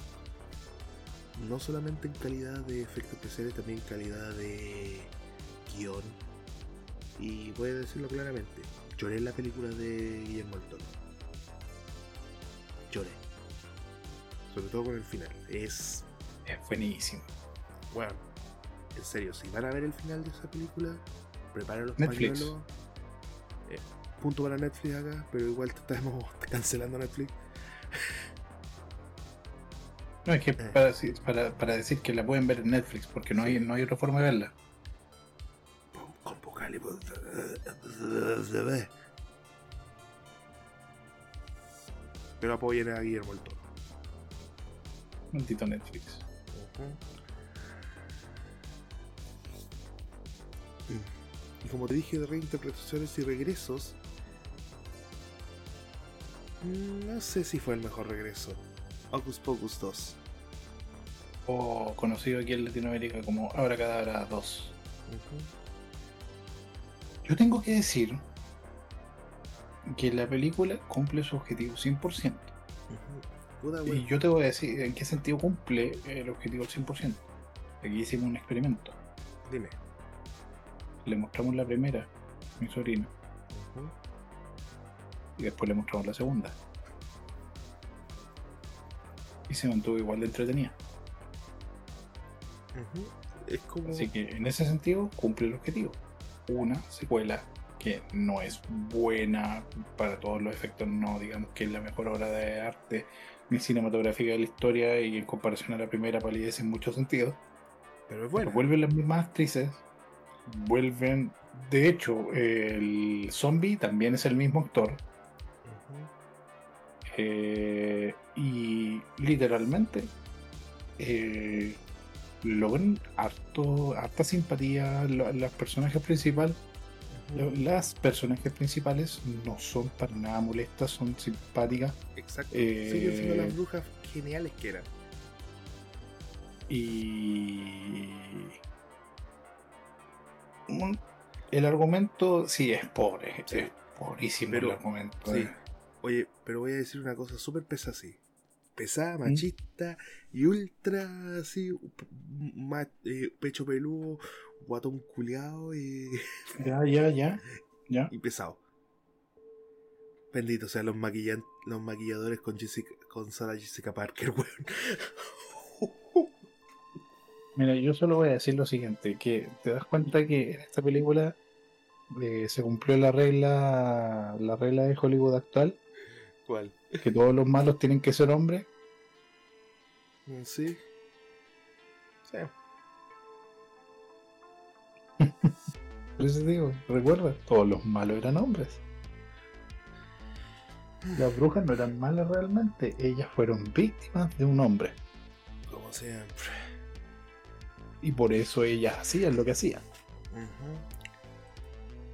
No solamente en calidad de efectos especiales, también en calidad de guion. Y voy a decirlo claramente, lloré en la película de Guillermo del Toro. Lloré. Sobre todo con el final. Es Es buenísimo. Bueno, en serio, si van a ver el final de esa película, preparen los Netflix. pañuelos. Eh, punto para Netflix acá, pero igual te estamos cancelando Netflix. No, es que Eh. para, si- para, para decir que la pueden ver en Netflix, porque no hay, no hay otra forma de verla. Con. Pero apoyen a Guillermo el Toro. Maldito Netflix. Y como te dije de reinterpretaciones y regresos, mm, no sé si fue el mejor regreso. Hocus Pocus 2. O conocido aquí en Latinoamérica como Abracadabra 2. Yo tengo que decir que la película cumple su objetivo 100%. Puta, Y yo te voy a decir en qué sentido cumple el objetivo al 100%. Aquí hicimos un experimento. Dime. Le mostramos la primera a mi sobrino y después le mostramos la segunda. Y se mantuvo igual de entretenida. Ujú. Es como. Así que en ese sentido cumple el objetivo. Una secuela que no es buena para todos los efectos, no digamos que es la mejor obra de arte ni cinematográfica de la historia y en comparación a la primera palidez en muchos sentidos. Pero es bueno. vuelven las mismas actrices, vuelven... De hecho, el zombie también es el mismo actor. Eh, y literalmente eh, logran harto, harta simpatía. lo- Las personajes principales, las personajes principales no son para nada molestas, son simpáticas Exacto. eh, Siguen siendo las brujas geniales que eran. y el argumento sí es pobre, Sí. es pobrísimo Pero- el argumento. Sí. eh. Oye, pero voy a decir una cosa súper pesada así. Pesada, ¿Mm? machista y ultra así, ma- eh, pecho peludo, guatón culiado y, Ya, ya, ya, ya. y pesado. Bendito sean los, maquillan los maquilladores con, Jessica, con Sarah Jessica Parker, weón. Mira, yo solo voy a decir lo siguiente, que te das cuenta que en esta película eh, se cumplió la regla, la regla de Hollywood actual, ¿Cuál? que todos los malos tienen que ser hombres. Mm, Sí. Sí. Por eso te digo, recuerda, todos los malos eran hombres. Las brujas no eran malas realmente, ellas fueron víctimas de un hombre. Como siempre. Y por eso ellas hacían lo que hacían. Ujú.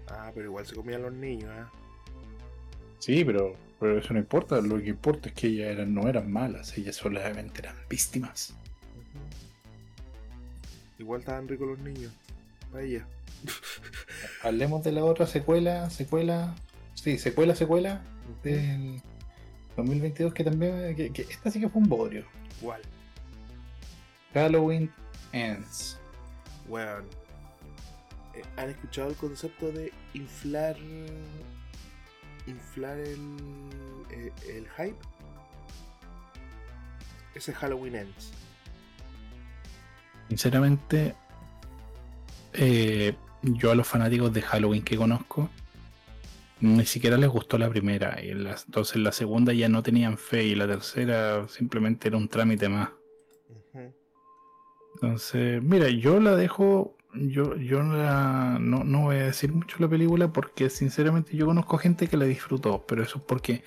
Ah, pero igual se comían los niños, ¿eh? Sí, pero, pero eso no importa, lo que importa es que ellas eran, no eran malas, ellas solamente eran víctimas. Igual estaban ricos los niños. Para ella. Hablemos de la otra secuela, secuela Sí, secuela, secuela del 2022 que también. Que, que esta sí que fue un bodrio. Igual. Halloween Ends. Weón. Eh, ¿Han escuchado el concepto de inflar. Inflar el. eh, el hype? Ese es Halloween Ends. Sinceramente, eh, yo a los fanáticos de Halloween que conozco, ni siquiera les gustó la primera. Y la- entonces la segunda ya no tenían fe y la tercera simplemente era un trámite más. Entonces, mira, yo la dejo, yo, yo no, no voy a decir mucho la película porque sinceramente yo conozco gente que la disfrutó, pero eso es porque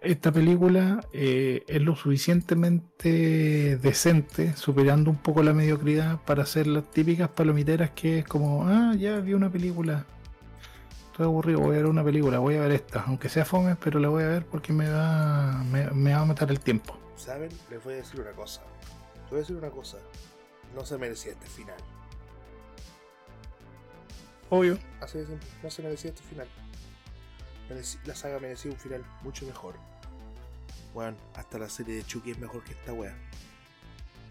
esta película eh, es lo suficientemente decente, superando un poco la mediocridad para hacer las típicas palomiteras que es como, ah, ya vi una película, estoy aburrido, voy a ver una película, voy a ver esta, aunque sea fome, pero la voy a ver porque me va, me, me va a matar el tiempo. ¿Saben? Les voy a decir una cosa. Les voy a decir una cosa. No se merecía este final. Obvio. Así de simple. No se merecía este final. La saga merecía un final mucho mejor. Bueno, hasta la serie de Chucky es mejor que esta wea.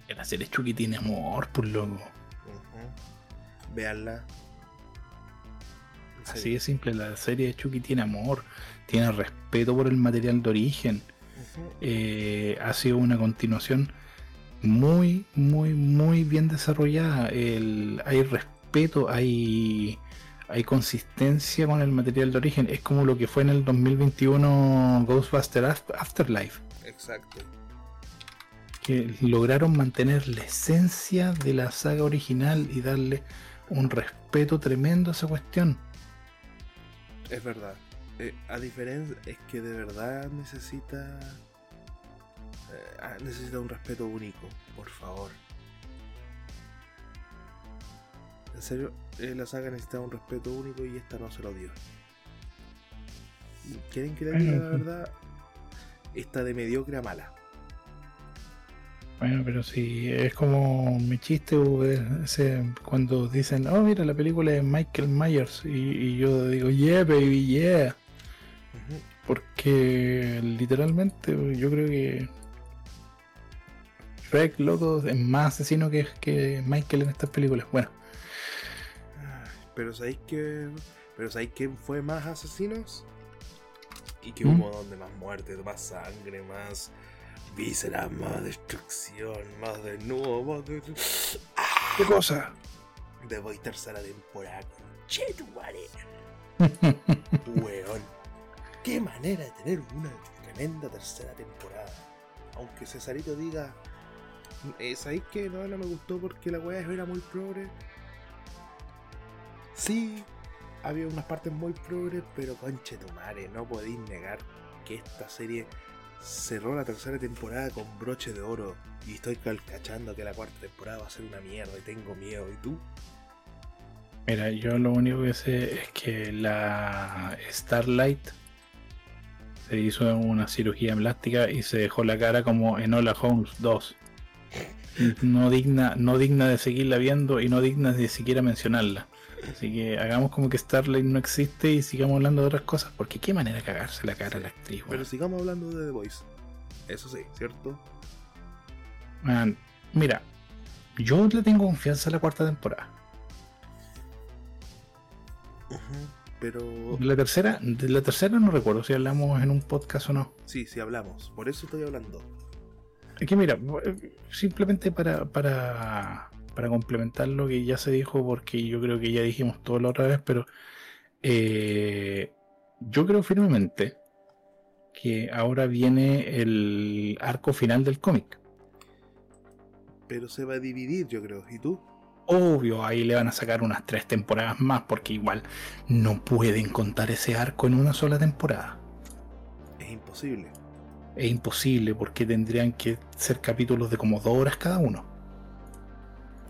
La serie Chucky tiene amor, por loco. Ujú. Véanla. En Así de simple, la serie de Chucky tiene amor, tiene respeto por el material de origen. Eh, ha sido una continuación muy, muy, muy bien desarrollada. El- hay respeto, hay, hay consistencia con el material de origen. Es como lo que fue en el 2021 Ghostbuster Af- Afterlife, Exacto. que lograron mantener la esencia de la saga original y darle un respeto tremendo a esa cuestión. Es verdad. Eh, a diferencia, es que de verdad necesita. eh, ah, necesita un respeto único, por favor. En serio, eh, la saga necesita un respeto único y esta no se lo dio. ¿Quieren que le diga la verdad? Está de mediocre a mala. Bueno, pero si es como mi chiste ese, cuando dicen, oh, mira, la película de Michael Myers, y, y yo digo, yeah, baby, yeah. Porque literalmente yo creo que Shrek, loco, es más asesino que, que Michael en estas películas. Bueno, Pero ¿sabéis que Pero ¿sabéis quién fue más asesinos? Y que ¿Mm? hubo donde más muerte, más sangre, más vísceras, más destrucción, más desnudo, más de... ¡Ah! ¿qué cosa? De Boy tercera temporada con Chetumare. Weón. Qué manera de tener una tremenda tercera temporada. Aunque Cesarito diga. Eh, ¿Sabéis que no, no me gustó porque la weá era muy progre? Sí, había unas partes muy progres, pero conche tu madre, no podéis negar que esta serie cerró la tercera temporada con broche de oro. Y estoy calcachando que la cuarta temporada va a ser una mierda y tengo miedo. ¿Y tú? Mira, yo lo único que sé es que la Starlight se hizo una cirugía plástica y se dejó la cara como en Hola Holmes 2. No digna, no digna de seguirla viendo y no digna de siquiera mencionarla. Así que hagamos como que Starlight no existe y sigamos hablando de otras cosas, porque qué manera de cagarse la cara a la actriz. Pero weón. sigamos hablando de The Voice. Eso sí, ¿cierto? Man, mira, yo le tengo confianza a la cuarta temporada. Pero la tercera, de la tercera no recuerdo si hablamos en un podcast o no. sí, sí hablamos. Por eso estoy hablando. Es que mira, eh, simplemente para, para, para complementar lo que ya se dijo, porque yo creo que ya dijimos todo la otra vez, pero eh, yo creo firmemente que ahora viene el arco final del cómic. Pero se va a dividir, yo creo. ¿Y tú? Obvio, ahí le van a sacar unas tres temporadas más, porque igual no pueden contar ese arco en una sola temporada. Es imposible. Es imposible, porque tendrían que ser capítulos de como dos horas cada uno.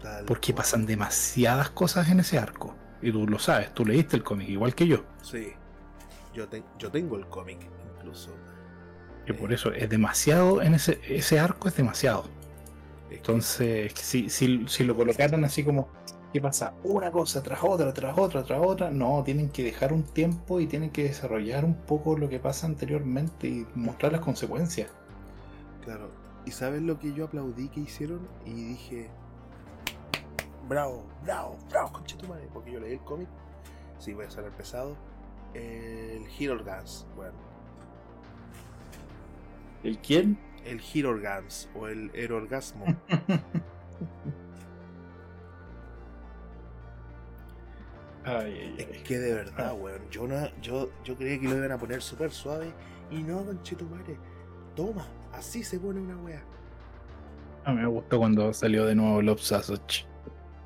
Tal Porque cual. pasan demasiadas cosas en ese arco. Y tú lo sabes, tú leíste el cómic igual que yo. Sí. Yo, te- yo tengo el cómic, incluso. Que por eso es demasiado, en ese, ese arco es demasiado. Entonces, si, si, si lo colocaran así como ¿Qué pasa? Una cosa tras otra, tras otra, tras otra. No, tienen que dejar un tiempo y tienen que desarrollar un poco lo que pasa anteriormente y mostrar las consecuencias. Claro. ¿Y sabes lo que yo aplaudí que hicieron? Y dije, bravo, bravo, bravo, conche tu madre. Porque yo leí el cómic. Sí, voy a ser pesado. El Hero Guns, bueno. ¿El quién? El Hero Guns o el Erorgasmo. Ay, ay, Es ay. que de verdad, weón. Yo, no, yo, yo creía que lo iban a poner súper suave. Y no, conchetumare. Toma, así se pone una wea. A mí me gustó cuando salió de nuevo Love Sausage.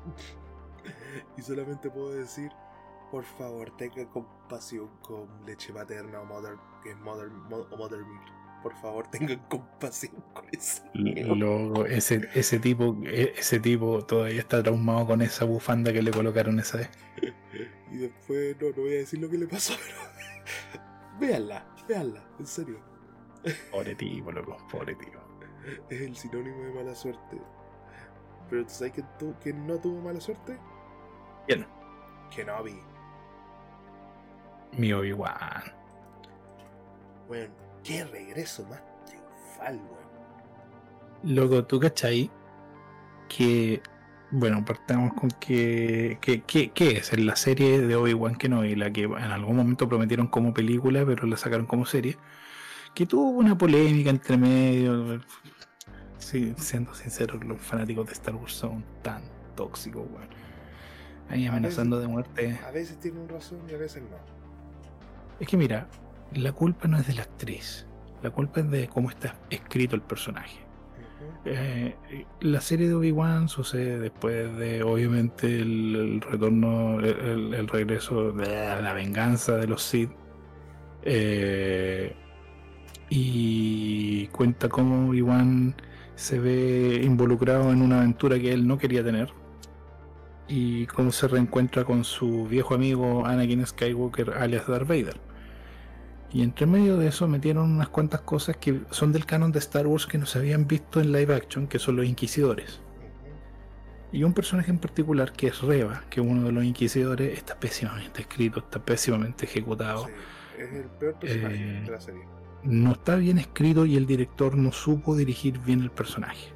Y solamente puedo decir, por favor, tenga compasión con leche materna o mother, que es mother, mo- o mother milk. Por favor, tengan compasión con eso. Luego, ese, ese tipo, e- ese tipo todavía está traumado con esa bufanda que le colocaron esa vez. Y después, no, no voy a decir lo que le pasó, pero. véanla, véanla, en serio. Pobre tipo, loco, pobre tipo. Es el sinónimo de mala suerte. Pero ¿tú sabes quién, tu- quién no tuvo mala suerte? ¿Quién? Kenobi. Mi Obi-Wan. Weón, qué regreso más triunfal, weón. Loco, ¿tú cachai? Que, bueno, partamos con que, que, que- ¿qué es? En la serie de Obi-Wan Kenobi, la que en algún momento prometieron como película, pero la sacaron como serie, que tuvo una polémica entre medio. Sí, siendo sinceros, los fanáticos de Star Wars son tan tóxicos, weón. Ahí amenazando de muerte. A veces tienen razón y a veces no. Es que mira, la culpa no es de la actriz, la culpa es de cómo está escrito el personaje. Eh, la serie de Obi-Wan sucede después de, obviamente, el, el retorno, el, el- el regreso de la venganza de los Sith. Eh, y cuenta cómo Obi-Wan se ve involucrado en una aventura que él no quería tener. Y cómo se reencuentra con su viejo amigo Anakin Skywalker, alias Darth Vader. Y entre medio de eso metieron unas cuantas cosas que son del canon de Star Wars que no se habían visto en live action, que son los inquisidores. Y un personaje en particular que es Reva, que es uno de los inquisidores, está pésimamente escrito, está pésimamente ejecutado. Sí, es el peor personaje Eh, de la serie. No está bien escrito y el director no supo dirigir bien el personaje.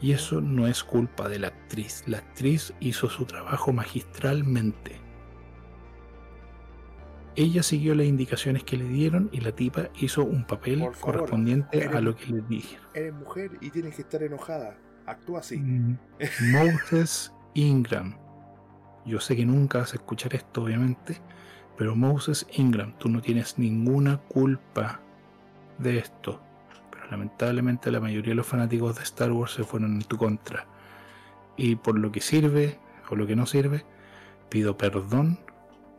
Y eso no es culpa de la actriz. La actriz hizo su trabajo magistralmente. Ella siguió las indicaciones que le dieron y la tipa hizo un papel favor, correspondiente a lo que le dije. Eres mujer y tienes que estar enojada. Actúa así. Mm, Moses Ingram. Yo sé que nunca vas a escuchar esto, obviamente, pero Moses Ingram, tú no tienes ninguna culpa de esto. Pero lamentablemente la mayoría de los fanáticos de Star Wars se fueron en tu contra. Y por lo que sirve o lo que no sirve, pido perdón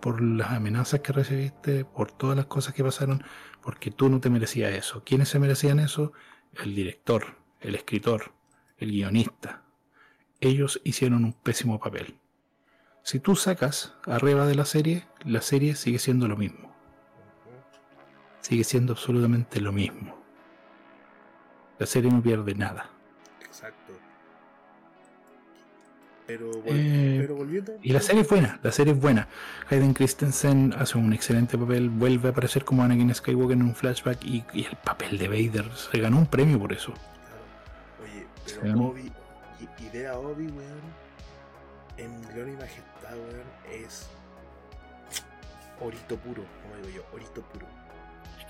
por las amenazas que recibiste, por todas las cosas que pasaron, porque tú no te merecías eso. ¿Quiénes se merecían eso? El director, el escritor, el guionista. Ellos hicieron un pésimo papel. Si tú sacas arriba de la serie, la serie sigue siendo lo mismo. Sigue siendo absolutamente lo mismo. La serie no pierde nada. Exacto. Pero, vol- Eh, pero volviendo. Y la serie es buena, la serie es buena. Hayden Christensen hace un excelente papel, vuelve a aparecer como Anakin Skywalker en un flashback y, y el papel de Vader se ganó un premio por eso. Claro. Oye, Sí. pero Obi, y, y ver a Obi, weón, en Gloria y Majestad, weón, es orito puro, como digo yo, orito puro.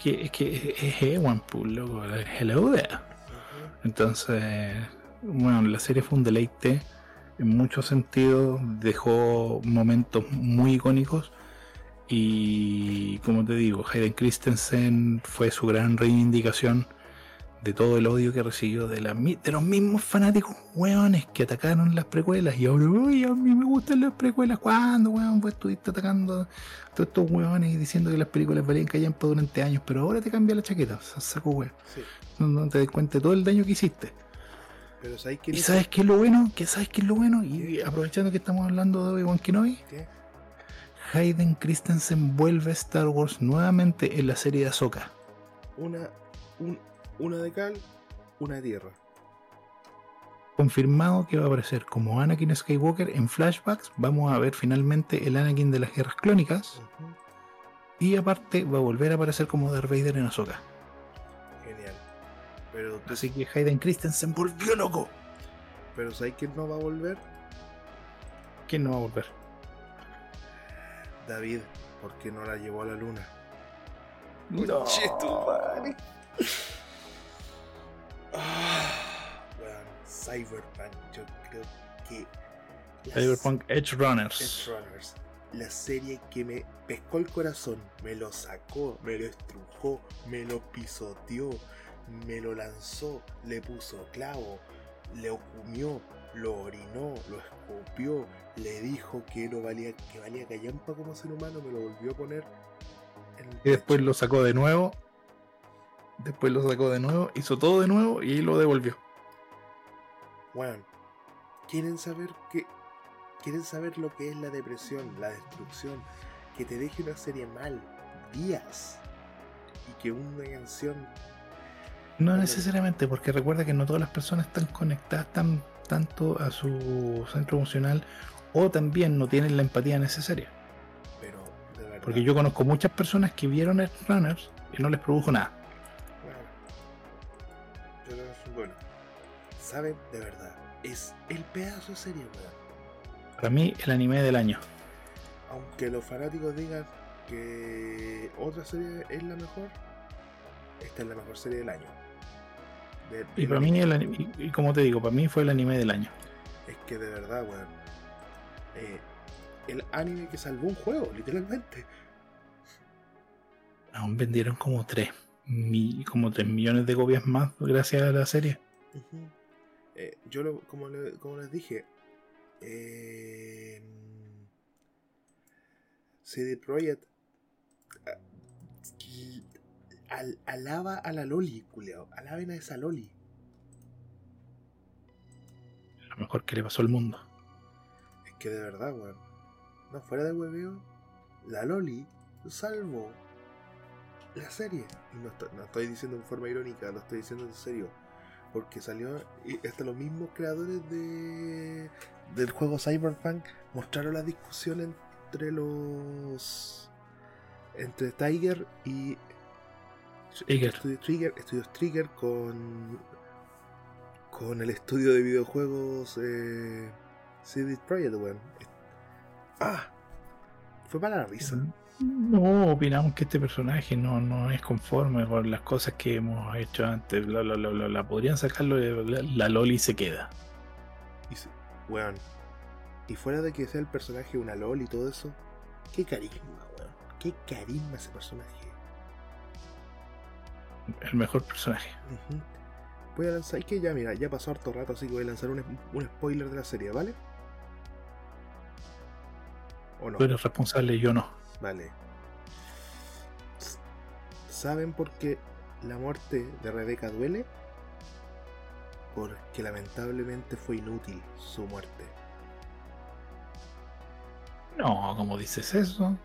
Que es, que es Ewan, pues, loco. Hello there. Entonces, bueno, la serie fue un deleite. En muchos sentidos dejó momentos muy icónicos. Y como te digo, Hayden Christensen fue su gran reivindicación de todo el odio que recibió de, la de los mismos fanáticos hueones que atacaron las precuelas. Y ahora, uy, a mí me gustan las precuelas. ¿Cuándo, weón? Pues estuviste atacando a todos estos hueones y diciendo que las películas valían callampa durante años, pero ahora te cambia la chaqueta. Saco hueón. Sí. No, no te das cuenta de todo el daño que hiciste. Pero ¿sabes qué? ¿Y sabes qué es lo bueno? ¿Qué sabes qué es lo bueno? Y aprovechando que estamos hablando de Obi-Wan Kenobi, ¿Qué? Hayden Christensen vuelve a Star Wars nuevamente en la serie de Ahsoka. Una, un- una de cal, una de tierra. confirmado que va a aparecer como Anakin Skywalker en flashbacks. Vamos a ver finalmente el Anakin de las guerras clónicas. Y aparte va a volver a aparecer como Darth Vader en Ahsoka. Genial. Pero tú, Así que Hayden Christensen volvió loco. pero ¿sabes quién no va a volver? ¿Quién no va a volver? David, porque no la llevó a la luna. No. Ah, Cyberpunk, yo creo que. Cyberpunk Edge Runners. Edge Runners, la serie que me pescó el corazón, me lo sacó, me lo estrujó, me lo pisoteó, me lo lanzó, le puso clavo, le comió, lo orinó, lo escupió, le dijo que no valía, que valía callampa como ser humano, me lo volvió a poner en el Y después lo sacó de nuevo. Después lo sacó de nuevo, hizo todo de nuevo y lo devolvió. Weón, ¿quieren saber qué? ¿Quieren saber lo que es la depresión, la destrucción? Que te deje una serie mal, días, y que una canción No necesariamente, porque recuerda que no todas las personas están conectadas tan, tanto a su centro emocional o también no tienen la empatía necesaria. Pero, de verdad. Porque yo conozco muchas personas que vieron Runners y no les produjo nada. Saben, de verdad, es el pedazo de serie, weón. Para mí, el anime del año. Aunque los fanáticos digan que otra serie es la mejor, esta es la mejor serie del año. De- Y para mí, el anime- y, como te digo, para mí fue el anime del año. Es que de verdad, weón. eh, el anime que salvó un juego, literalmente. Aún vendieron como 3, como 3 millones de copias más gracias a la serie. Eh, yo, lo- como, le- como les dije, eh, CD Projekt ah, al- alaba a la Loli, culiao. Alaben a esa Loli. Lo mejor que le pasó al mundo. Es que de verdad, weón. No, fuera de hueveo, la Loli salvó la serie. Y no, estoy- no estoy diciendo en forma irónica, lo estoy diciendo en serio. Porque salió, y hasta los mismos creadores de del juego Cyberpunk mostraron la discusión entre los. entre Tiger y. Trigger. Estudios Trigger, Estudios Trigger con. con el estudio de videojuegos eh, CD Projekt, weón. Ah, fue para la risa. No, opinamos que este personaje no, no es conforme con las cosas que hemos hecho antes. Bla, bla, bla, bla, bla. Podrían sacarlo de la, Loli se queda. Y, weón. Y fuera de que sea el personaje una LOL y todo eso, qué carisma, weón. Qué carisma ese personaje. El mejor personaje. Voy a lanzar, y que ya, mira, ya pasó harto rato, así que voy a lanzar un, un spoiler de la serie, ¿vale? ¿O no? Tú eres responsable, yo no. Vale. ¿Saben por qué la muerte de Rebeca duele? Porque lamentablemente fue inútil su muerte. No, como dices eso.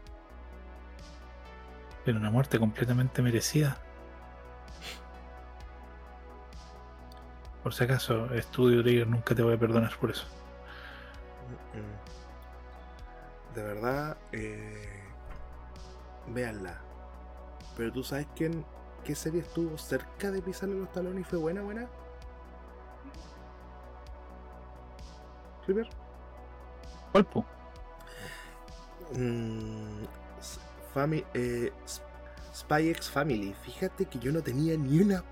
Pero una muerte completamente merecida. Por si acaso, Estudio Trigger nunca te voy a perdonar por eso. Mm, mm. De verdad, eh, véanla. Pero tú sabes quién, qué serie estuvo cerca de pisarle los talones y fue buena, buena. River. ¿Cuál, po? Mm, eh, Spy X Family. Fíjate que yo no tenía ni una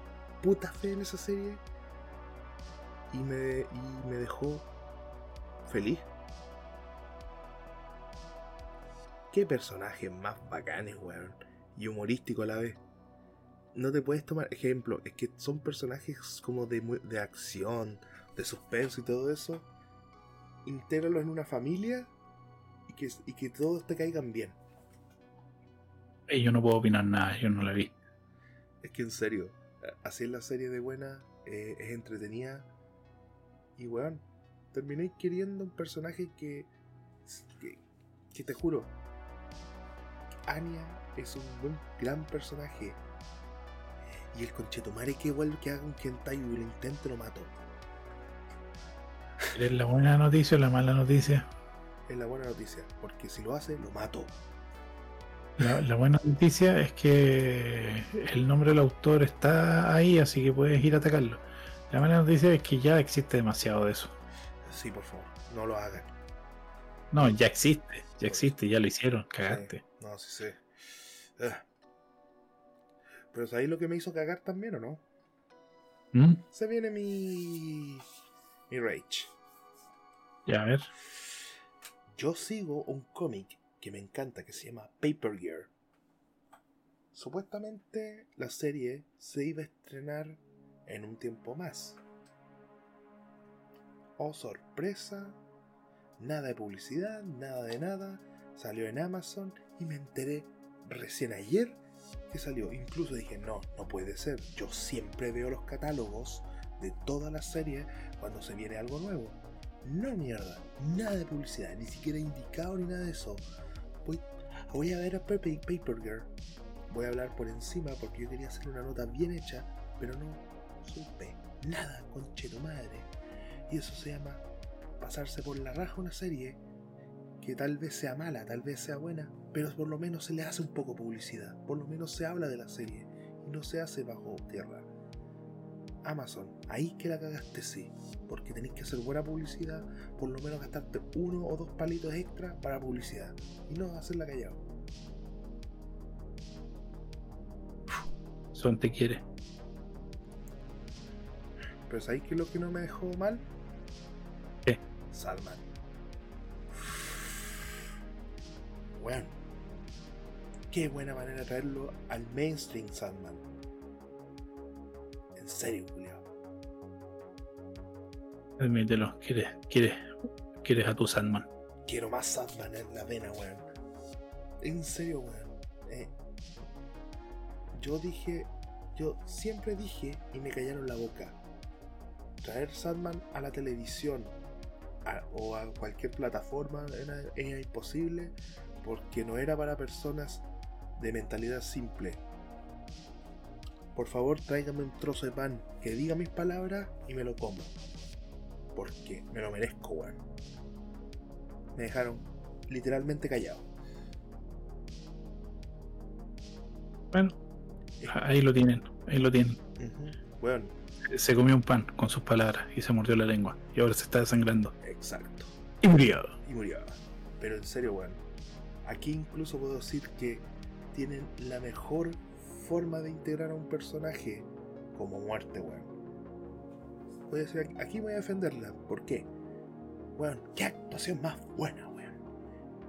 puta fe en esa serie. Y me, y me dejó feliz. Qué personajes más bacanes, weón. Y humorístico a la vez. No te puedes tomar ejemplo. Es que son personajes como de, de acción, de suspenso y todo eso. Intégralo en una familia y que, y que todos te caigan bien. Eh, yo no puedo opinar nada, yo no la vi. Es que en serio, así es la serie de buena, eh, es entretenida. Y weón, terminé queriendo un personaje que, que, que te juro, Anya es un buen, gran personaje. Y el conchetumare que igual que haga un Kentai y lo intente lo mato. ¿Es la buena noticia o la mala noticia? Es la buena noticia, porque si lo hace, lo mato. La, la buena noticia es que el nombre del autor está ahí, así que puedes ir a atacarlo. La mala noticia es que ya existe demasiado de eso. Sí, por favor, no lo hagan. No, ya existe, ya existe, ya lo hicieron, cagaste. Sí, no, sí sé. Ah. Pero ¿sabéis lo que me hizo cagar también o no? ¿Mm? Se viene mi. mi rage. Ya, a ver. Yo sigo un cómic que me encanta que se llama Paper Gear. Supuestamente la serie se iba a estrenar en un tiempo más. Oh sorpresa, nada de publicidad, nada de nada. Salió en Amazon y me enteré recién ayer que salió. Incluso dije, no, no puede ser. Yo siempre veo los catálogos de todas las series cuando se viene algo nuevo. No mierda, nada de publicidad, ni siquiera indicado ni nada de eso. Voy, a ver a Paper, Paper Girl. Voy a hablar por encima porque yo quería hacer una nota bien hecha, pero no supe nada, conchero madre. Y eso se llama pasarse por la raja una serie que tal vez sea mala, tal vez sea buena, pero por lo menos se le hace un poco publicidad, por lo menos se habla de la serie y no se hace bajo tierra. Amazon, ahí que la cagaste sí, porque tenéis que hacer buena publicidad, por lo menos gastarte uno o dos palitos extra para publicidad y no hacerla callado. Son te quiere. Pero ¿sabéis qué es lo que no me dejó mal? ¿Qué? Salman. Bueno, qué buena manera de traerlo al mainstream Salman. En serio, Julio. Admítelo, quieres, quieres, quieres a tu Sandman. Quiero más Sandman en la vena, weón. En serio, weón. Eh, yo dije, yo siempre dije y me callaron la boca. Traer Sandman a la televisión a- o a cualquier plataforma era, era imposible porque no era para personas de mentalidad simple. Por favor, tráigame un trozo de pan que diga mis palabras y me lo como. Porque me lo merezco, weón. Me dejaron literalmente callado. Bueno, ahí lo tienen, ahí lo tienen. Weón, Se comió un pan con sus palabras y se mordió la lengua. Y ahora se está desangrando. exacto. Y murió. Y murió. Pero en serio, weón. Aquí incluso puedo decir que tienen la mejor forma de integrar a un personaje como muerte, weón. Voy a decir, aquí voy a defenderla. ¿Por qué? Weón, qué actuación más buena, weón.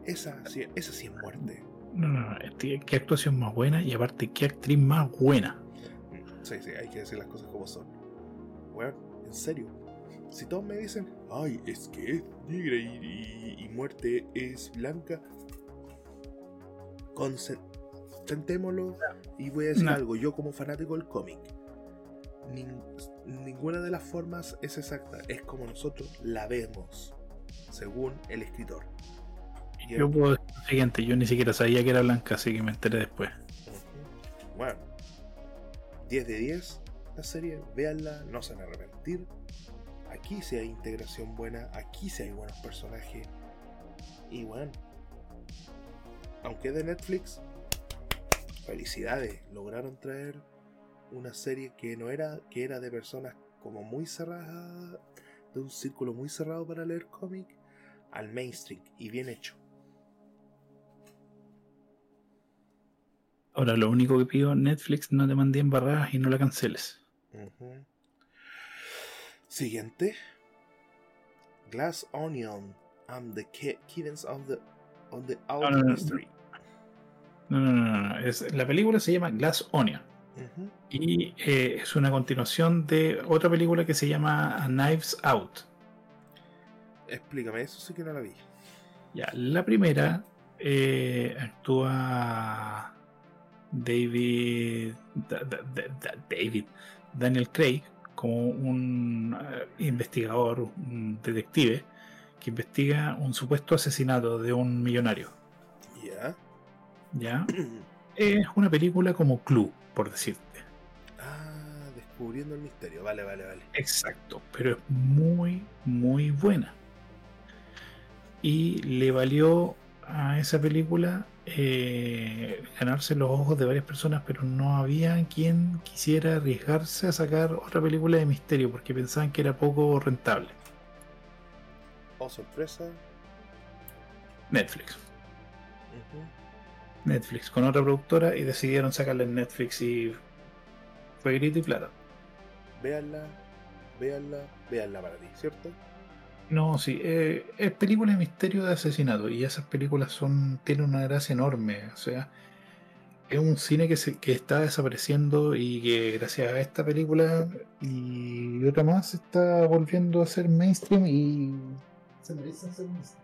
Esa, sí- esa sí es muerte. No, no, no. este, Qué actuación más buena y aparte qué actriz más buena. Sí, sí, hay que decir las cosas como son. Weón, en serio. Si todos me dicen, ay, es que es negra y, y- y muerte es blanca, concentrémoslo y voy a decir No. algo. Yo, como fanático del cómic, nin- ninguna de las formas es exacta. Es como nosotros la vemos, según el escritor. Y Yo puedo decir lo siguiente, yo ni siquiera sabía que era blanca, así que me enteré después. Bueno, 10 de 10 la serie, véanla, no se van a arrepentir. Aquí sí hay integración buena, aquí sí hay buenos personajes. Y bueno, aunque de Netflix, felicidades, lograron traer una serie que no era, que era de personas como muy cerradas, de un círculo muy cerrado para leer cómic, al mainstream y bien hecho. Ahora, lo único que pido, Netflix, no te mandé embarradas y no la canceles. Siguiente. Glass Onion and the Ki- Kittens of the, of the Out no, no. Mystery. No, no, no, no. Es, la película se llama Glass Onion y eh, es una continuación de otra película que se llama A Knives Out. Explícame, eso sí que no la vi. Ya, la primera eh, actúa David, Da- Da- Da- Da- David Daniel Craig como un eh, investigador, un detective que investiga un supuesto asesinato de un millonario. Ya. ¿Ya? Es una película como Clue, por decirte. ah, Cubriendo el misterio, vale, vale, vale. Exacto, pero es muy, muy buena. Y le valió a esa película eh, ganarse los ojos de varias personas, pero no había quien quisiera arriesgarse a sacar otra película de misterio porque pensaban que era poco rentable. Oh, sorpresa. Netflix. Netflix con otra productora y decidieron sacarla en Netflix y fue grito y plata. Véanla, véanla, véanla para ti, ¿cierto? No, sí, eh, es película de misterio de asesinato y esas películas son tienen una gracia enorme, o sea, es un cine que, se, que está desapareciendo y que gracias a esta película y otra más se está volviendo a ser mainstream y se merecen ser mainstream.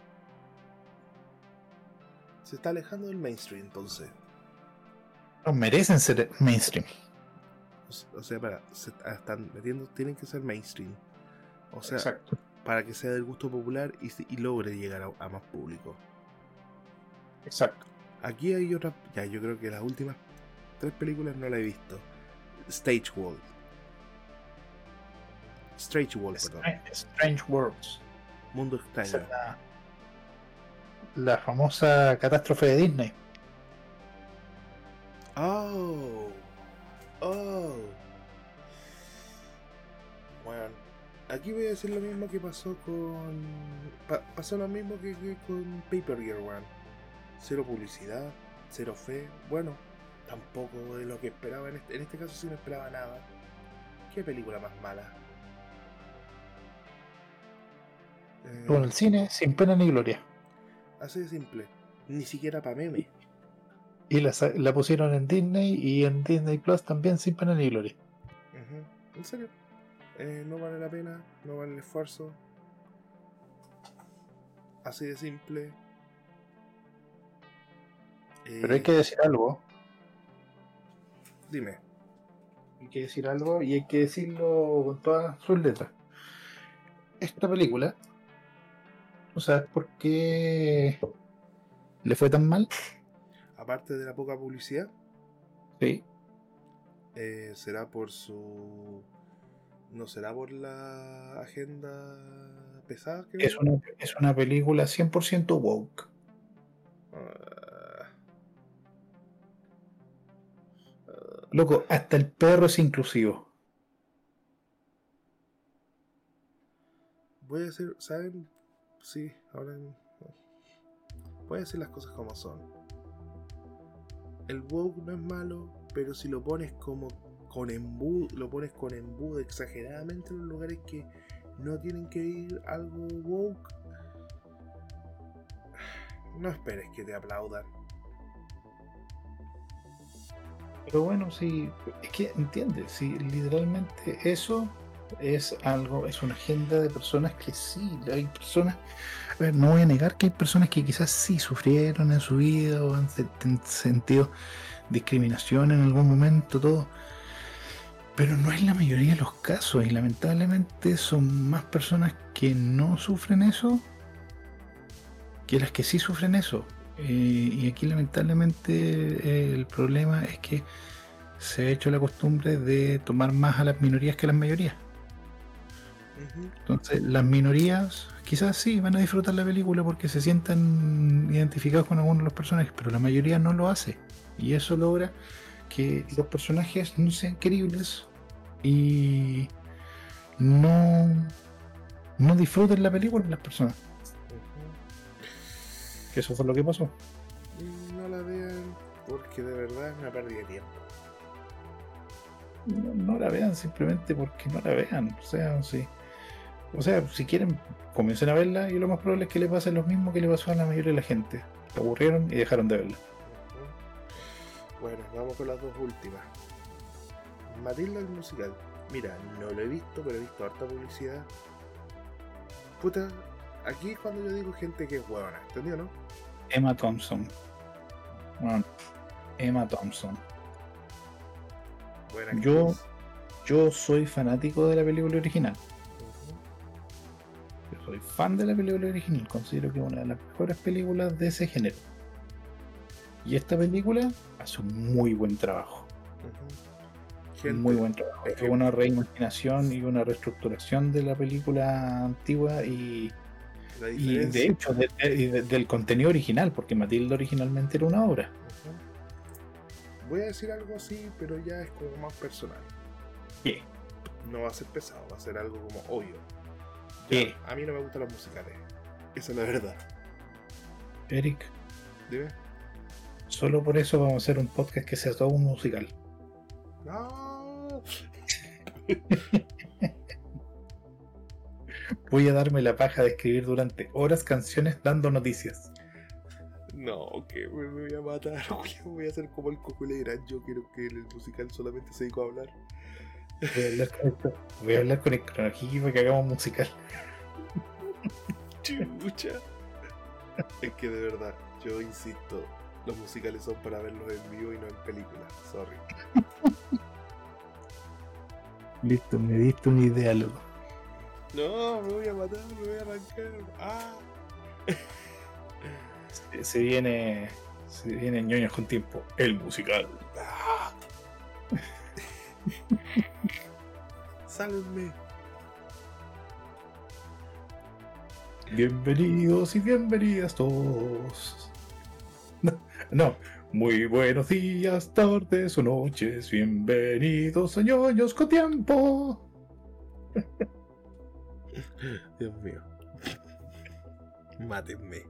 Se está alejando del mainstream entonces. No, merecen ser mainstream. O sea, para, se ah, están metiendo, tienen que ser mainstream. O sea, Exacto. Para que sea del gusto popular y, logre llegar a, a más público. Exacto. Aquí hay otra, ya yo creo que las últimas tres películas no la he visto. Stage World. Strange World, perdón. Strange, Worlds. Mundo extraño. es la, la famosa catástrofe de Disney. Oh. Oh. Bueno, aquí voy a decir lo mismo que pasó con. pa- pasó lo mismo que, que con Paper Girl, weón. Cero publicidad, cero fe. Bueno, tampoco de lo que esperaba. En este, en este caso sí no esperaba nada. ¿Qué película más mala? Eh, Con el cine sin pena ni gloria. así de simple. Ni siquiera para meme. Y la, la pusieron en Disney y en Disney Plus también sin pena ni gloria. En serio. Eh, no vale la pena, no vale el esfuerzo. Así de simple. Pero hay Eh, que decir algo. Dime. Hay que decir algo y hay que decirlo con todas sus letras. Esta película, ¿tú sabes por qué le fue tan mal? Aparte de la poca publicidad, Sí. eh, será por su. No será por la agenda pesada que Es una, es una película 100% woke. Ah, Loco, hasta el perro es inclusivo. Voy a decir, ¿saben? Sí, ahora. Voy a decir las cosas como son. El woke no es malo, pero si lo pones como con embudo, lo pones con embudo exageradamente en los lugares que no tienen que ir algo woke, no esperes que te aplaudan. Pero bueno, sí, es que entiendes, sí, literalmente eso es algo, es una agenda de personas que sí, hay personas, a ver, no voy a negar que hay personas que quizás sí sufrieron en su vida o han sentido discriminación en algún momento, todo, pero no es la mayoría de los casos y lamentablemente son más personas que no sufren eso que las que sí sufren eso. Eh, y aquí lamentablemente eh, el problema es que se ha hecho la costumbre de tomar más a las minorías que a las mayorías. Entonces las minorías quizás sí van a disfrutar la película porque se sientan identificados con algunos de los personajes, pero la mayoría no lo hace. Y eso logra que los personajes no sean queribles y no, no disfruten la película las personas. Que eso fue lo que pasó. No la vean porque de verdad es una pérdida de tiempo. no, no la vean simplemente porque no la vean. O sea, sí. O sea, si quieren, comiencen a verla y lo más probable es que le pase lo mismo que le pasó a la mayoría de la gente. Se aburrieron y dejaron de verla. Bueno, vamos con las dos últimas. Matilda el musical. Mira, no lo he visto, pero he visto harta publicidad. Puta, aquí es cuando yo digo gente que es huevona, ¿entendió, no? Emma Thompson. Bueno, Emma Thompson. Buena Yo-. Yo soy fanático de la película original. Yo soy fan de la película original. Considero que es una de las mejores películas de ese género. Y esta película hace un muy buen trabajo. Gente, muy buen trabajo. Es una reimaginación y una reestructuración de la película antigua y, y de hecho del contenido original, porque Matilda originalmente era una obra. Voy a decir algo así, pero ya es como más personal. ¿Qué? No va a ser pesado, va a ser algo como obvio. ¿Qué? A mí no me gustan los musicales. Esa es la verdad. Eric. Dime. Solo por eso vamos a hacer un podcast que sea todo un musical. No. Voy a darme la paja de escribir durante horas canciones dando noticias. No, que me, voy a matar, voy a hacer como el Coco Yo quiero que el musical solamente se dedique a hablar. Voy a hablar con, esto. Voy a hablar con el para que hagamos musical. Chucha. Es que de verdad, yo insisto, los musicales son para verlos en vivo y no en películas. Sorry. Listo, me diste una idea, loco. No, me voy a matar, me voy a arrancar. Ah. Se, viene. Se viene ñoños con tiempo. El musical. Ah. Sálvenme. Bienvenidos y bienvenidas todos. No, muy buenos días, tardes o noches. Bienvenidos a ñoños con tiempo. Dios mío. Mátenme.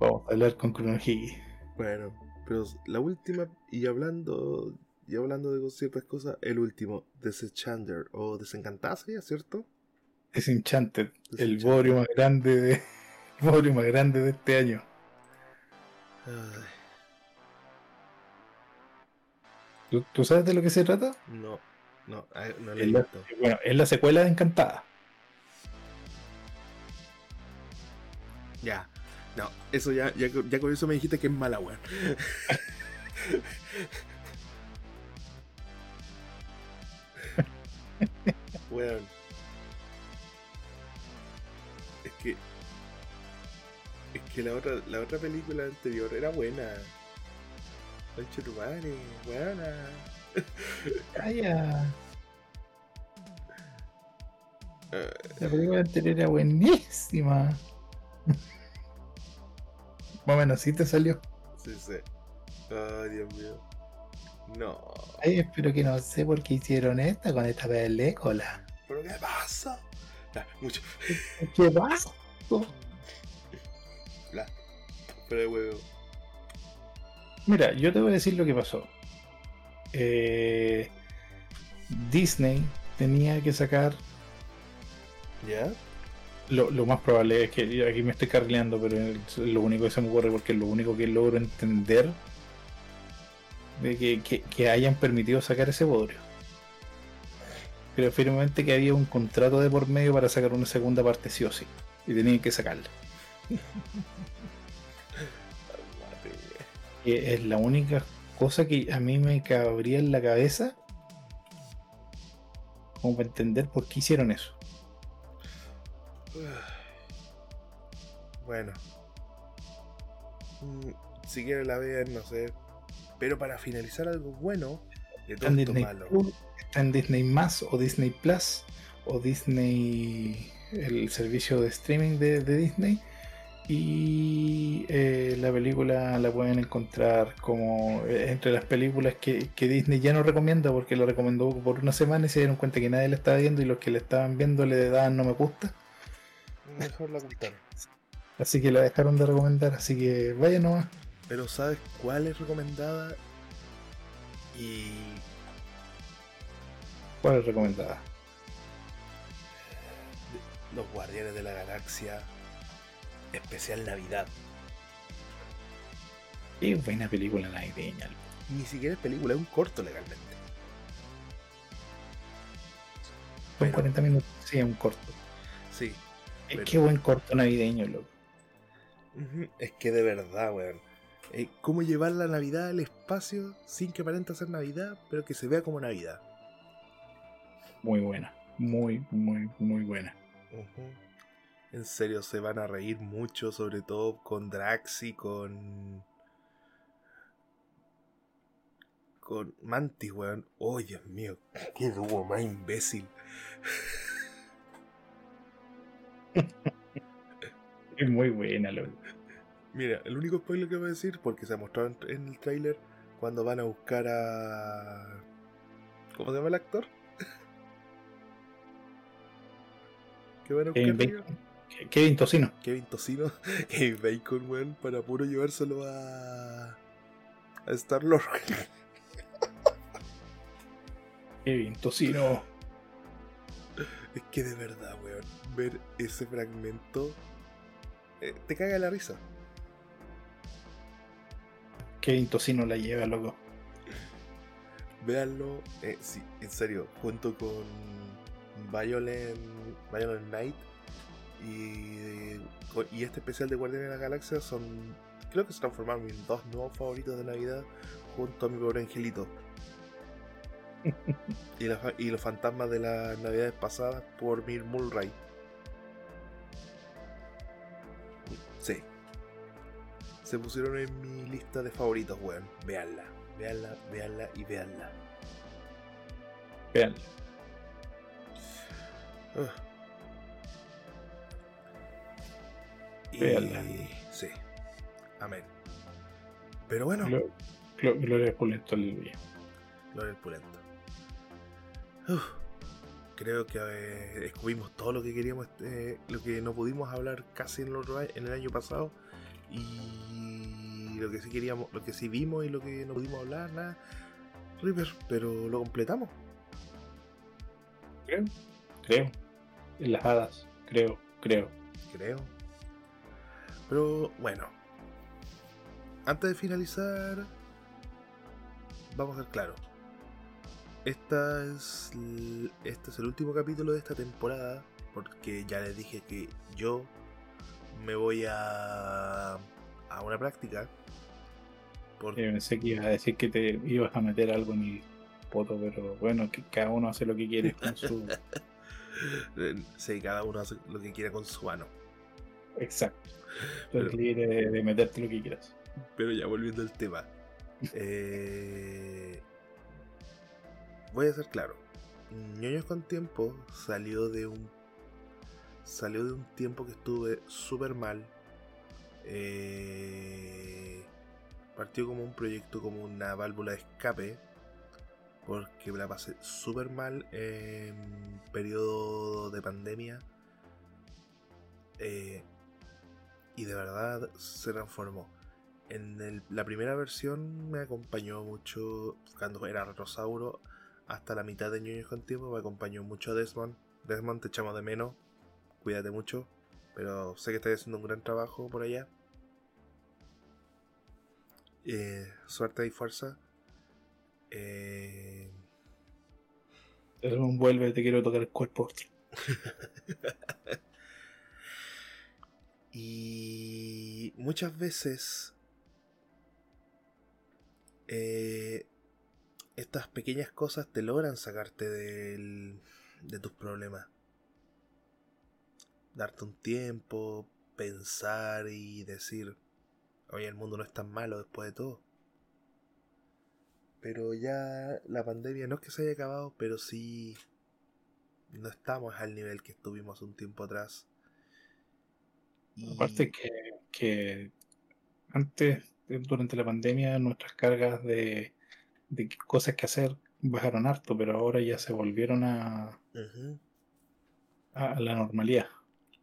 Vamos a hablar con Cronología. Bueno, pero la última, y hablando, y hablando de ciertas cosas, el último, Desenchander o Desencantada ¿cierto? Desenchanted, el bodrio más grande de. El más grande de este año. ¿Tú, sabes de lo que se trata? No, no, no le he Bueno, es la secuela de Encantada. Ya, no, eso ya, ya, ya con eso me dijiste que es mala, weón. weón. Que la otra, la otra película anterior era buena. Pancho tu madre, buena. Calla. La película anterior era buenísima. Más o menos, sí te salió. Sí, sí. Ay, Dios mío. No. Ay, espero que no sé por qué hicieron esta con esta película. ¿Pero qué pasa? mucho. ¿Qué pasa? Pero de huevo. Mira, yo te voy a decir lo que pasó. Eh, Disney tenía que sacar. ¿Ya? Lo, más probable es que aquí me estoy carleando, pero es lo único que se me ocurre porque es lo único que logro entender de que, que, hayan permitido sacar ese bodrio. Pero firmemente que había un contrato de por medio para sacar una segunda parte sí o sí. Y tenían que sacarla. es la única cosa que a mí me cabría en la cabeza como para entender por qué hicieron eso. Bueno. Mm, si quieren la vean, no sé. Pero para finalizar algo bueno, está en Disney está en Disney Más o Disney Plus o Disney el servicio de streaming de, Disney y eh, la película la pueden encontrar como eh, entre las películas que, que, Disney ya no recomienda porque lo recomendó por una semana y se dieron cuenta que nadie la estaba viendo y los que la estaban viendo le daban no me gusta Mejor la contaron. Así que la dejaron de recomendar, así que vaya nomás. Pero ¿sabes cuál es recomendada? Y. ¿Cuál es recomendada? Los Guardianes de la Galaxia. Especial Navidad. Qué buena película navideña. Ni siquiera es película, es un corto legalmente. Son 40 minutos, sí, es un corto. Sí, es Qué buen corto navideño, loco. Es que de verdad, weón. Eh, ¿Cómo llevar la Navidad al espacio sin que aparente ser Navidad, pero que se vea como Navidad? Muy buena. Muy, muy, muy buena. En serio, se van a reír mucho, sobre todo con Drax y con. con Mantis, weón. Oh, Dios mío, qué dúo más imbécil. Es muy buena, loco. Mira, el único spoiler que voy a decir, porque se ha mostrado en, en el tráiler, cuando van a buscar a... ¿Cómo se llama el actor? ¿Qué van a buscar? Kevin Tocino. Kevin Tocino, Kevin Bacon, weón, para puro llevárselo a... a Star-Lord. Kevin Tocino. es que de verdad, weón, ver ese fragmento eh, te caga la risa. Kevin Tocino la lleva, loco. Véanlo, eh, sí, en serio, junto con Violent, Violent Night y, y este especial de Guardianes de la Galaxia son, creo que se transformaron en dos nuevos favoritos de Navidad junto a mi pobre angelito. y, los fantasmas de las navidades pasadas por Mir Mulray. Sí. Se pusieron en mi lista de favoritos, weón. Veanla, veanla, veanla y veanla. Vean. Ah. Véanla. Sí. Amén. Pero bueno, Glo- Glo- Gloria Pulento, aleluya. Gloria al Pulento. Uf, creo que eh, descubrimos todo lo que queríamos, eh, lo que no pudimos hablar casi en el, otro a- en el año pasado. Y lo que sí queríamos, lo que sí vimos y lo que no pudimos hablar, nada. River, pero lo completamos. Creo. Creo. En las hadas. Creo. Creo. creo. Pero bueno, antes de finalizar, vamos a ser claros. Esta es, este es el último capítulo de esta temporada, porque ya les dije que yo me voy a, a una práctica. Por, Eh, pensé que ibas a decir que te ibas a meter algo en el poto, pero bueno, que cada uno hace lo que quiere con su. Sí, cada uno hace lo que quiera con su mano. Exacto. Eres Pero- libre de, de meterte lo que quieras. Pero ya volviendo al tema. eh, voy a ser claro. Ñoños con tiempo salió de un. Salió de un tiempo que estuve súper mal. Eh, partió como un proyecto, como una válvula de escape. Porque me la pasé súper mal en periodo de pandemia. Eh, y de verdad se transformó. En el- la primera versión me acompañó mucho, cuando era Retrosauro, hasta la mitad de Ñoños con Tiempo, me acompañó mucho Desmond. Desmond, te echamos de menos, cuídate mucho, pero sé que estás haciendo un gran trabajo por allá. Eh, suerte y fuerza. Eh, Desmond vuelve, te quiero tocar el cuerpo. Y muchas veces eh, estas pequeñas cosas te logran sacarte del- de tus problemas. Darte un tiempo, pensar y decir, oye, el mundo no es tan malo después de todo. Pero ya la pandemia no es que se haya acabado, pero sí no estamos al nivel que estuvimos un tiempo atrás. Y- Aparte que, que antes, durante la pandemia, nuestras cargas de, de cosas que hacer bajaron harto, pero ahora ya se volvieron a, a la normalidad.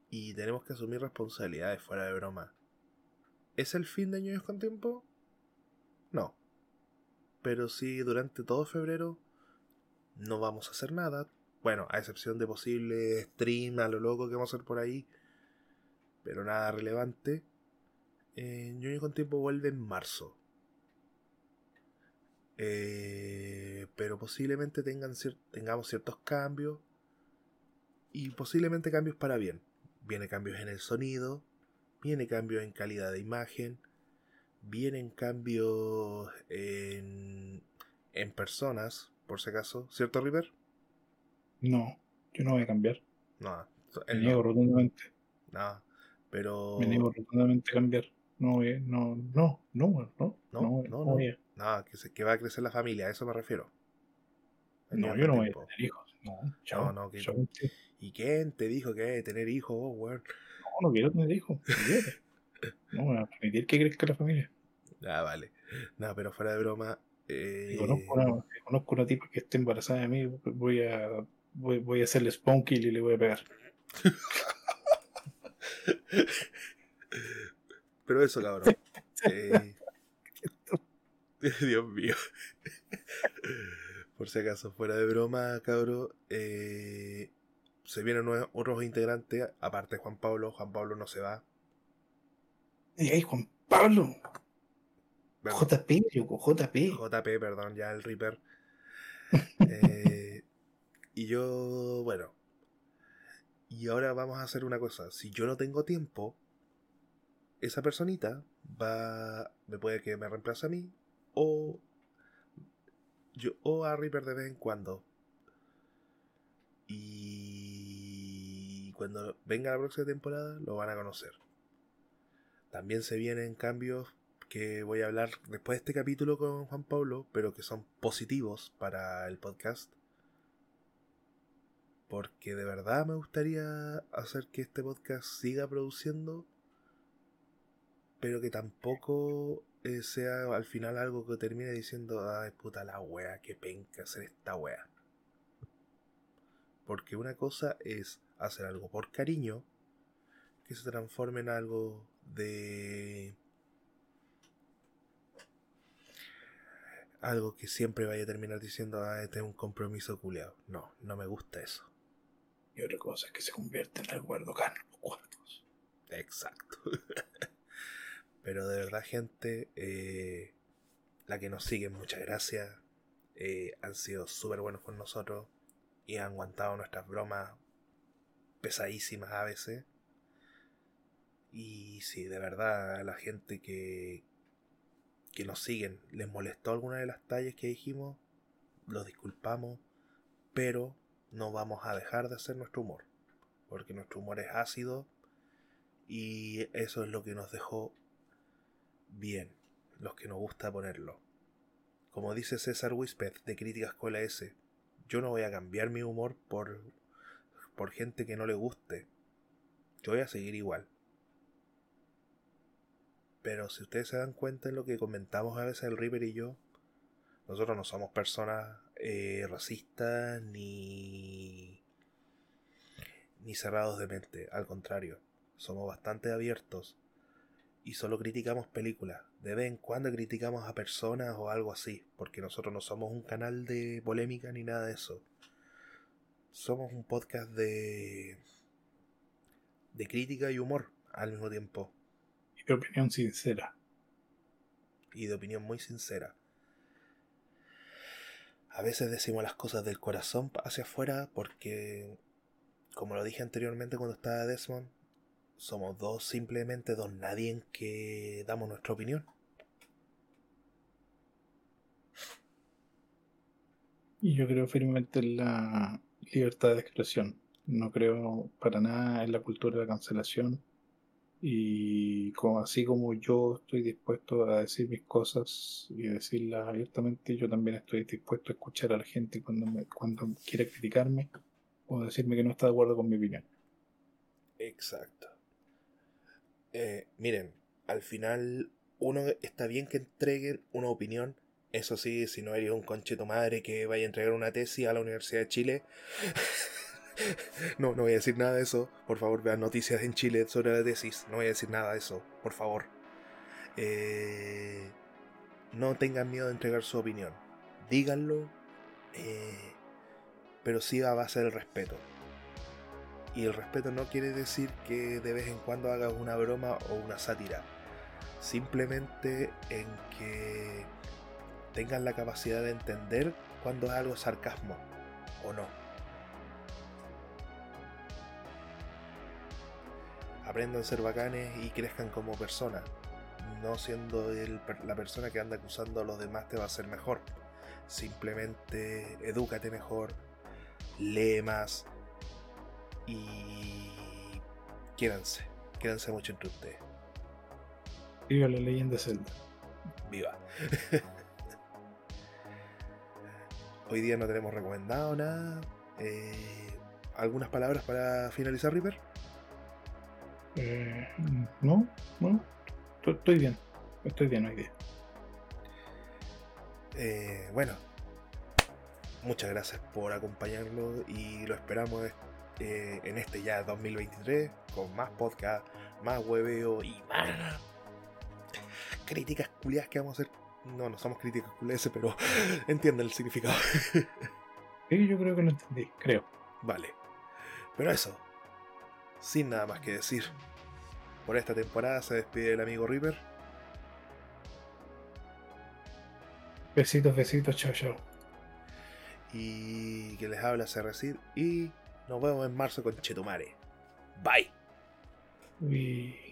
Y tenemos que asumir responsabilidades fuera de broma. ¿Es el fin de Ñoños con Tiempo? No. Pero si durante todo febrero no vamos a hacer nada. Bueno, a excepción de posible stream a lo loco que vamos a hacer por ahí. Pero nada relevante. Eh, Ñoños con Tiempo vuelve en marzo. Eh, pero posiblemente tengan cier- tengamos ciertos cambios. Y posiblemente cambios para bien. Viene cambios en el sonido, viene cambios en calidad de imagen, vienen cambios en, en personas, por si acaso. ¿Cierto, River? No, yo no voy a cambiar. No, niego no, rotundamente. no, pero... Rotundamente a cambiar. No a- no, no, no, no, No, no, no, a. No, que, se, que va a crecer la familia, a eso me refiero. No, yo no voy a tener hijos. No, chao. No, no, que- chao. ¿Y quién te dijo que hay tener hijos, weón? No, no quiero tener hijos. No voy a permitir que crezca la familia. Ah, vale. No, pero fuera de broma. Eh... Si conozco, una, si conozco una tipa que esté embarazada de mí, voy a, voy, voy a hacerle spawn kill y le voy a pegar. Pero eso, cabrón. Eh, Dios mío. Por si acaso, fuera de broma, cabrón. eh, Se vienen nuevos, otros integrantes, aparte de Juan Pablo. Juan Pablo no se va. Y ahí, Juan Pablo. Perdón, JP, JP. JP, perdón, ya el Reaper. Eh, y yo, bueno. Y ahora vamos a hacer una cosa. Si yo no tengo tiempo, esa personita va. Me puede que me reemplace a mí. O. Yo, o a Reaper de vez en cuando. Y cuando venga la próxima temporada lo van a conocer. También se vienen cambios que voy a hablar después de este capítulo con Juan Pablo, pero que son positivos para el podcast. Porque de verdad me gustaría hacer que este podcast siga produciendo, pero que tampoco eh, sea al final algo que termine diciendo, ay puta la wea, que penca hacer esta wea. Porque una cosa es hacer algo por cariño, que se transforme en algo de algo que siempre vaya a terminar diciendo, ah, este es un compromiso culeado. No, no me gusta eso. Y otra cosa es que se convierte en algo Erdogan, los cuartos. Exacto. Pero de verdad, gente, eh, la que nos sigue, muchas gracias. Eh, han sido súper buenos con nosotros y han aguantado nuestras bromas pesadísimas a veces. Y sí, de verdad, a la gente que, que nos siguen, les molestó alguna de las tallas que dijimos, los disculpamos, pero no vamos a dejar de hacer nuestro humor, porque nuestro humor es ácido y eso es lo que nos dejó bien, los que nos gusta ponerlo. Como dice César Wispeth de Crítica Escuela S, yo no voy a cambiar mi humor por, por gente que no le guste. Yo voy a seguir igual. Pero si ustedes se dan cuenta en lo que comentamos a veces el Reaper y yo, nosotros no somos personas eh, racistas ni, ni cerrados de mente. Al contrario, somos bastante abiertos y solo criticamos películas. De vez en cuando criticamos a personas o algo así, porque nosotros no somos un canal de polémica ni nada de eso. Somos un podcast de de crítica y humor al mismo tiempo Y de opinión sincera. y de opinión muy sincera. A veces decimos las cosas del corazón hacia afuera porque, como lo dije anteriormente cuando estaba Desmond, somos dos simplemente dos nadie en que damos nuestra opinión. Y yo creo firmemente en la libertad de expresión. No creo para nada en la cultura de la cancelación. Y como, así como yo estoy dispuesto a decir mis cosas y decirlas abiertamente, yo también estoy dispuesto a escuchar a la gente cuando, me, cuando quiera criticarme o decirme que no está de acuerdo con mi opinión. Exacto. Eh, miren, al final uno está bien que entreguen una opinión. Eso sí, si no eres un concheto madre que vaya a entregar una tesis a la Universidad de Chile. no, no voy a decir nada de eso. Por favor, vean noticias en Chile sobre la tesis. No voy a decir nada de eso, por favor. Eh, no tengan miedo de entregar su opinión. Díganlo. eh, pero sí a base del respeto. Y el respeto no quiere decir que de vez en cuando hagas una broma o una sátira. Simplemente en que tengan la capacidad de entender cuando es algo sarcasmo o no. Aprendan a ser bacanes y crezcan como personas. No siendo el la persona que anda acusando a los demás te va a hacer mejor. Simplemente edúcate mejor, lee más, y quédense, quédense mucho entre ustedes. Viva la leyenda Zelda. Viva. Hoy día no tenemos recomendado nada. Eh, ¿Algunas palabras para finalizar, Reaper? Eh, no, no. Estoy- Estoy bien. Estoy bien hoy día. Eh, bueno, muchas gracias por acompañarnos y lo esperamos eh, en este ya 2023 con más podcast, más hueveo y más críticas culiadas que vamos a hacer. No, no somos críticas culiadas, pero entienden el significado. Sí, yo creo que lo entendí, creo. Vale. Pero eso, sin nada más que decir. Por esta temporada se despide el amigo Reaper. Besitos, besitos, chao, chao. Y que les habla Cerrecid. Y nos vemos en marzo con Chetumare. Bye. Y